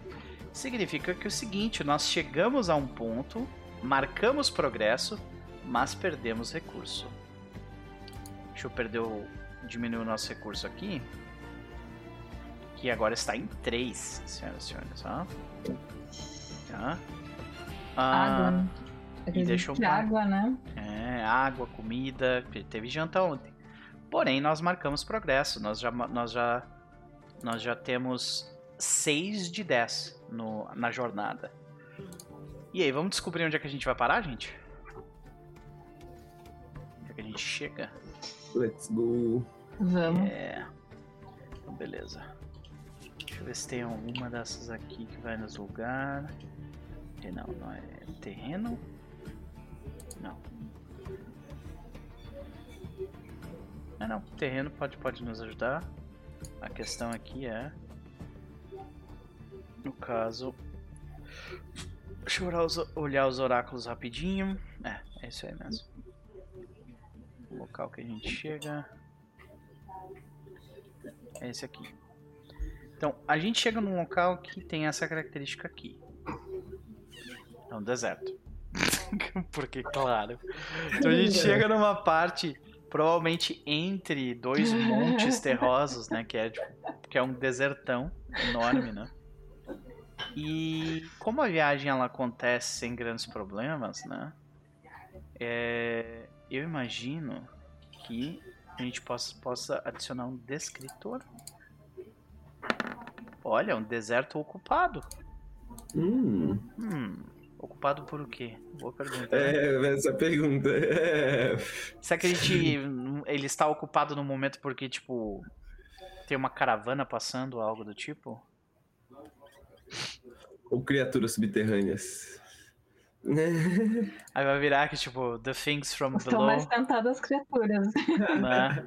significa que é o seguinte: nós chegamos a um ponto, marcamos progresso, mas perdemos recurso. Deixa eu perder o. diminuir o nosso recurso aqui. Que agora está em 3, senhoras e senhores. Ó. Tá. Ah, água. E deixou de água, né? É, água, comida. Teve janta ontem. Porém, nós marcamos progresso. Nós já, nós já, nós já temos 6 de 10 no, na jornada. E aí, vamos descobrir onde é que a gente vai parar, gente? Onde é que a gente chega? Let's go. Vamos. É. Então, beleza. Deixa eu ver se tem alguma dessas aqui que vai nos lugar. Não, não é terreno. Não. Ah não, terreno pode, pode nos ajudar. A questão aqui é. No caso. Deixa eu olhar os, olhar os oráculos rapidinho. É, é isso aí mesmo. O local que a gente chega. É esse aqui. Então, a gente chega num local que tem essa característica aqui. É um deserto. [LAUGHS] Porque, claro. Então a gente chega numa parte, provavelmente entre dois [LAUGHS] montes terrosos, né? Que é, tipo, que é um desertão enorme, né? E como a viagem ela acontece sem grandes problemas, né? É, eu imagino que a gente possa, possa adicionar um descritor. Olha, um deserto ocupado. Hum. Ocupado por o quê? Boa pergunta. É, né? essa pergunta. É. Será que a gente. Ele está ocupado no momento porque, tipo. Tem uma caravana passando, algo do tipo? Ou criaturas subterrâneas. Aí vai virar que, tipo, The Things from Estão Below. mais tentadas criaturas. [LAUGHS] Né?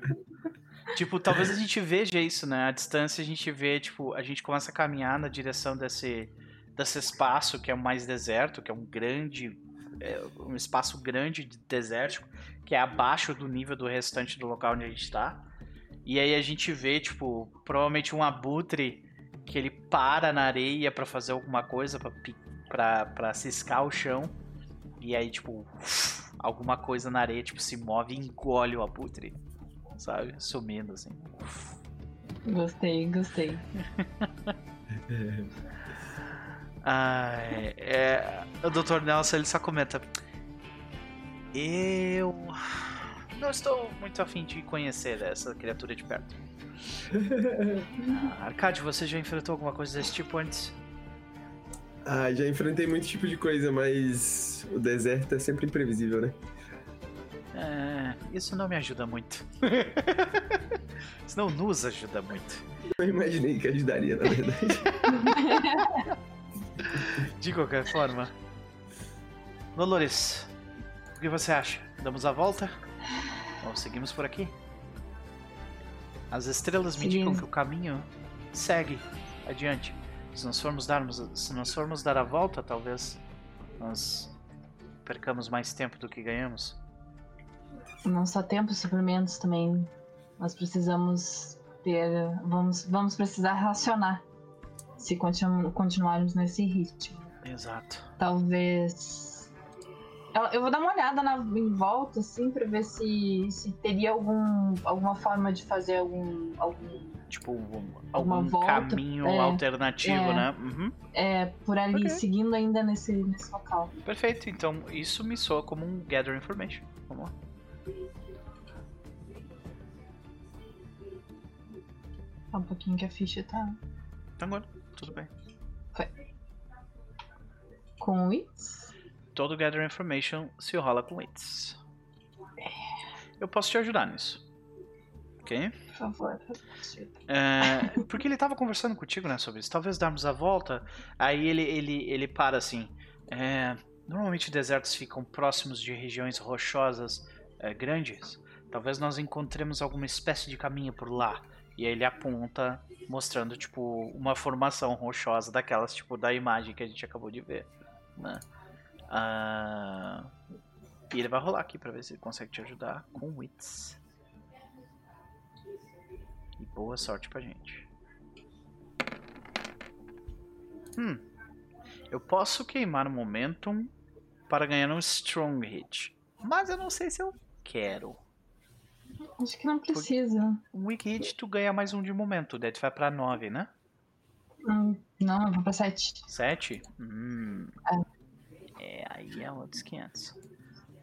tipo, talvez a gente veja isso, né? À distância a gente vê, tipo, a gente começa a caminhar na direção desse, desse espaço que é o mais deserto, que é um grande. É, um espaço grande de desértico, que é abaixo do nível do restante do local onde a gente está. E aí a gente vê, tipo, provavelmente um abutre que ele para na areia para fazer alguma coisa, para ciscar o chão. E aí, tipo, alguma coisa na areia, tipo, se move e engole o abutre. Sabe? Sumindo, assim. Gostei, gostei. [LAUGHS] ah, é, o Dr. Nelson ele só comenta. Eu não estou muito afim de conhecer essa criatura de perto. ah, Arcade, você já enfrentou alguma coisa desse tipo antes? Ah, já enfrentei muito tipo de coisa, mas o deserto é sempre imprevisível, né? É, isso não me ajuda muito. [LAUGHS] isso não nos ajuda muito. Eu imaginei que ajudaria, na verdade. [LAUGHS] de qualquer forma. Dolores, o que você acha? Damos a volta? Ou seguimos por aqui? As estrelas me indicam que o caminho segue adiante. Se nós formos darmos, se nós formos dar a volta, talvez nós percamos mais tempo do que ganhamos. Não só tempo, suprimentos também. Nós precisamos ter, vamos, vamos precisar racionar se continu, continuarmos nesse ritmo. Exato. Talvez eu vou dar uma olhada na, em volta, assim, pra ver se, se teria algum, alguma forma de fazer algum. algum tipo, um, algum volta, caminho é, alternativo, é, né? Uhum. É, por ali, okay. seguindo ainda nesse, nesse local. Perfeito, então isso me soa como um Gather Information. Vamos lá. Só um pouquinho que a ficha tá. Tá agora, tudo bem. Foi. Com o It's? todo Gather Information se rola com Wits. Eu posso te ajudar nisso. Ok? Por favor. É, porque ele estava conversando contigo, né, sobre isso. Talvez darmos a volta. Aí ele, ele, ele para assim. É, normalmente desertos ficam próximos de regiões rochosas é, grandes. Talvez nós encontremos alguma espécie de caminho por lá. E ele aponta, mostrando, tipo, uma formação rochosa daquelas, tipo, da imagem que a gente acabou de ver. Né? Uh, e ele vai rolar aqui pra ver se ele consegue te ajudar com Wits. E boa sorte pra gente. Hum. Eu posso queimar o Momentum para ganhar um Strong Hit. Mas eu não sei se eu quero. Acho que não precisa. Um Weak Hit tu ganha mais um de momento. Daí tu vai pra 9, né? Hum, não, eu vou pra 7. 7? Hum. É. É, aí é outros 500.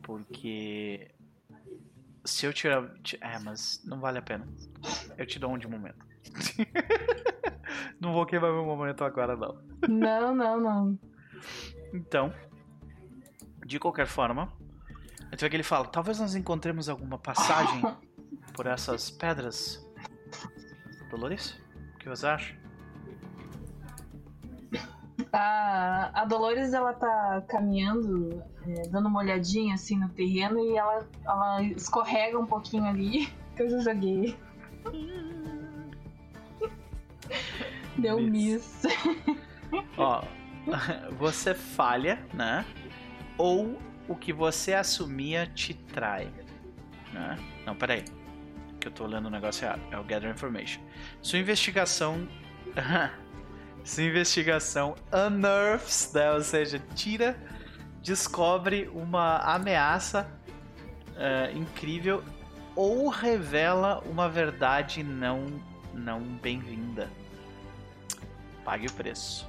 Porque se eu tirar. É, mas não vale a pena. Eu te dou um de momento. [LAUGHS] não vou queimar meu momento agora, não. Não, não, não. Então, de qualquer forma, a gente vê que ele fala: talvez nós encontremos alguma passagem [LAUGHS] por essas pedras? Dolores? O que você acha? A, a Dolores ela tá caminhando, é, dando uma olhadinha assim no terreno e ela, ela escorrega um pouquinho ali, [LAUGHS] que eu já joguei. [LAUGHS] Deu miss. Ó, [LAUGHS] você falha, né? Ou o que você assumia te trai. Né? Não, peraí. Que eu tô olhando o negócio errado. É o Gather Information. Sua investigação. [LAUGHS] Sua investigação unearths, né? ou seja, tira, descobre uma ameaça uh, incrível ou revela uma verdade não, não bem-vinda. Pague o preço.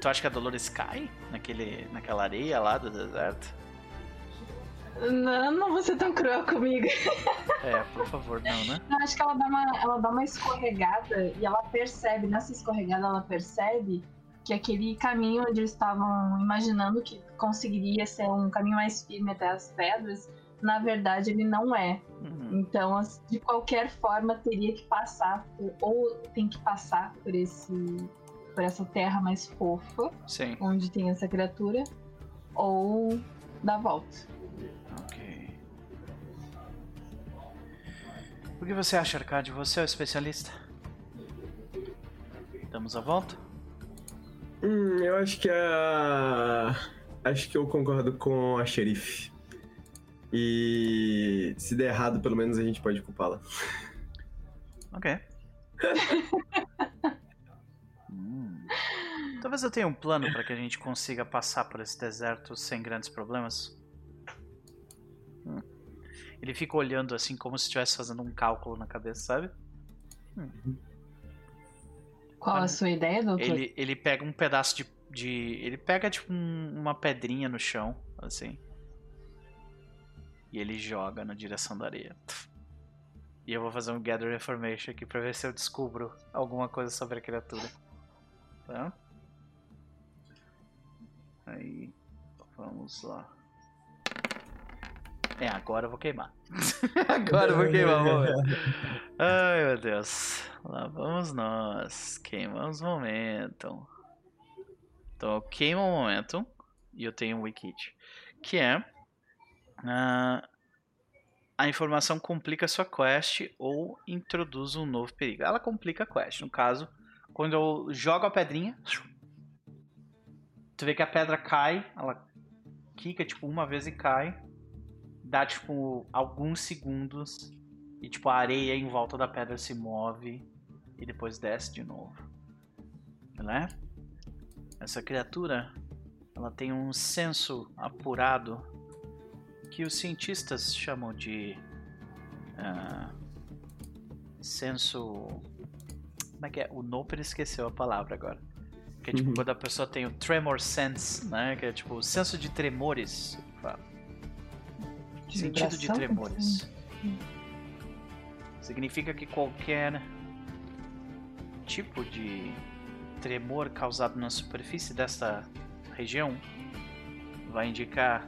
Tu acha que a Dolores cai naquele, naquela areia lá do deserto? Não, não vou ser tão cruel comigo. É, por favor, não, né? Eu acho que ela dá, uma, ela dá uma escorregada e ela percebe, nessa escorregada ela percebe que aquele caminho onde eles estavam imaginando que conseguiria ser um caminho mais firme até as pedras, na verdade ele não é. Uhum. Então, de qualquer forma, teria que passar, por, ou tem que passar por esse por essa terra mais fofa, Sim. onde tem essa criatura, ou dar volta. Ok. O que você acha, Arcade? Você é o especialista? Damos a volta? Hum, eu acho que a. Acho que eu concordo com a xerife. E se der errado, pelo menos a gente pode culpá-la. Ok. [LAUGHS] Talvez eu tenha um plano para que a gente consiga passar por esse deserto sem grandes problemas. Ele fica olhando assim como se estivesse fazendo um cálculo na cabeça, sabe? Hum. Qual a sua ideia, doutor? Ele, ele pega um pedaço de. de ele pega tipo um, uma pedrinha no chão, assim. E ele joga na direção da areia. E eu vou fazer um Gather Information aqui pra ver se eu descubro alguma coisa sobre a criatura. Tá? Aí, vamos lá. É, agora eu vou queimar. [LAUGHS] agora eu vou queimar, vamos ver. [LAUGHS] Ai, meu Deus. Lá vamos nós. Queimamos o momento. Então, eu queimo o momento e eu tenho um wikit. Que é... Uh, a informação complica sua quest ou introduz um novo perigo. Ela complica a quest. No caso, quando eu jogo a pedrinha, Tu vê que a pedra cai, ela quica tipo uma vez e cai. Dá tipo alguns segundos e tipo a areia em volta da pedra se move e depois desce de novo. Né? Essa criatura, ela tem um senso apurado que os cientistas chamam de uh, senso como é que é? O Noper esqueceu a palavra agora. Que é tipo uhum. quando a pessoa tem o tremor sense, né? Que é tipo o senso de tremores. Sentido de tremores. Significa que qualquer tipo de tremor causado na superfície desta região vai indicar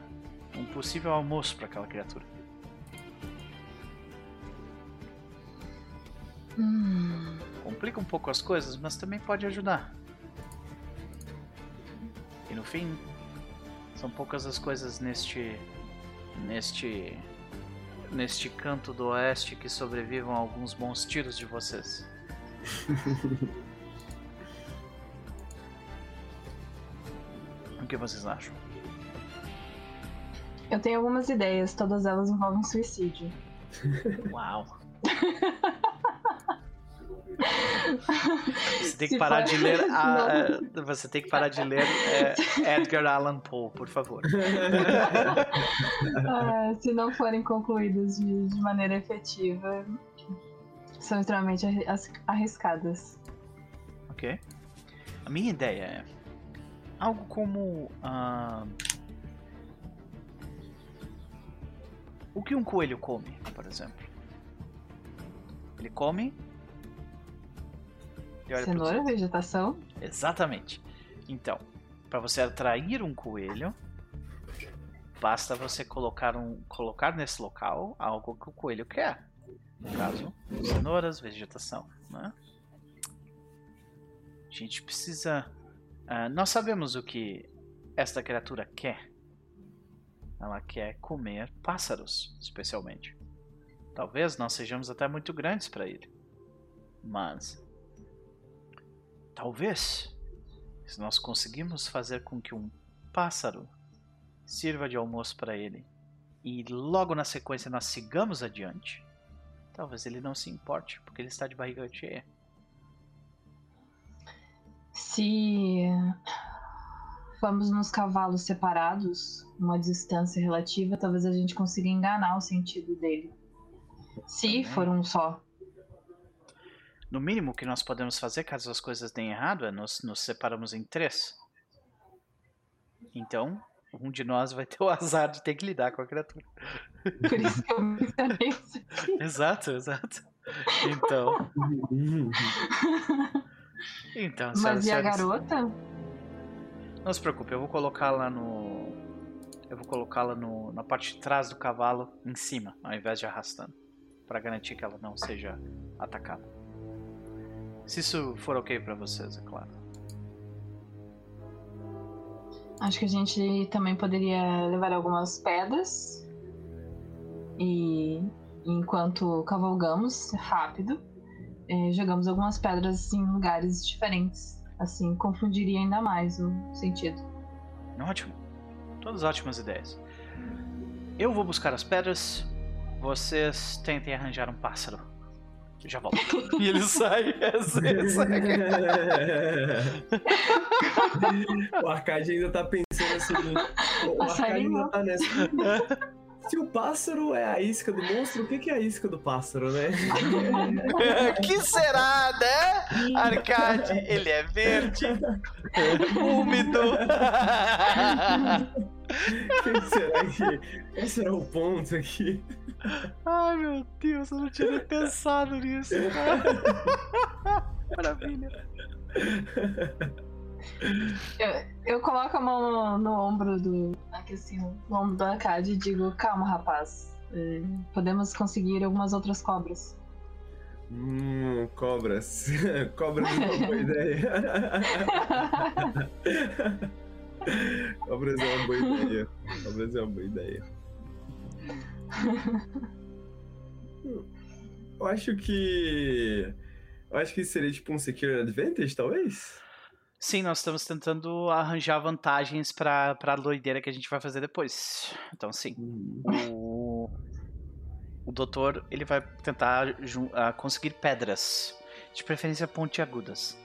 um possível almoço para aquela criatura. Hum. Complica um pouco as coisas, mas também pode ajudar. E no fim, são poucas as coisas neste neste neste canto do oeste que sobrevivam a alguns bons tiros de vocês. [LAUGHS] o que vocês acham? Eu tenho algumas ideias, todas elas envolvem suicídio. Uau! [LAUGHS] Você tem que parar de ler. A, você tem que parar de ler é, Edgar Allan Poe, por favor. Ah, [LAUGHS] se não forem concluídas de, de, maneira efetiva, são extremamente arriscadas. Ok. A minha ideia é algo como. Uh, o que um coelho come, por exemplo? Ele come Cenoura, vegetação? Exatamente. Então, para você atrair um coelho, basta você colocar um colocar nesse local algo que o coelho quer. No caso, cenouras, vegetação, né? A gente precisa... Uh, nós sabemos o que esta criatura quer. Ela quer comer pássaros, especialmente. Talvez nós sejamos até muito grandes para ele. Mas talvez se nós conseguirmos fazer com que um pássaro sirva de almoço para ele e logo na sequência nós sigamos adiante, talvez ele não se importe, porque ele está de barriga cheia. Se vamos nos cavalos separados, uma distância relativa, talvez a gente consiga enganar o sentido dele. Se Também. for um só. No mínimo que nós podemos fazer caso as coisas deem errado é nos, nos separamos em três. Então, um de nós vai ter o azar de ter que lidar com a criatura. Por isso que eu mencionei isso [LAUGHS] aqui. exato, exato. Então. então, Mas e a garota? Não se preocupe, eu vou colocá-la no. Eu vou colocá-la na parte de trás do cavalo, em cima, ao invés de arrastando. para garantir que ela não seja atacada. Se isso for ok para vocês, é claro. Acho que a gente também poderia levar algumas pedras. E enquanto cavalgamos rápido, eh, jogamos algumas pedras em lugares diferentes. Assim, confundiria ainda mais o sentido. Ótimo. Todas ótimas ideias. Eu vou buscar as pedras. Vocês tentem arranjar um pássaro. Já volto. e ele sai. [LAUGHS] Sai. o Arcade ainda tá pensando assim. O Arcade ainda tá nessa. Se o pássaro é a isca do monstro, o que é a isca do pássaro, né? [LAUGHS] que será, né? Arcade, ele é verde, úmido. [LAUGHS] [LAUGHS] Quem será que. Qual será o ponto aqui? Ai meu Deus, eu não tinha nem pensado nisso. [LAUGHS] Maravilha. Eu, eu coloco a mão no, no, ombro do. Aqui assim, no ombro do Arcade e digo, calma, rapaz. É, podemos conseguir algumas outras cobras. Hum, cobras. [LAUGHS] cobras é uma boa ideia. Cobras é uma boa ideia. Cobras é uma boa ideia. Eu acho que. Eu acho que seria tipo um Secure Advantage, talvez? Sim, nós estamos tentando arranjar vantagens para a doideira que a gente vai fazer depois. Então, sim. Uhum. O, o doutor ele vai tentar uh, conseguir pedras, de preferência pontiagudas.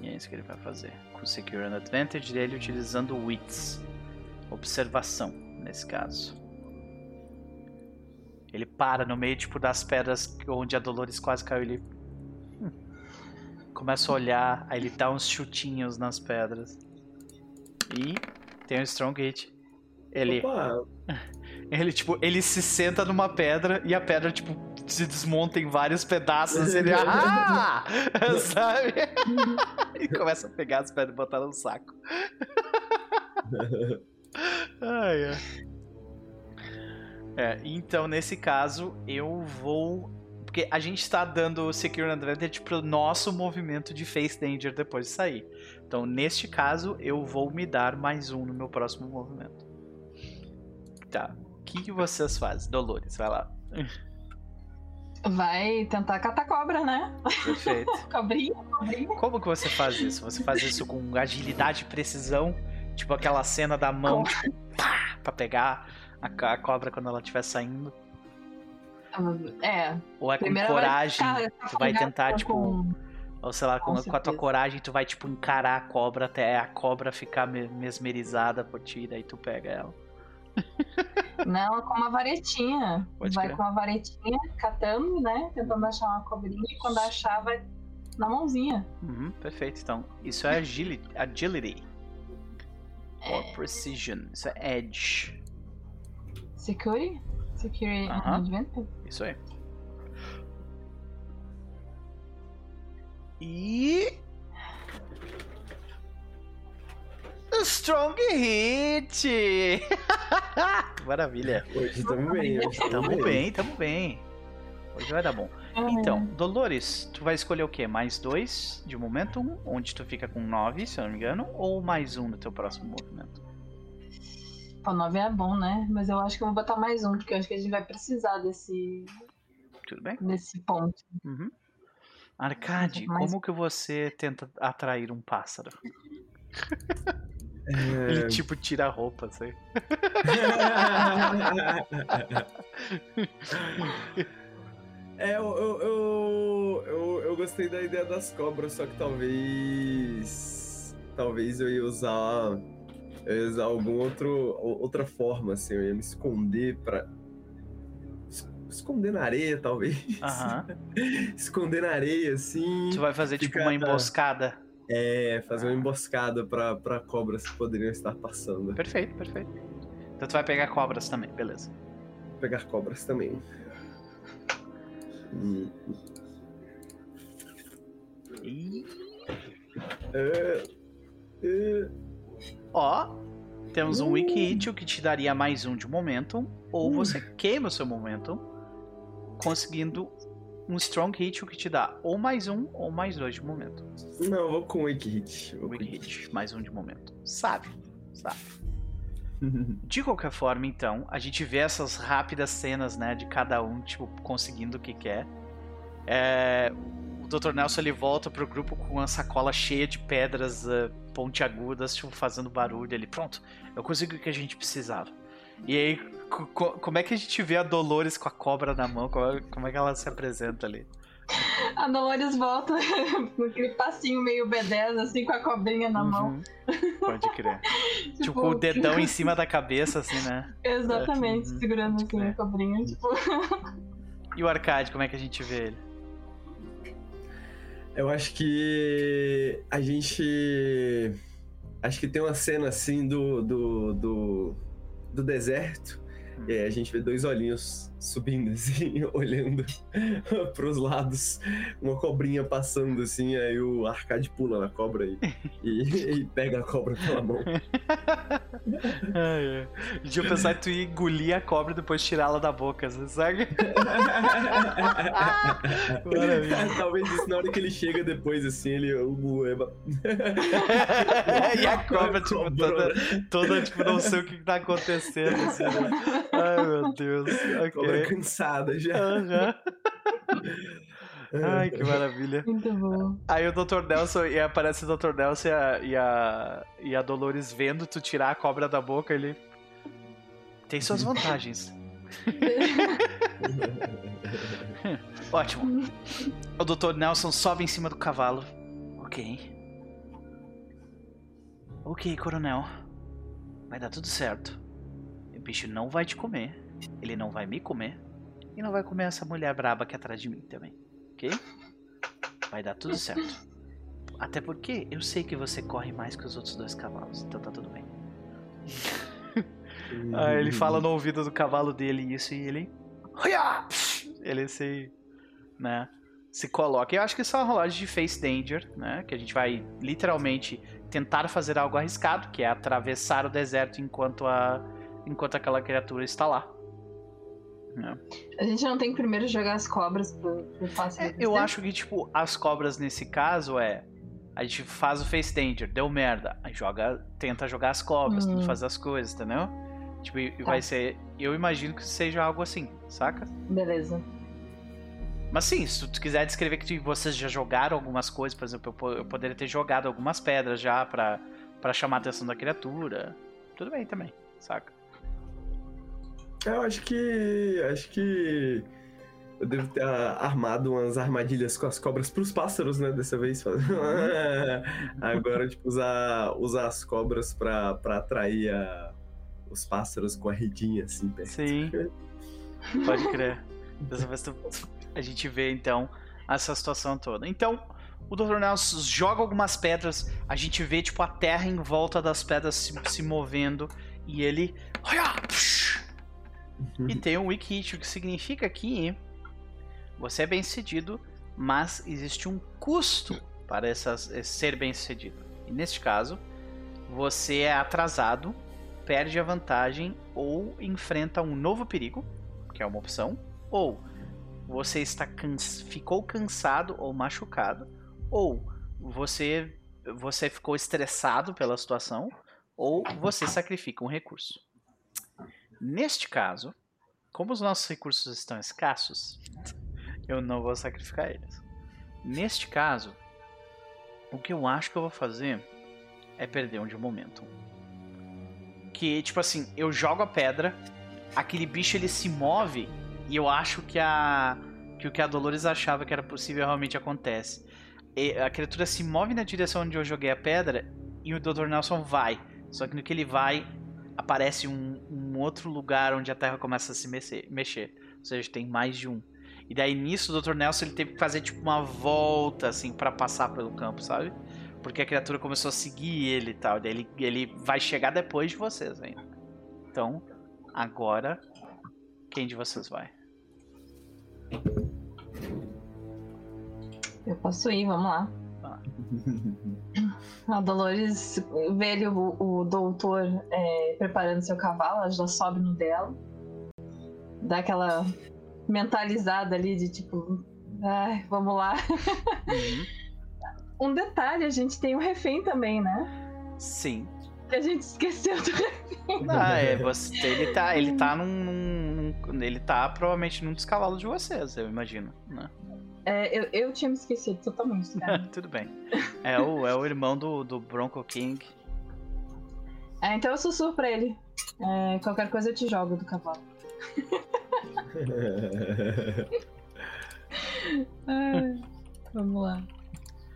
E é isso que ele vai fazer. Com o Secure Advantage dele utilizando Wits. Observação, nesse caso. Ele para no meio tipo das pedras onde a Dolores quase caiu. Ele começa a olhar, aí ele dá uns chutinhos nas pedras. E tem um strong hit. Ele. Opa. [LAUGHS] Ele, tipo, ele se senta numa pedra e a pedra, tipo, se desmonta em vários pedaços. ele. Ah! [LAUGHS] Sabe? e começa a pegar as pedras e botar no saco. ai, ai. É, então, nesse caso, eu vou porque a gente está dando Secure Advantage pro nosso movimento de Face Danger depois de sair. Então, neste caso, eu vou me dar mais um no meu próximo movimento. Tá. O que, que vocês fazem? Dolores, vai lá. Vai tentar catar cobra, né? Perfeito. [LAUGHS] cobrinha, cobrinha. Como que você faz isso? Você faz isso com agilidade e precisão? Tipo aquela cena da mão, tipo, pá, pra pegar a, cobra quando ela estiver saindo? É. Ou é com coragem, vai tu vai tentar, tipo. Com... Ou sei lá, com, com, com, a tua coragem, tu vai, tipo, encarar a cobra até a cobra ficar mesmerizada por ti, daí tu pega ela. Não, com uma varetinha. Pode vai com uma varetinha, catando, né? Tentando achar uma cobrinha e quando achar, vai na mãozinha. Uhum, perfeito. Então, isso é agility. agility. É... Or precision. Isso é edge. Security? Security. Advantage? Isso aí. E. Strong Hit! [LAUGHS] maravilha. Hoje estamos bem. Estamos bem, estamos bem. Hoje vai dar bom. Então, Dolores, tu vai escolher o quê? Mais dois de momento, onde tu fica com nove, se eu não me engano, ou mais um no teu próximo movimento? O nove é bom, né? Mas eu acho que eu vou botar mais um, porque eu acho que a gente vai precisar desse. Tudo bem? Desse ponto. Uhum. Arcade, mais... como que você tenta atrair um pássaro? [LAUGHS] [LAUGHS] É... Ele tipo tira a roupa, assim. [LAUGHS] É, eu, eu, eu, eu, eu gostei da ideia das cobras, só que talvez. Talvez eu ia usar. Eu ia usar alguma outro, outra forma, assim. Eu ia me esconder pra. Esconder na areia, talvez. [LAUGHS] esconder na areia, assim. Tu vai fazer tipo uma emboscada. É, fazer uma emboscada pra, pra cobras que poderiam estar passando. Perfeito, perfeito. Então tu vai pegar cobras também, beleza. Pegar cobras também. É, é. Ó, temos um Wiki Hit, o que te daria mais um de momentum, ou você queima o seu momentum, conseguindo um Strong Hit, o que te dá ou mais um ou mais dois de momento. Não, vou com Wiki Hit. Wiki Hit, mais um de momento. Sabe, sabe. [LAUGHS] De qualquer forma, então, a gente vê essas rápidas cenas, né, de cada um, tipo, conseguindo o que quer. É, o Dr. Nelson ele volta pro grupo com uma sacola cheia de pedras uh, pontiagudas, tipo, fazendo barulho. Ele, pronto, eu consegui o que a gente precisava. E aí, como é que a gente vê a Dolores com a cobra na mão? Como é que ela se apresenta ali? A Dolores volta [LAUGHS] com aquele passinho meio B10, assim, com a cobrinha na uhum. mão. Pode crer. [LAUGHS] tipo, tipo, com o dedão em cima da cabeça, assim, né? [LAUGHS] Exatamente, é. segurando assim é. a cobrinha, tipo. E o Arcade, como é que a gente vê ele? Eu acho que a gente. Acho que tem uma cena assim do, do, do, do deserto. E aí a gente vê dois olhinhos subindo assim, [LAUGHS] olhando [LAUGHS] pros lados, uma cobrinha passando assim, aí o arcade pula na cobra e, e, e pega a cobra pela mão. Deixa eu pensar que tu ia engolir a cobra e depois tirá-la da boca, você sabe? [LAUGHS] Talvez isso na hora que ele chega depois, assim, ele. E a cobra, tipo, toda, toda, tipo, não sei o que tá acontecendo, assim, né? Ai, meu Deus. Okay cobra cansada já. Uhum. [LAUGHS] Ai, que maravilha. Muito bom. Aí o Dr. Nelson, e aparece o Dr. Nelson e a, e a, e a Dolores vendo tu tirar a cobra da boca, ele. Tem suas vantagens. [LAUGHS] Ótimo. O Dr. Nelson sobe em cima do cavalo. Ok. Ok, coronel. Vai dar tudo certo. O bicho não vai te comer. Ele não vai me comer. E não vai comer essa mulher braba aqui atrás de mim também. Ok? Vai dar tudo certo. Até porque eu sei que você corre mais que os outros dois cavalos. Então tá tudo bem. [LAUGHS] ah, ele fala no ouvido do cavalo dele isso e ele. Ele se. né? Se coloca. Eu acho que isso é uma rolagem de Face Danger, né? Que a gente vai literalmente tentar fazer algo arriscado, que é atravessar o deserto enquanto a. enquanto aquela criatura está lá. É. A gente não tem que primeiro jogar as cobras pro, pro fácil. É, eu acho que, tipo, as cobras nesse caso é. A gente faz o face danger, deu merda. Aí joga, tenta jogar as cobras, uhum. tenta fazer as coisas, entendeu? Tipo, tá. vai ser. Eu imagino que seja algo assim, saca? Beleza. Mas sim, se tu quiser descrever que vocês já jogaram algumas coisas, por exemplo, eu, poderia ter jogado algumas pedras já pra, pra chamar a atenção da criatura. Tudo bem também, saca? Eu acho que. Acho que. Eu devo ter armado umas armadilhas com as cobras pros pássaros, né? Dessa vez. [LAUGHS] Agora, tipo, usar, usar as cobras pra, pra atrair a, os pássaros com a redinha, assim, perto. Sim. [LAUGHS] Pode crer. Dessa vez a gente vê, então, essa situação toda. Então, o Dr. Nelson joga algumas pedras, a gente vê, tipo, a terra em volta das pedras se, se movendo, e ele. Olha! E tem um wiki o que significa que você é bem sucedido, mas existe um custo para essas, ser bem sucedido. E neste caso, você é atrasado perde a vantagem ou enfrenta um novo perigo, que é uma opção, ou você está ficou cansado ou machucado, ou você você ficou estressado pela situação, ou você sacrifica um recurso. Neste caso, como os nossos recursos estão escassos, eu não vou sacrificar eles. Neste caso, o que eu acho que eu vou fazer é perder um de momento. Que, tipo assim, eu jogo a pedra, aquele bicho ele se move e eu acho que a que o que a Dolores achava que era possível realmente acontece. E a criatura se move na direção onde eu joguei a pedra e o Dr. Nelson vai. Só que no que ele vai, aparece um, um outro lugar onde a Terra começa a se mexer, mexer. Ou seja, tem mais de um. E daí nisso o Dr. Nelson ele teve que fazer tipo uma volta assim para passar pelo campo, sabe? Porque a criatura começou a seguir ele e tal. Daí ele, ele vai chegar depois de vocês ainda. Então, agora quem de vocês vai? Eu posso ir, vamos lá. Ah. [LAUGHS] [LAUGHS] A Dolores vê o, o doutor é, preparando seu cavalo, ela já sobe no dela. Dá aquela mentalizada ali de tipo, ai, vamos lá. Uhum. [LAUGHS] um detalhe, a gente tem o um refém também, né? Sim. Que a gente esqueceu do refém. Ah, é, você, ele tá, ele tá num, num, ele tá provavelmente num dos cavalos de vocês, eu imagino, né? É, eu, eu tinha me esquecido totalmente. Né? [LAUGHS] Tudo bem. É o, é o irmão do, do Bronco King. É, então eu sussurro pra ele. É, qualquer coisa eu te jogo do cavalo. [LAUGHS] vamos lá.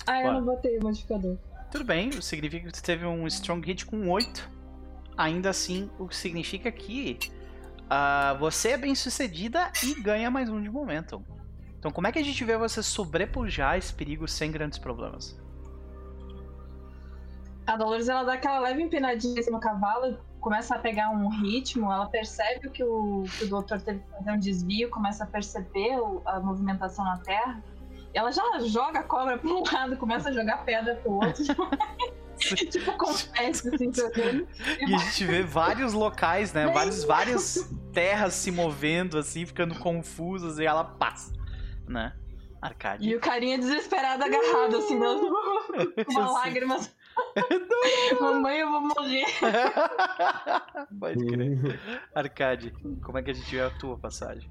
Ah, eu não botei o modificador. Tudo bem, significa que você teve um strong hit com 8. Ainda assim, o que significa que uh, você é bem sucedida e ganha mais um de momentum. Então, como é que a gente vê você sobrepujar esse perigo sem grandes problemas? A Dolores ela dá aquela leve empinadinha no cavalo, começa a pegar um ritmo, ela percebe que o, que o doutor teve que fazer um desvio, começa a perceber a movimentação na terra. Ela já joga a cobra para um lado, começa a jogar pedra para o outro. [LAUGHS] tipo, confesso, assim, jogando. E a gente vê vários locais, né? Vários, várias [LAUGHS] terras se movendo, assim, ficando confusas, e ela passa né? Arcade. E o carinha desesperado agarrado, assim, não, [LAUGHS] uma lágrima. [LAUGHS] Mamãe, eu vou morrer. Pode crer. Arcade, como é que a gente vê a tua passagem?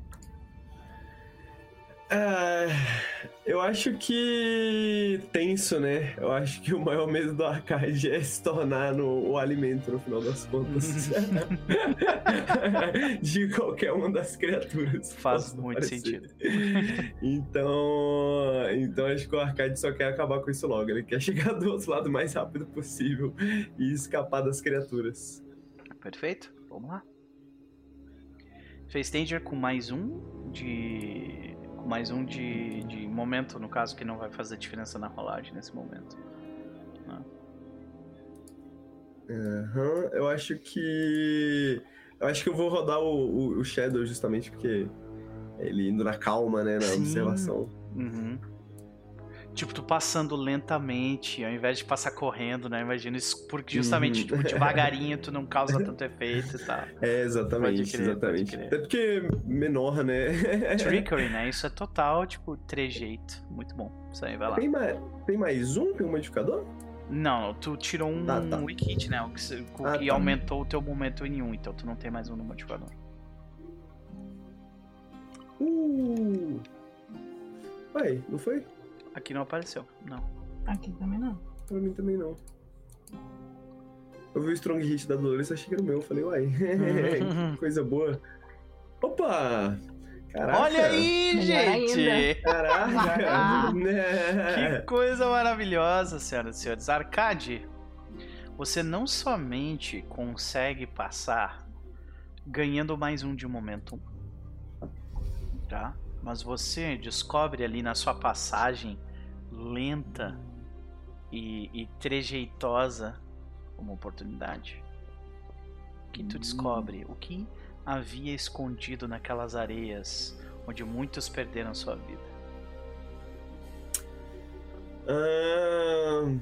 É, eu acho que tenso, né? Eu acho que o maior medo do arcade é se tornar no, o alimento no final das contas. [LAUGHS] de qualquer uma das criaturas. Faz muito parecer. sentido. Então, então acho que o arcade só quer acabar com isso logo. Ele quer chegar do outro lado o mais rápido possível e escapar das criaturas. Perfeito, vamos lá. Fez Danger com mais um de mais um de, de momento, no caso, que não vai fazer diferença na rolagem nesse momento. Né? Uhum, eu acho que. Eu acho que eu vou rodar o, o, o Shadow justamente porque ele indo na calma, né? Na Sim. observação. Uhum. Tipo, tu passando lentamente, ao invés de passar correndo, né? Imagina isso, porque justamente, uhum. tipo, devagarinho [LAUGHS] tu não causa tanto efeito e tal. É, exatamente, crer, exatamente. Até porque menor, né? [LAUGHS] Trickery, né? Isso é total, tipo, trejeito. Muito bom. Isso aí, vai lá. Tem mais, tem mais um? Tem um modificador? Não, tu tirou um ah, tá. weak hit, né? O que, o ah, que tá. aumentou o teu momento em um, então tu não tem mais um no modificador. Uh! Ué, não foi? Aqui não apareceu, não. Aqui também não. Pra mim também não. Eu vi o Strong Hit da Dolores, achei que era o meu. Eu falei, uai, [LAUGHS] [LAUGHS] coisa boa. Opa! Caraca. Olha aí, gente! Caraca! [LAUGHS] que coisa maravilhosa, senhoras e senhores. Arcade, você não somente consegue passar ganhando mais um de momentum, tá? Mas você descobre ali na sua passagem lenta e, e trejeitosa uma oportunidade. O que tu descobre? O que havia escondido naquelas areias onde muitos perderam sua vida? Uh,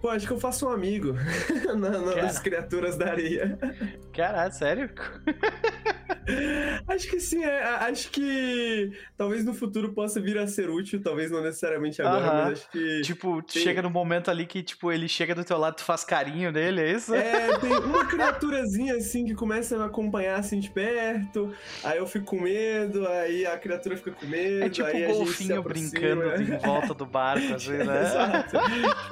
Pô, acho que eu faço um amigo [LAUGHS] na, na, nas criaturas da areia. Caralho, sério? acho que sim, é, acho que talvez no futuro possa vir a ser útil, talvez não necessariamente agora, uh -huh. mas acho que. Tipo, tem... chega no momento ali que, tipo, ele chega do teu lado, tu faz carinho dele, é isso? É, tem uma criaturazinha assim que começa a me acompanhar assim de perto, aí eu fico com medo, aí a criatura fica com medo. É tipo um golfinho brincando em volta do barco, [LAUGHS] assim, né? Exato.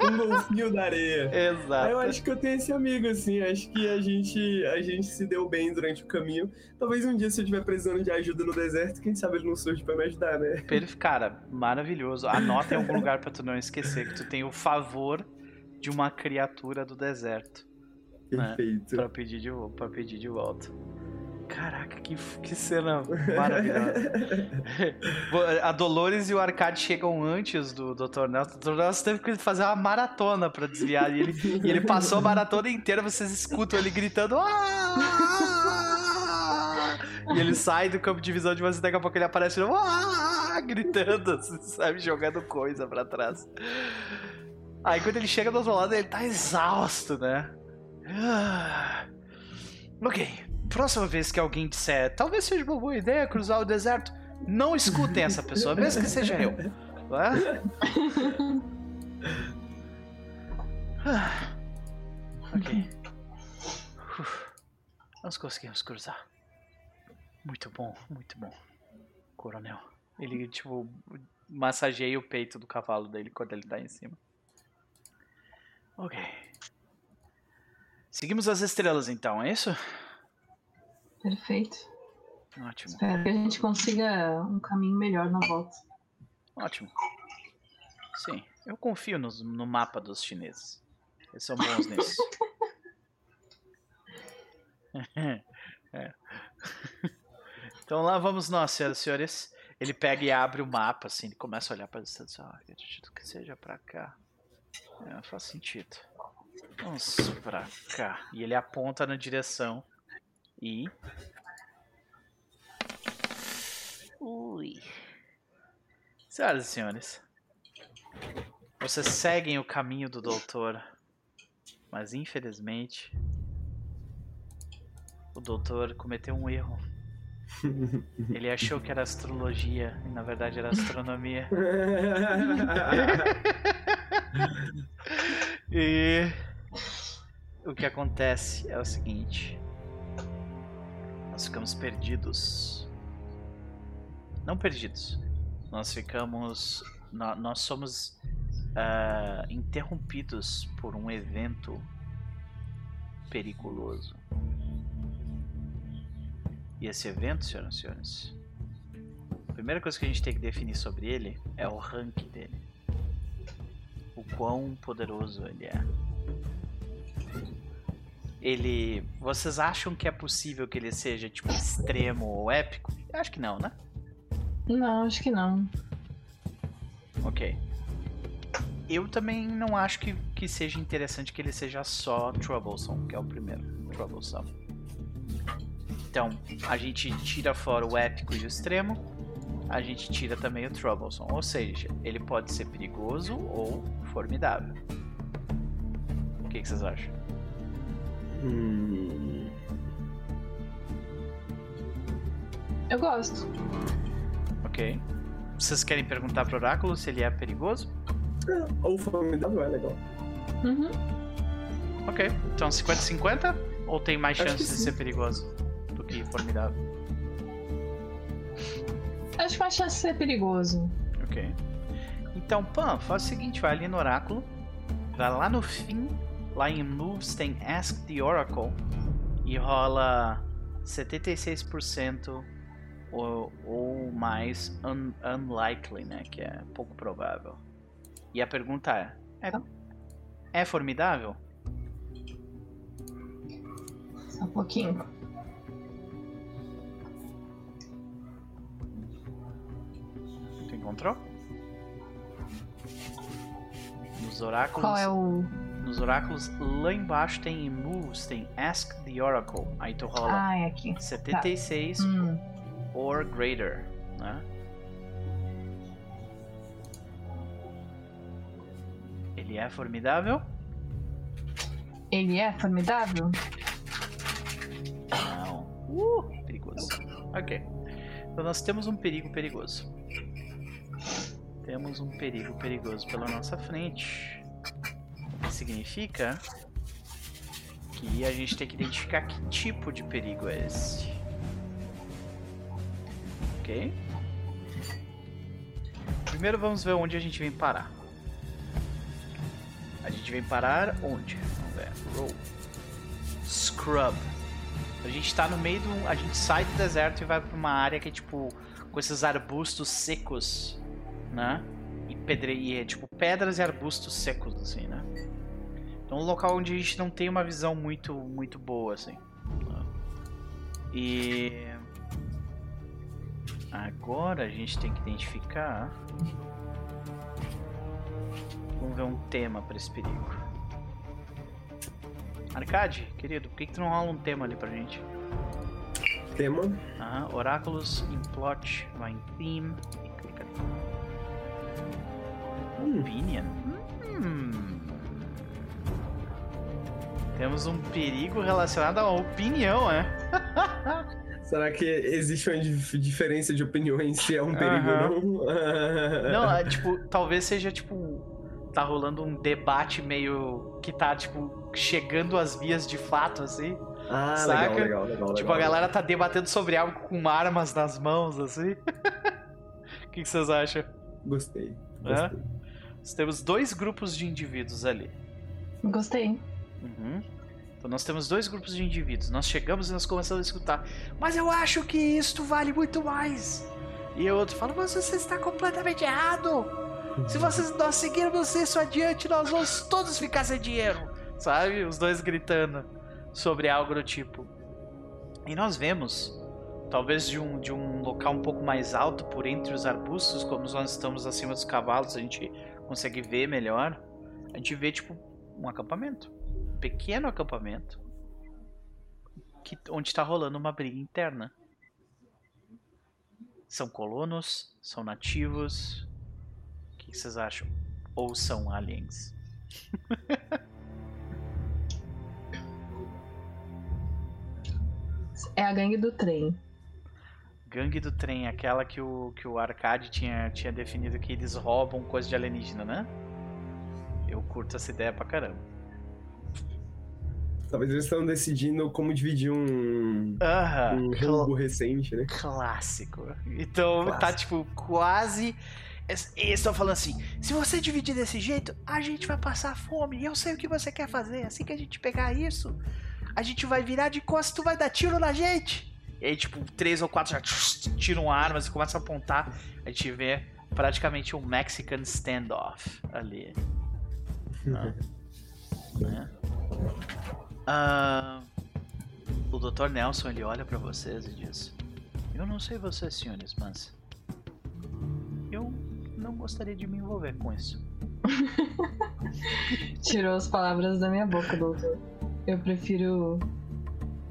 um golfinho da areia. Exato. Aí eu acho que eu tenho esse amigo, assim, acho que a gente, a gente se deu bem durante o caminho. Talvez um dia, se eu estiver precisando de ajuda no deserto, quem sabe ele não surge pra me ajudar, né? Cara, maravilhoso. Anota em algum lugar pra tu não esquecer que tu tem o favor de uma criatura do deserto. Né? Perfeito. Né? Pra, pedir de, pra pedir de volta. Caraca, que, que cena [LAUGHS] maravilhosa. [LAUGHS] a Dolores e o Arcade chegam antes do Dr. Nelson. O Dr. Nelson teve que fazer uma maratona pra desviar. E ele, e ele passou a maratona inteira, vocês escutam ele gritando. Aaah! E ele sai do campo de visão de vocês, daqui a pouco ele aparece Aaah! gritando, assim, sabe, jogando coisa pra trás. Aí quando ele chega do outro lado, ele tá exausto, né? Ah. Ok, próxima vez que alguém disser talvez seja uma boa ideia cruzar o deserto, não escutem essa pessoa, mesmo que seja eu. É? Ah, ok. Nós conseguimos cruzar. Muito bom, muito bom. Coronel. Ele, tipo, massageia o peito do cavalo dele quando ele tá em cima. Ok. Seguimos as estrelas então, é isso? Perfeito. Ótimo. Espero que a gente consiga um caminho melhor na volta. Ótimo. Sim, eu confio no, no mapa dos chineses. Eles são bons [LAUGHS] nisso. [LAUGHS] é. Então lá vamos nós, senhoras e senhores. Ele pega e abre o mapa, assim, ele começa a olhar para distância. Assim, ah, acredito que seja para cá. É, faz sentido. Vamos para cá. E ele aponta na direção e. Ui. Senhoras e senhores, vocês seguem o caminho do doutor, mas infelizmente o doutor cometeu um erro. [LAUGHS] Ele achou que era astrologia e na verdade era astronomia. [LAUGHS] e o que acontece é o seguinte: nós ficamos perdidos. Não perdidos. Nós ficamos. Nós somos uh, interrompidos por um evento periculoso. E esse evento, senhoras e senhores, a primeira coisa que a gente tem que definir sobre ele é o rank dele. O quão poderoso ele é ele. Vocês acham que é possível que ele seja, tipo, extremo ou épico? Eu acho que não, né? Não, acho que não. Ok. Eu também não acho que, que seja interessante que ele seja só Troublesome, que é o primeiro. Troublesome. Então, a gente tira fora o épico e o extremo, a gente tira também o Troublesome. Ou seja, ele pode ser perigoso ou formidável. O que, que vocês acham? Hum... Eu gosto. Ok. Vocês querem perguntar pro Oráculo se ele é perigoso? É, ou formidável é legal. Uhum. Ok. Então 50-50? Ou tem mais chances de ser perigoso do que formidável? Acho que mais chance de ser perigoso. Ok. Então, Pan, faz o seguinte, vai ali no oráculo, vai lá no fim Lá em Moves tem Ask the Oracle e rola 76% ou, ou mais un, unlikely, né? Que é pouco provável. E a pergunta é: é, é formidável? Só um pouquinho. Tu encontrou? Nos oráculos. Qual é o nos oráculos, lá embaixo tem em moves, tem Ask the Oracle. Aí tu rola ah, é aqui. 76 tá. hum. or greater, né? Ele é formidável? Ele é formidável? Não. Uh, perigoso. Ok. Então nós temos um perigo perigoso. Temos um perigo perigoso pela nossa frente. Significa que a gente tem que identificar que tipo de perigo é esse. Ok? Primeiro vamos ver onde a gente vem parar. A gente vem parar onde? Vamos ver. Roll. Scrub. A gente tá no meio do. A gente sai do deserto e vai pra uma área que é tipo. Com esses arbustos secos, né? E, pedre... é tipo pedras e arbustos secos, assim, né? Então um local onde a gente não tem uma visão muito, muito boa, assim. E. Agora a gente tem que identificar. Vamos ver um tema para esse perigo. Arcade, querido, por que, que tu não rola um tema ali pra gente? Tema? Ah, oráculos em plot, vai em theme e clica ali. Hum. Opinion? Hum. Temos um perigo relacionado à opinião, é? [LAUGHS] Será que existe uma diferença de opiniões se é um perigo ou não? [LAUGHS] não, é, tipo, talvez seja tipo. Tá rolando um debate meio. que tá, tipo, chegando às vias de fato, assim. Ah, saca? Legal, legal, legal, Tipo, a galera tá debatendo sobre algo com armas nas mãos, assim. [LAUGHS] O que, que, vocês acham? Gostei. gostei. É? Nós temos dois grupos de indivíduos ali. Gostei. Uhum. Então nós temos dois grupos de indivíduos. Nós chegamos e nós começamos a escutar. Mas eu acho que isto vale muito mais. E o outro fala, mas você está completamente errado. Se vocês nós seguirmos isso adiante, nós vamos todos ficar sem dinheiro. Sabe? Os dois gritando sobre algo do tipo. E nós vemos, talvez de um, de um local um pouco mais alto, por entre os arbustos, como nós estamos acima dos cavalos, a gente consegue ver melhor. A gente vê, tipo, um acampamento pequeno acampamento que, onde está rolando uma briga interna. São colonos? São nativos? O que vocês acham? Ou são aliens? é a gangue do trem. Gangue do trem, aquela que o, que o Arcade tinha, tinha definido que eles roubam coisa de alienígena, né? Eu curto essa ideia pra caramba. Talvez eles estão decidindo como dividir um, uh -huh. um roubo recente, né? Clássico. Então tá, Clássico. tá tipo quase. Eles estão falando assim: se você dividir desse jeito, a gente vai passar fome. E eu sei o que você quer fazer. Assim que a gente pegar isso, a gente vai virar de costas e tu vai dar tiro na gente. E aí, tipo, três ou quatro já tiram armas e começam a apontar. A gente vê praticamente um Mexican standoff ali. Ah. [LAUGHS] né? Uh, o Dr. Nelson ele olha para vocês e diz: Eu não sei vocês, senhores, mas eu não gostaria de me envolver com isso. [LAUGHS] Tirou as palavras da minha boca, doutor. Eu prefiro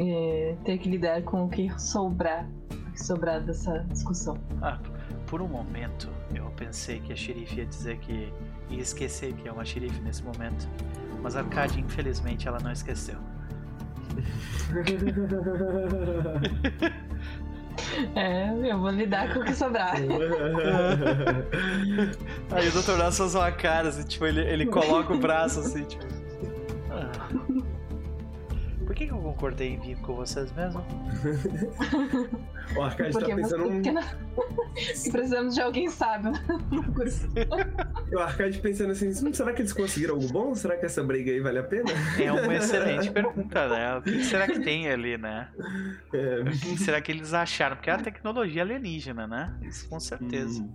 é, ter que lidar com o que sobrar, o que sobrar dessa discussão. Ah, por um momento eu pensei que a xerife ia dizer que ia esquecer que é uma xerife nesse momento. Mas a Arcade, infelizmente, ela não esqueceu. [LAUGHS] É, eu vou lidar com o que sobrar. [LAUGHS] Aí o Dr. Nelson faz uma cara, assim, tipo, ele, ele coloca o braço assim, tipo. Que, que eu concordei em vir com vocês mesmo? [LAUGHS] o Arcade tá pensando. Porque não... [LAUGHS] Precisamos de alguém sábio o [LAUGHS] Arcade pensando assim: hum, será que eles conseguiram algo bom? Será que essa briga aí vale a pena? É uma excelente pergunta, né? O que será que tem ali, né? É. O que será que eles acharam? Porque é a tecnologia alienígena, né? Isso com certeza. Hum.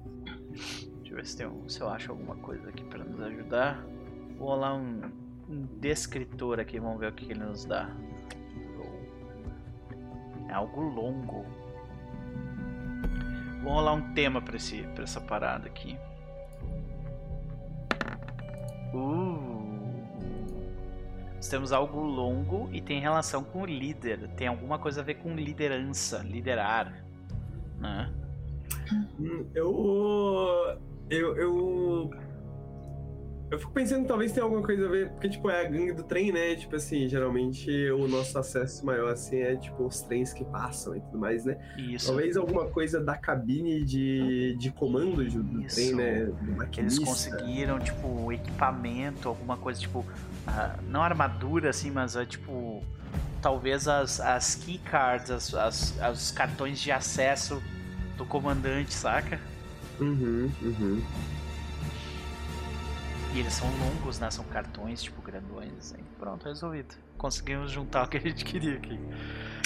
Deixa eu ver se, tem um, se eu acho alguma coisa aqui para nos ajudar. Vou rolar um, um descritor aqui, vamos ver o que ele nos dá. Algo longo. Vamos rolar um tema pra, esse, pra essa parada aqui. Uh. Nós temos algo longo e tem relação com o líder. Tem alguma coisa a ver com liderança, liderar. Né? Hum, eu. Eu. Eu, Eu fico pensando talvez tenha alguma coisa a ver, porque, tipo, é a gangue do trem, né? Tipo assim, geralmente o nosso acesso maior, assim, é, tipo, os trens que passam e tudo mais, né? Isso. Talvez alguma coisa da cabine de, de comando do Isso. trem, né? Que eles conseguiram, tipo, equipamento, alguma coisa, tipo, uh, não armadura, assim, mas, uh, tipo, talvez as, as keycards, as, as, os cartões de acesso do comandante, saca? Uhum, uhum. E eles são longos, né? São cartões, tipo, grandões, assim. Pronto, resolvido. Conseguimos juntar o que a gente queria aqui.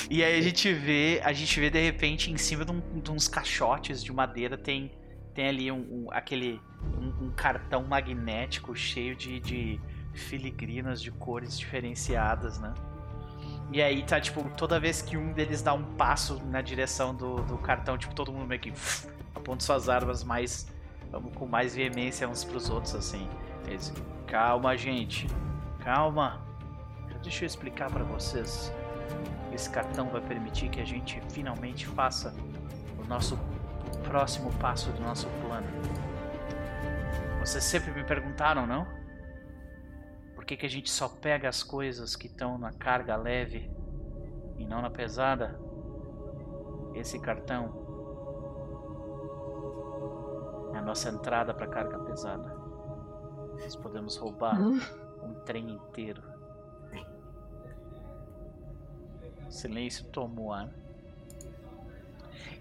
E aí a gente vê, a gente vê de repente em cima de, um, de uns caixotes de madeira tem, tem ali um, um aquele um, um, cartão magnético cheio de, de filigranas de cores diferenciadas, né? E aí tá, tipo, toda vez que um deles dá um passo na direção do, do cartão, tipo, todo mundo meio que aponta suas armas mais com mais veemência uns pros outros, assim. Calma, gente. Calma. Deixa eu explicar para vocês. Esse cartão vai permitir que a gente finalmente faça o nosso próximo passo do nosso plano. Vocês sempre me perguntaram, não? Por que, que a gente só pega as coisas que estão na carga leve e não na pesada? Esse cartão é a nossa entrada para carga pesada. Nós podemos roubar hum? um trem inteiro. O silêncio tomou ar.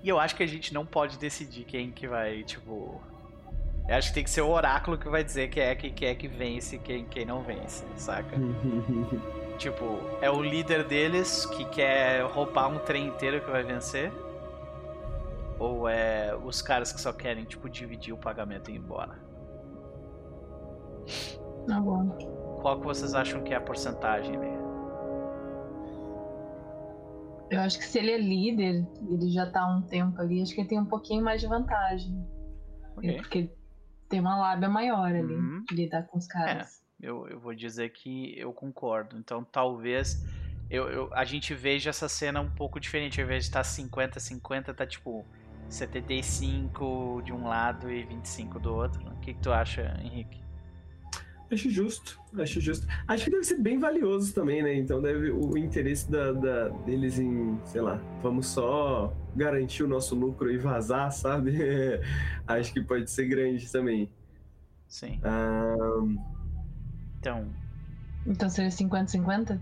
E eu acho que a gente não pode decidir quem que vai, tipo. Eu acho que tem que ser o oráculo que vai dizer quem é que, quem é que vence e quem, quem não vence, saca? [LAUGHS] tipo, é o líder deles que quer roubar um trem inteiro que vai vencer? Ou é os caras que só querem, tipo, dividir o pagamento e ir embora? Tá bom. Qual que vocês acham que é a porcentagem? Eu acho que se ele é líder, ele já tá há um tempo ali, acho que ele tem um pouquinho mais de vantagem. Okay. Porque tem uma lábia maior ali uhum. de lidar com os caras. É, eu, eu vou dizer que eu concordo. Então talvez eu, eu, a gente veja essa cena um pouco diferente. Ao invés de estar 50-50, tá tipo 75 de um lado e 25 do outro. O que, que tu acha, Henrique? Acho justo, acho justo. Acho que deve ser bem valioso também, né? Então deve o interesse da, da, deles em, sei lá, vamos só garantir o nosso lucro e vazar, sabe? [LAUGHS] acho que pode ser grande também. Sim. Um... Então. Então seria 50-50?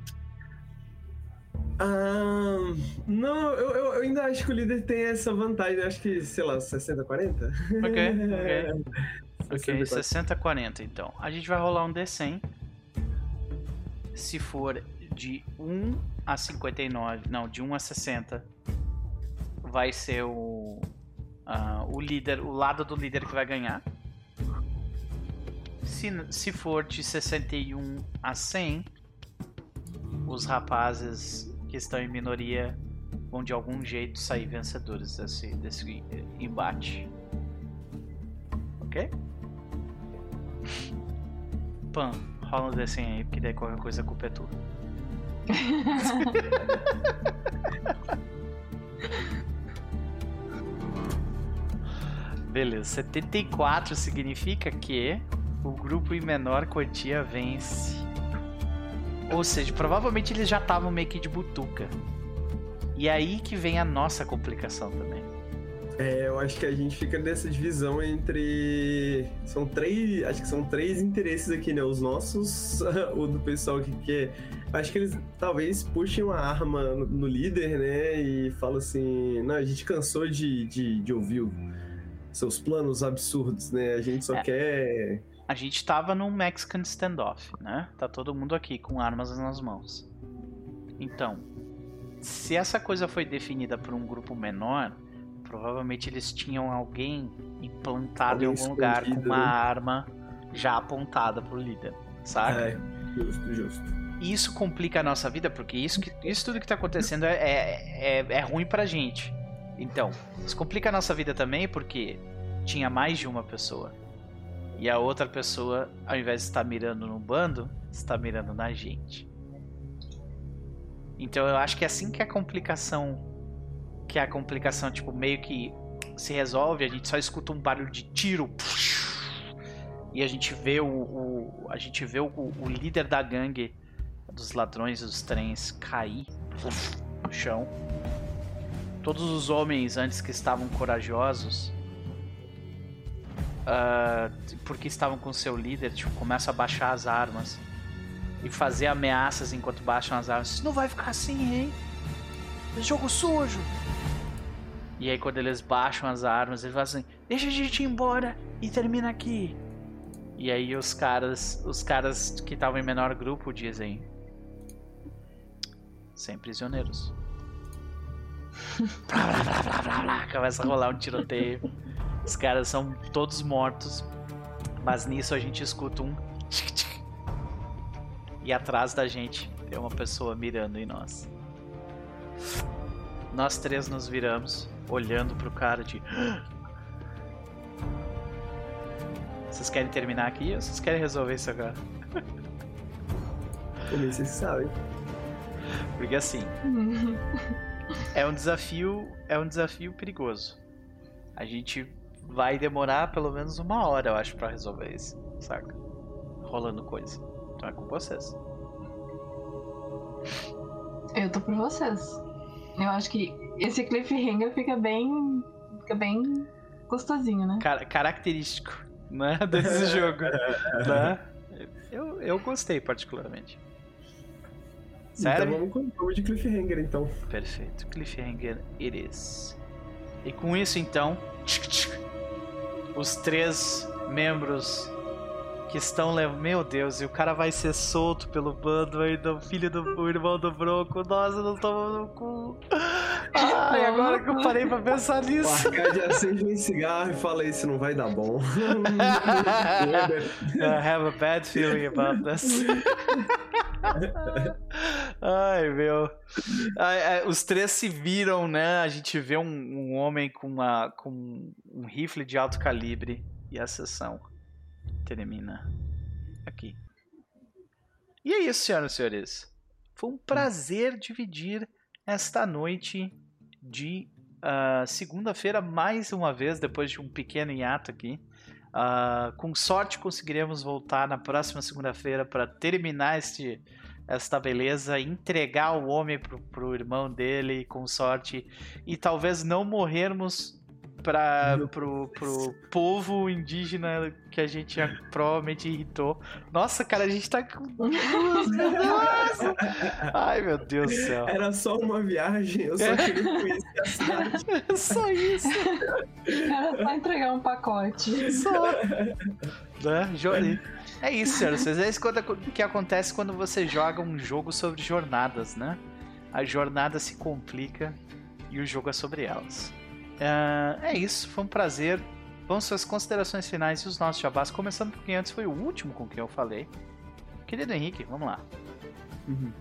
Ah, não, eu, eu, ainda acho que o líder tem essa vantagem. Acho que, sei lá, 60-40. Ok, ok. [LAUGHS] ok, 60-40 então. A gente vai rolar um D100. Se for de 1 a 59, não, de 1 a 60, vai ser o, uh, o líder, o lado do líder que vai ganhar. Se, se for de 61 a 100, os rapazes que estão em minoria vão de algum jeito sair vencedores desse, desse embate. Ok? Pan, rola um desenho aí, porque daí qualquer coisa a culpa é tua. [LAUGHS] Beleza, 74 significa que o grupo em menor quantia vence. Ou seja, provavelmente eles já estavam meio que de butuca. E aí que vem a nossa complicação também. É, eu acho que a gente fica nessa divisão entre. São três. Acho que são três interesses aqui, né? Os nossos, [LAUGHS] o do pessoal que quer. Acho que eles talvez puxem uma arma no líder, né? E falam assim: não, a gente cansou de, de, de ouvir seus planos absurdos, né? A gente só é. quer a gente tava num Mexican standoff, né? Tá todo mundo aqui com armas nas mãos. Então, se essa coisa foi definida por um grupo menor, provavelmente eles tinham alguém implantado alguém em algum lugar com uma né? arma já apontada pro líder, sabe? É, justo, justo. Isso complica a nossa vida, porque isso, que, isso tudo que tá acontecendo é, é, é, é ruim pra gente. Então, isso complica a nossa vida também porque tinha mais de uma pessoa. E a outra pessoa, ao invés de estar mirando no bando, está mirando na gente. Então eu acho que é assim que a complicação. Que a complicação, tipo, meio que se resolve, a gente só escuta um barulho de tiro. E a gente vê o, o a gente vê o, o, líder da gangue dos ladrões dos trens cair no chão. Todos os homens antes que estavam corajosos, uh, porque estavam com seu líder, tipo, começam a baixar as armas e fazer ameaças enquanto baixam as armas. Isso não vai ficar assim, hein? Jogo sujo. E aí quando eles baixam as armas, eles falam assim: "Deixa a gente ir embora e termina aqui". E aí os caras, os caras que estavam em menor grupo dizem: "Sem prisioneiros". [LAUGHS] blá, blá, blá, blá, blá, blá. Começa a rolar um tiroteio. Os caras são todos mortos. Mas nisso a gente escuta um e atrás da gente tem uma pessoa mirando em nós. Nós três nos viramos, olhando pro cara de. Vocês querem terminar aqui ou vocês querem resolver isso agora? Como vocês sabem. Porque assim. [LAUGHS] é um desafio. É um desafio perigoso. A gente vai demorar pelo menos uma hora, eu acho, para resolver isso, saca? Rolando coisa. Então é com vocês. Eu tô por vocês. Eu acho que esse cliffhanger fica bem. fica bem gostosinho, né? Car característico né, [LAUGHS] desse jogo. [LAUGHS] né? eu, eu gostei particularmente. Sério? Então vamos com de cliffhanger então. Perfeito. Cliffhanger it is. E com isso então, os três membros que estão levando. Meu Deus, e o cara vai ser solto pelo bando aí do filho do irmão do Bronco. Nossa, não tô no cu. [LAUGHS] Ai, agora que eu parei pra pensar nisso. O Arcade [LAUGHS] acende um cigarro e fala: Isso não vai dar bom. [LAUGHS] I have a bad feeling about this. Ai, meu. Ai, os três se viram, né? A gente vê um, um homem com, uma, com um rifle de alto calibre e a sessão termina aqui. E é isso, senhoras e senhores. Foi um prazer dividir esta noite de uh, segunda-feira mais uma vez, depois de um pequeno hiato aqui. Uh, com sorte conseguiremos voltar na próxima segunda-feira para terminar este, esta beleza, entregar o homem pro, pro irmão dele com sorte e talvez não morrermos para pro, pro povo indígena que a gente provavelmente irritou. Nossa, cara, a gente tá com. Nossa! Ai, meu Deus do céu. Era só uma viagem, eu só é. queria [LAUGHS] conhecer a cidade. só isso. Era só entregar um pacote. Só. Né? Jolie. É isso, senhores. É isso que acontece quando você joga um jogo sobre jornadas, né? A jornada se complica e o jogo é sobre elas. Uh, é isso, foi um prazer. Vamos às considerações finais e os nossos jabás, começando por quem antes foi o último com quem eu falei. Querido Henrique, vamos lá. Uhum.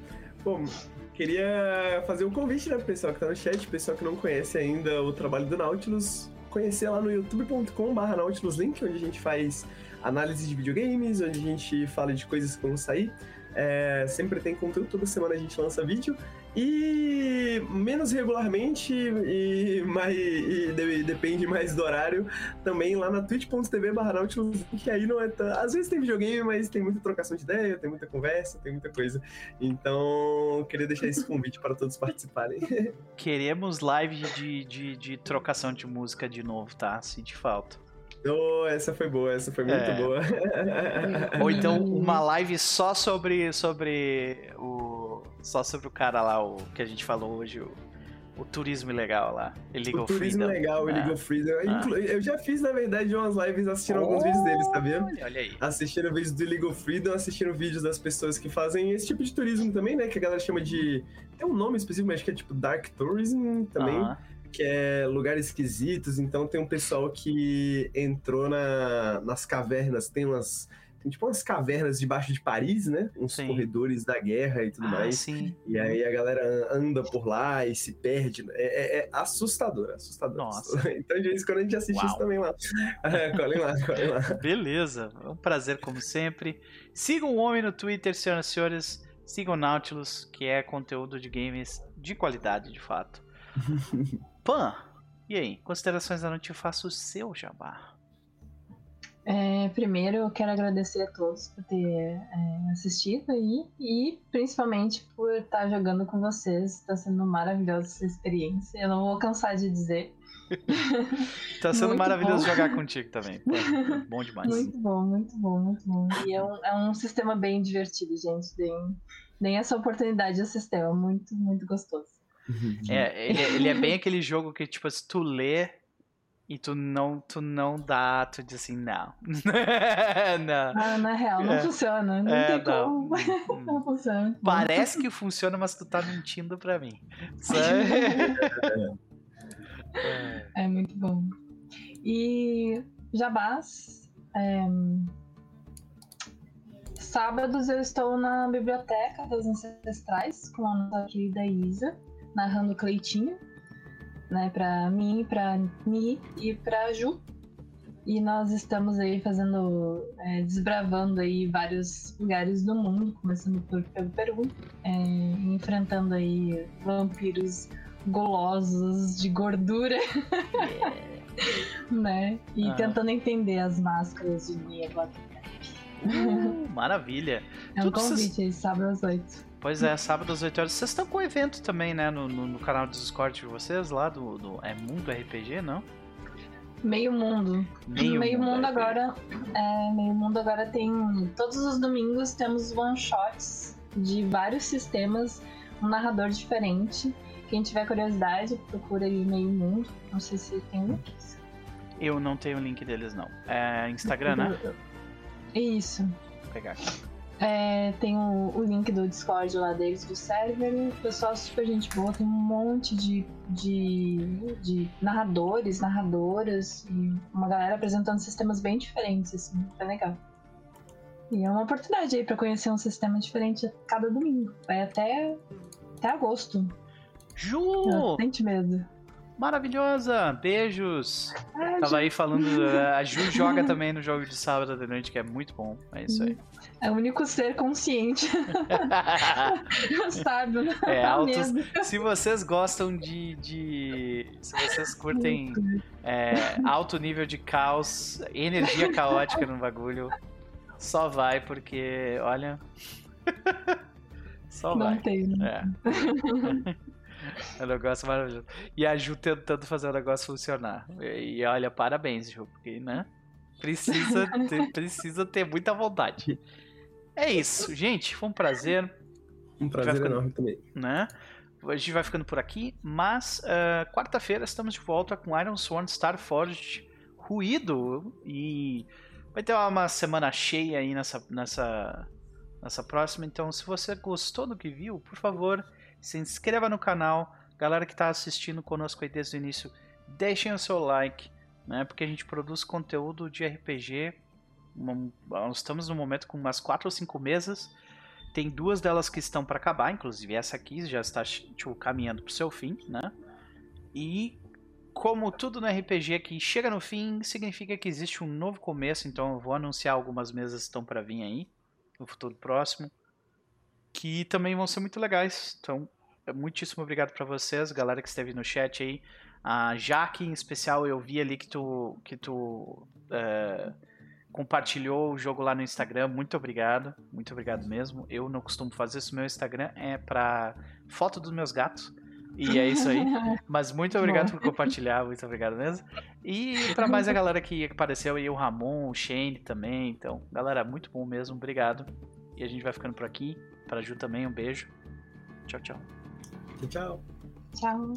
Bom, queria fazer um convite né, pro pessoal que tá no chat, pessoal que não conhece ainda o trabalho do Nautilus, conhecer lá no youtube.com/barra Nautilus Link, onde a gente faz análise de videogames, onde a gente fala de coisas que vão sair. É, sempre tem conteúdo, toda semana a gente lança vídeo. E menos regularmente e, mais, e de, depende mais do horário, também lá na twitch.tv barra que aí não é tão... Às vezes tem videogame, mas tem muita trocação de ideia, tem muita conversa, tem muita coisa. Então, queria deixar esse convite para todos participarem. [LAUGHS] Queremos live de, de, de trocação de música de novo, tá? Sente falta. Oh, essa foi boa, essa foi muito é. boa. Ou então [LAUGHS] uma live só sobre, sobre o. Só sobre o cara lá, o que a gente falou hoje, o, o turismo legal lá. Illegal o turismo Freedom. legal, o Illegal ah. Freedom. Ah. Eu já fiz, na verdade, umas lives assistindo oh, alguns vídeos deles, sabia? Olha, olha aí. Assistindo vídeos do Illegal Freedom, assistindo vídeos das pessoas que fazem esse tipo de turismo também, né? Que a galera chama de. Tem um nome específico, mas acho que é tipo Dark Tourism também. Ah que é lugares esquisitos. Então tem um pessoal que entrou na, nas cavernas, tem umas. Tem tipo umas cavernas debaixo de Paris, né? Uns sim. corredores da guerra e tudo ah, mais. Sim. E aí a galera anda por lá e se perde. É, é, é assustador, assustador. Nossa. [LAUGHS] Então, de vez quando a gente assiste Uau. isso também lá. É, colhem lá, colhem lá. [LAUGHS] Beleza. É um prazer, como sempre. Sigam o homem no Twitter, senhoras e senhores. Sigam o Nautilus, que é conteúdo de games de qualidade, de fato. [LAUGHS] Pan, e aí? Considerações da noite, eu faço o seu jabá. É, primeiro, eu quero agradecer a todos por ter é, assistido aí e principalmente por estar jogando com vocês. Está sendo maravilhosa essa experiência. Eu não vou cansar de dizer. [LAUGHS] tá sendo muito maravilhoso bom. jogar contigo também. Pô, [LAUGHS] bom demais. Muito bom, muito bom, muito bom. E é um, é um sistema bem divertido, gente. Deem, deem essa oportunidade ao sistema. Muito, muito gostoso. É, ele, ele é bem aquele jogo que, tipo, se tu lê e tu não, tu não dá, tu diz assim, não. [LAUGHS] não. Ah, na real, não é. funciona. Não é, tem não. como. Hum. [LAUGHS] não funciona. Parece que funciona, mas tu tá mentindo pra mim. [LAUGHS] é muito bom. E Jabás. É... Sábados eu estou na Biblioteca das Ancestrais com a nossa querida Isa, narrando Cleitinho né, para mim, para Mi e para Ju. E nós estamos aí fazendo, é, desbravando aí vários lugares do mundo, começando por, pelo Peru, é, enfrentando aí vampiros golosos de gordura, yeah. [LAUGHS] né? E ah. tentando entender as máscaras de Nia uh, Maravilha! É um Tudo convite aí, sábado às oito. Pois é, sábado às 8 horas. Vocês estão com evento também, né? No, no, no, canal do Discord de vocês, lá do, do. É Mundo RPG, não? Meio Mundo. Meio, meio Mundo, mundo agora. É, meio Mundo agora tem. Todos os domingos temos one shots de vários sistemas, um narrador diferente. Quem tiver curiosidade, procura aí Meio Mundo. Não sei se tem link. Eu não tenho o link deles, não. É Instagram, né? Isso. Vou pegar aqui. É, tem o, o, link do Discord lá deles, do server. O pessoal super gente boa, tem um monte de, de, de narradores, narradoras e uma galera apresentando sistemas bem diferentes, assim, é legal. E é uma oportunidade aí pra conhecer um sistema diferente cada domingo. Vai até, até agosto. Ju! Sente medo. Maravilhosa! Beijos! Ah, Tava Ju. aí falando. [LAUGHS] A Ju joga também no jogo de sábado da noite, que é muito bom. É isso aí. É o único ser consciente. [LAUGHS] [LAUGHS] Sabe, né? É, altos, se vocês gostam de, de. Se vocês curtem é, alto nível de caos, energia caótica no bagulho, só vai, porque, olha. Só Não vai. Tem, né? É. [LAUGHS] É um negócio maravilhoso. E a Ju tentando fazer o negócio funcionar. E, e olha, parabéns, Ju, porque, né? Precisa ter, precisa ter muita vontade. É isso, gente. Foi um prazer. Um prazer ficando, enorme também. Né? A gente vai ficando por aqui, mas uh, quarta-feira estamos de volta com Iron Sworn Starforged Ruído e vai ter uma semana cheia aí nessa, nessa, nessa próxima. Então, se você gostou do que viu, por favor, se inscreva no canal. Galera que está assistindo conosco aí desde o início, deixem o seu like, né? Porque a gente produz conteúdo de RPG nós estamos no momento com umas quatro ou cinco mesas. Tem duas delas que estão para acabar, inclusive essa aqui já está tipo, caminhando para o seu fim, né? E como tudo no RPG que chega no fim, significa que existe um novo começo, então eu vou anunciar algumas mesas que estão para vir aí no futuro próximo, que também vão ser muito legais. Então, muitíssimo obrigado para vocês, galera que esteve no chat aí. A Jaque, em especial, eu vi ali que tu que tu uh, compartilhou o jogo lá no Instagram. Muito obrigado, muito obrigado mesmo. Eu não costumo fazer isso. Meu Instagram é para foto dos meus gatos. E é isso aí. [LAUGHS] Mas muito obrigado por compartilhar, muito obrigado mesmo. E para mais a galera que apareceu aí, o Ramon, o Shane também. Então, galera, muito bom mesmo, obrigado. E a gente vai ficando por aqui. Para Ju também, um beijo. Tchau, tchau. Tchau. Tchau.